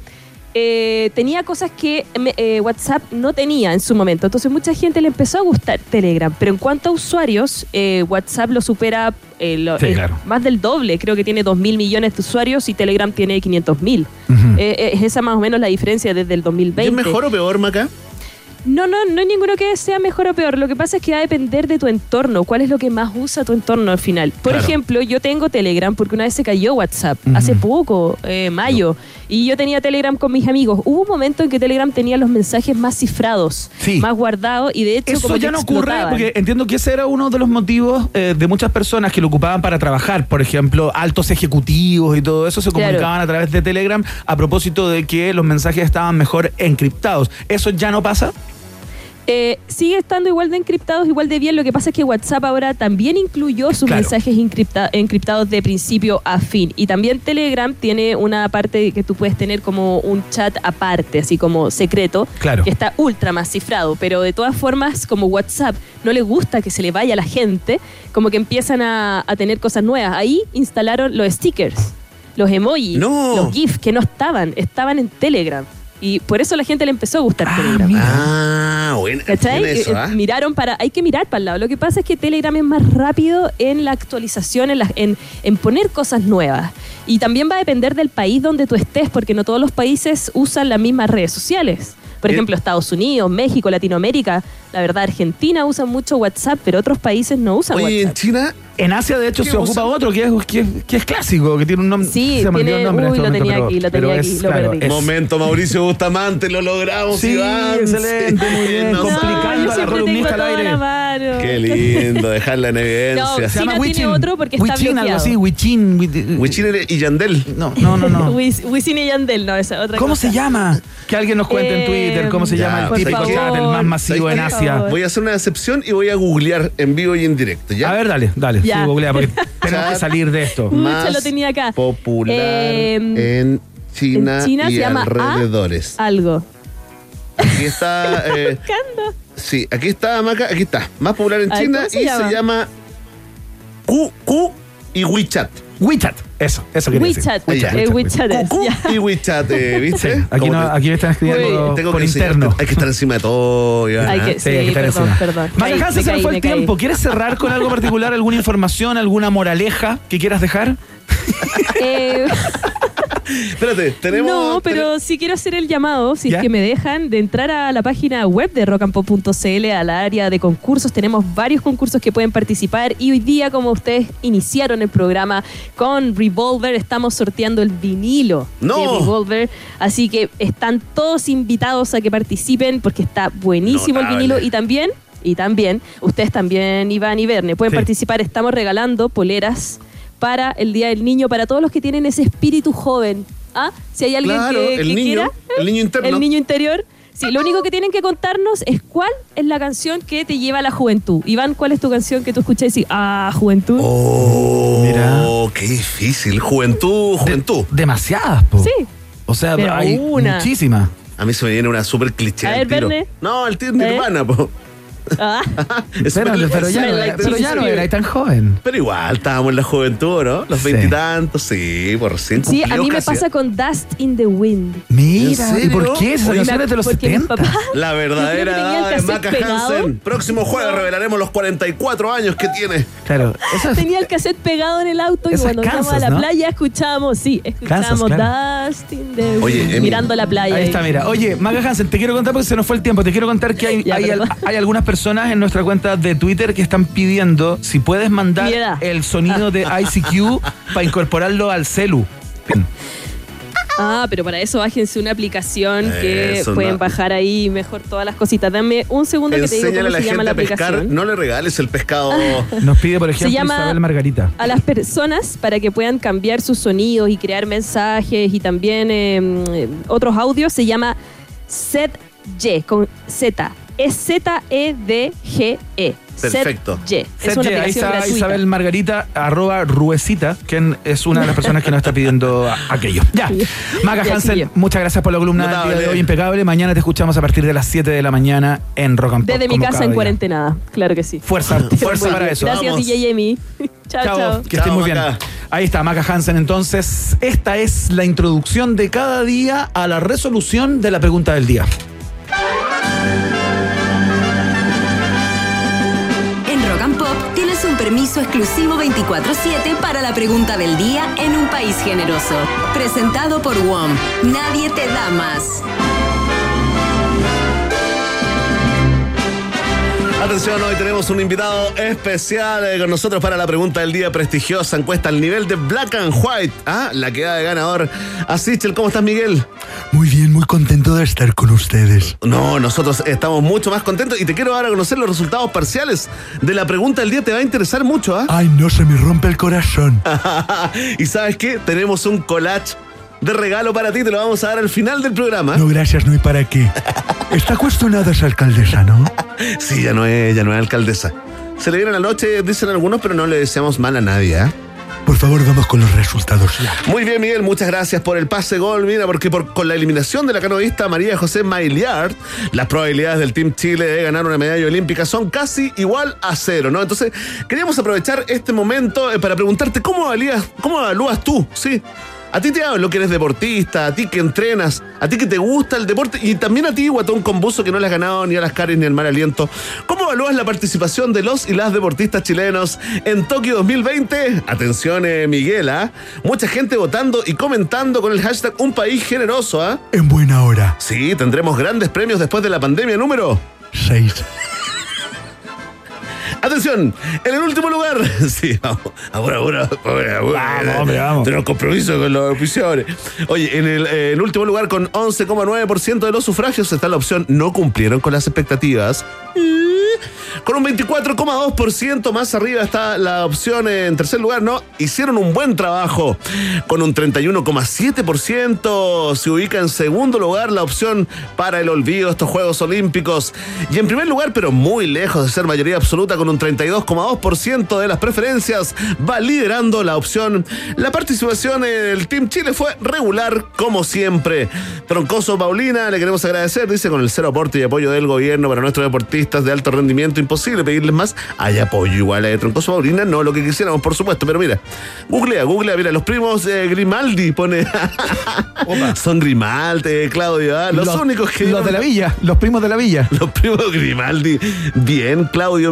eh, tenía cosas que eh, WhatsApp no tenía en su momento. Entonces mucha gente le empezó a gustar Telegram. Pero en cuanto a usuarios, eh, WhatsApp lo supera eh, lo- Sí, eh, claro. más del doble. Creo que tiene 2 mil millones de usuarios y Telegram tiene 500 mil. Eh, eh, es esa más o menos la diferencia desde el ¿Y 2020. ¿Es mejor o peor, Maca? No, no, no hay ninguno que sea mejor o peor. Lo que pasa es que va a depender de tu entorno. ¿Cuál es lo que más usa tu entorno al final? Por Claro. ejemplo, yo tengo Telegram porque una vez se cayó WhatsApp, hace poco, eh, mayo, y yo tenía Telegram con mis amigos. Hubo un momento en que Telegram tenía los mensajes más cifrados, Sí. más guardados, y de hecho Eso como ya no ocurre porque entiendo que ese era uno de los motivos eh, de muchas personas que lo ocupaban para trabajar. Por ejemplo, altos ejecutivos y todo eso se Claro. comunicaban a través de Telegram a propósito de que los mensajes estaban mejor encriptados. ¿Eso ya no pasa? Eh, sigue estando igual de encriptados, igual de bien. Lo que pasa es que WhatsApp ahora también incluyó sus Claro. mensajes encripta- encriptados de principio a fin. Y también Telegram tiene una parte que tú puedes tener como un chat aparte, así como secreto, Claro. que está ultra más cifrado. Pero de todas formas, como WhatsApp no le gusta que se le vaya a la gente, como que empiezan a, a tener cosas nuevas. Ahí instalaron los stickers, los emojis, No. los GIFs que no estaban, estaban en Telegram. Y por eso la gente le empezó a gustar Ah, Telegram. mira. Ah, bueno. Eso, Eh, ¿ah? Miraron para. Hay que mirar para el lado. Lo que pasa es que Telegram es más rápido en la actualización, en, las- en, en poner cosas nuevas. Y también va a depender del país donde tú estés, porque no todos los países usan las mismas redes sociales. Por ejemplo, Estados Unidos, México, Latinoamérica. La verdad, Argentina usa mucho WhatsApp, pero otros países no usan Oye, en WhatsApp. China, En Asia, de hecho, ¿Qué se usa? ocupa otro que es, que, es- que es clásico, que tiene un nombre. Sí, se me olvidó tiene- el nombre en uy, este lo momento, tenía pero- aquí, lo tenía es, aquí, lo claro, perdí. es- momento, Mauricio Bustamante, lo logramos, Sí, Iván. excelente, muy bien, No, complicando yo a la siempre columnista tengo al todo aire. a la mano. Qué lindo dejarla en evidencia. No, Se llama tiene Wichin. otro porque está Wichin, algo así, Wichin. Y Yandel. No, no, no. no. Wisin y Yandel, no, esa otra ¿Cómo cosa. se llama? Que alguien nos cuente en Eh, Twitter cómo se ya, llama el típico chat, el más masivo en ¿Sabes favor. Voy a hacer una excepción y voy a googlear en vivo y en directo, ¿ya? A ver, dale, dale. Ya. Sí, googlea, porque tenemos que salir de esto. Más lo tenía acá. popular Eh, en China, en China y se llama alrededores. Algo. Aquí está. eh, Buscando. sí, aquí está, Maca. Aquí está. Más popular en ver, China ¿cómo se y llama? se llama QQ y WeChat. WeChat, eso, eso quería decir. WeChat. WeChat. Eh, WeChat ya. y WeChat, eh, ¿viste? Sí, aquí, no, aquí me están escribiendo tengo por que interno. Hay que estar encima de todo. ya, Hay que- Sí, hay que estar perdón, encima. perdón. Caí, me se nos caí, fue el caí. tiempo. ¿Quieres cerrar con algo particular, alguna información, alguna moraleja que quieras dejar? Eh, Espérate, tenemos. no, pero sí quiero hacer el llamado, si ¿Ya? es que me dejan, de entrar a la página web de rockandpop.cl, a la área de concursos. Tenemos varios concursos que pueden participar y hoy día, como ustedes iniciaron el programa con Revolver, estamos sorteando el vinilo ¡No! de Revolver. Así que están todos invitados a que participen porque está buenísimo el vinilo y también... Y también, ustedes también, Iván y Verne, pueden Sí. participar. Estamos regalando poleras para el Día del Niño, para todos los que tienen ese espíritu joven. ¿Ah? Si hay alguien Claro, que, el que niño, quiera, el niño interno. el niño interior. Sí, lo único que tienen que contarnos es cuál es la canción que te lleva a la juventud. Iván, ¿cuál es tu canción que tú escuchas y dices, ah, juventud? Oh, Mira. qué difícil. Juventud, juventud. Demasiadas, po. Sí. O sea, Pero hay una. muchísimas. A mí se me viene una súper cliché. A al ver, tiro. Verne. No, el tío Nirvana, po. Ah, Pero, ya, no, era- pero teen ya no spirit. era tan joven. Pero igual, estábamos en la juventud, ¿no? Los Sí. veintitantos, sí, por recién sí, a mí me casi. pasa con Dust in the Wind. Mira, ¿En ¿y por qué? Esa Oye, canción es de los porque mi 70. papá- La verdadera edad de Maca pegado. Hansen. Próximo jueves revelaremos los 44 años que tiene. Claro, esas, Tenía el cassette pegado en el auto y Esas cuando íbamos a la ¿no? playa escuchábamos, sí, escuchábamos claro. Dust in the Wind. Oye, mirando la playa. Ahí está, mira. Oye, Maga Hansen, te quiero contar porque se nos fue el tiempo. Te quiero contar que hay, Ya, hay, perdón. hay algunas personas en nuestra cuenta de Twitter que están pidiendo si puedes mandar Piedad. el sonido de ICQ para incorporarlo al celu. Ah, pero para eso bájense una aplicación que Eso, pueden no. bajar ahí mejor todas las cositas. Dame un segundo que te digo cómo a la se llama gente la a pescar. aplicación. No le regales el pescado. Nos pide, por ejemplo, llama- Isabel Margarita. a las personas para que puedan cambiar sus sonidos y crear mensajes y también eh, eh, otros audios se llama SetY con Z. Es Z-E-D-G-E. Perfecto. SetY. Es Set una Ye, ahí está gratuita. Isabel Margarita, arroba Ruecita, quien es una de las personas que nos está pidiendo aquello. Ya. Maga Ya, Hansen, chiquillo. muchas gracias por la columna del día de hoy, impecable. Mañana te escuchamos a partir de las 7 de la mañana en Rock and Pop. Desde mi casa en día. cuarentena. Claro que sí. Fuerza, fuerza para eso. Gracias, Vamos. DJ Emi. chao, Chao, chao. que estés muy bien. Maca. Ahí está, Maca Hansen. Entonces, esta es la introducción de cada día a la resolución de la pregunta del día. Permiso exclusivo 24-7 para la pregunta del día en un país generoso. Presentado por WOM. Nadie te da más. Atención, hoy tenemos un invitado especial eh, con nosotros para la pregunta del día prestigiosa encuesta al nivel de Black and White. Ah, la que da de ganador. Asichel, ¿cómo estás, Miguel? Muy bien, muy contento de estar con ustedes. No, nosotros estamos mucho más contentos y te quiero dar a conocer los resultados parciales de la pregunta del día. Te va a interesar mucho, ¿ah? Ay, no se me rompe el corazón. y sabes qué? Tenemos un collage de regalo para ti. Te lo vamos a dar al final del programa. No, gracias, no hay para qué. Está cuestionada esa alcaldesa, ¿no? Sí, ya no es, ya no es alcaldesa. Se le viene la noche, dicen algunos, pero no le deseamos mal a nadie, ¿ah? Por favor, vamos con los resultados ya. Muy bien, Miguel, muchas gracias por el pase gol. Mira, porque por- con la eliminación de la canoísta María José Maillard, las probabilidades del Team Chile de ganar una medalla olímpica son casi igual a cero, ¿no? Entonces, queríamos aprovechar este momento eh, para preguntarte cómo evalúas, cómo evalúas tú, ¿sí? A ti te hablo que eres deportista, a ti que entrenas, a ti que te gusta el deporte y también a ti, guatón con buzo, que no le has ganado ni a las caries ni al mal aliento. ¿Cómo evalúas la participación de los y las deportistas chilenos en Tokio 2020? Atención, eh, Miguel, ¿ah? Mucha gente votando y comentando con el hashtag Un País Generoso, ¿ah? En buena hora. Sí, tendremos grandes premios después de la pandemia número. Seis. Atención, en el último lugar. Sí, vamos. Ahora, ahora, ahora. Vamos, hombre, vamos. Tenemos compromiso con los oficiales. Oye, en el, eh, en último lugar, con 11,9% de los sufragios, está la opción no cumplieron con las expectativas. Con un 24,2% más arriba está la opción eh, en tercer lugar, ¿no? Hicieron un buen trabajo. Con un 31,7% se ubica en segundo lugar la opción para el olvido de estos Juegos Olímpicos. Y en primer lugar, pero muy lejos de ser mayoría absoluta, con un 32,2% de las preferencias, va liderando la opción. La participación en el Team Chile fue regular, como siempre. Troncoso Paulina, le queremos agradecer, dice, con el cero aporte y apoyo del gobierno para nuestros deportistas de alto rendimiento, imposible pedirles más. Hay apoyo igual a Troncoso Paulina, no lo que quisiéramos, por supuesto, pero mira, googlea, googlea, mira, los primos eh, Grimaldi pone. Son Grimaldi, eh, Claudio, ¿ah? los, únicos que. Los de la villa, los primos de la villa. Los primos Grimaldi. Bien, Claudio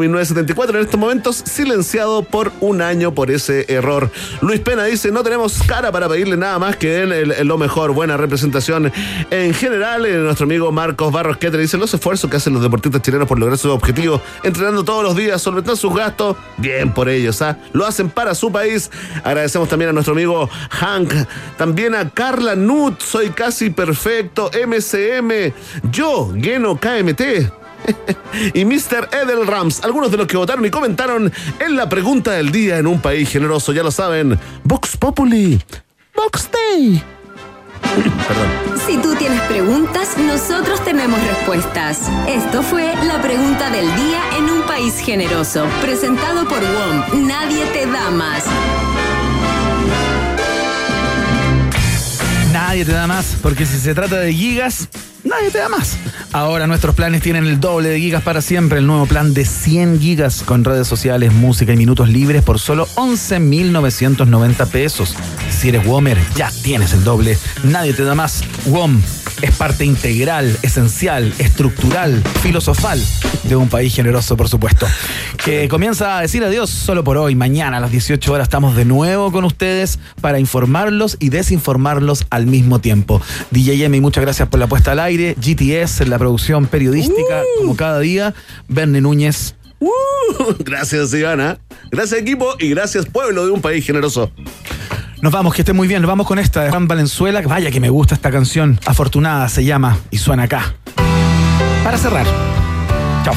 1974 en estos momentos silenciado por un año por ese error. Luis Pena dice, no tenemos cara para pedirle nada más que den el- el- lo mejor, buena representación. En general, eh, nuestro amigo Marcos Barros que te dice los esfuerzos que hacen los deportistas chilenos por lograr sus objetivos, entrenando todos los días, solventando sus gastos, bien por ellos, ¿ah? Lo hacen para su país. Agradecemos también a nuestro amigo Hank, también a Carla Nut, soy casi perfecto, MCM, yo, Geno KMT y Mr. Edel Rams, algunos de los que votaron y comentaron en la pregunta del día en un país generoso, ya lo saben, Vox Populi, Vox Day. Perdón. Si tú tienes preguntas, nosotros tenemos respuestas. Esto fue la pregunta del día en un país generoso, presentado por WOM. Nadie te da más. Nadie te da más, porque si se trata de gigas, nadie te da más. Ahora nuestros planes tienen el doble de gigas para siempre. El nuevo plan de 100 gigas con redes sociales, música y minutos libres por solo 11.990 pesos. Si eres Womer, ya tienes el doble. Nadie te da más. WOM es parte integral, esencial, estructural, filosofal de un país generoso, por supuesto. Que comienza a decir adiós solo por hoy. Mañana a las 18 horas estamos de nuevo con ustedes para informarlos y desinformarlos al mismo tiempo. DJ Emi, muchas gracias por la puesta al aire. GTS en la producción periodística, como cada día. Verne Núñez. Uh, gracias, Ivana. Gracias, equipo. Y gracias, pueblo de un país generoso. Nos vamos, que esté muy bien. Nos vamos con esta de Juan Valenzuela. Vaya que me gusta esta canción. Afortunada se llama y suena acá. Para cerrar. Chao.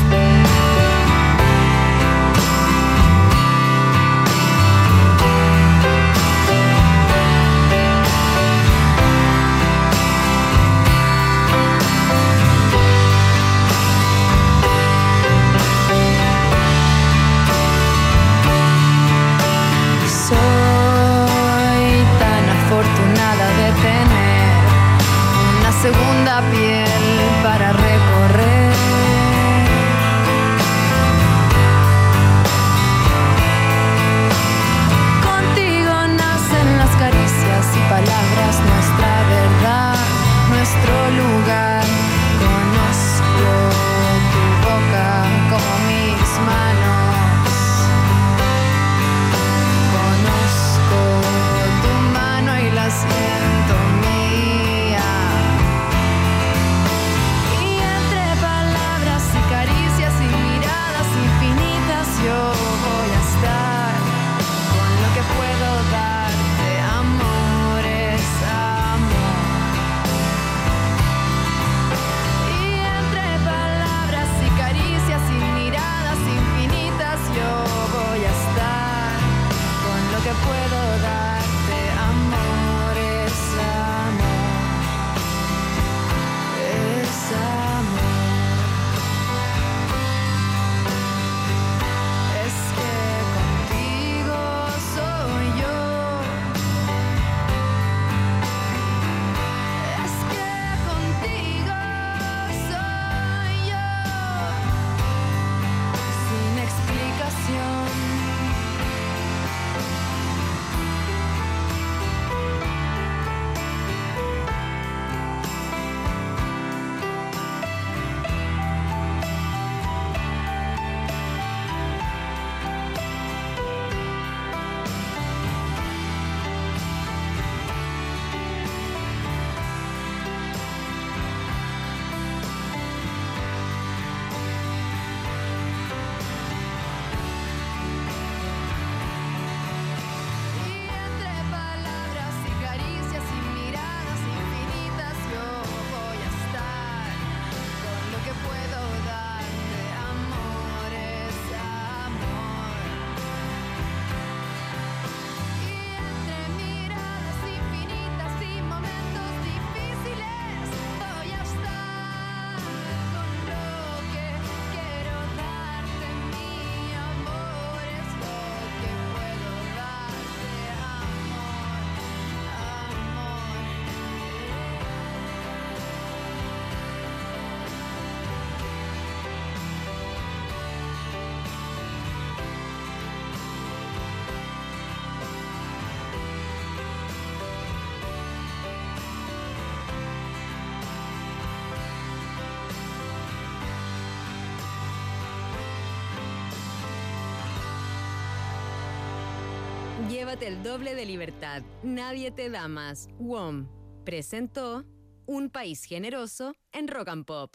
Llévate el doble de libertad. Nadie te da más. WOM presentó Un país generoso en Rock and Pop.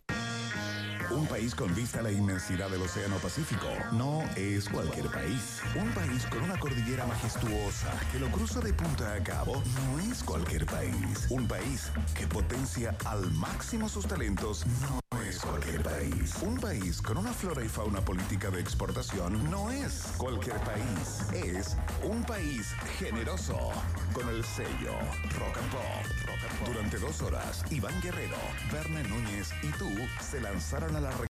Un país con vista a la inmensidad del Océano Pacífico no es cualquier país. Un país con una cordillera majestuosa que lo cruza de punta a cabo no es cualquier país. Un país que potencia al máximo sus talentos no cualquier país. Un país con una flora y fauna política de exportación no es cualquier país. Es un país generoso con el sello Rock and Pop. Durante dos horas, Iván Guerrero, Verne Núñez y tú se lanzaron a la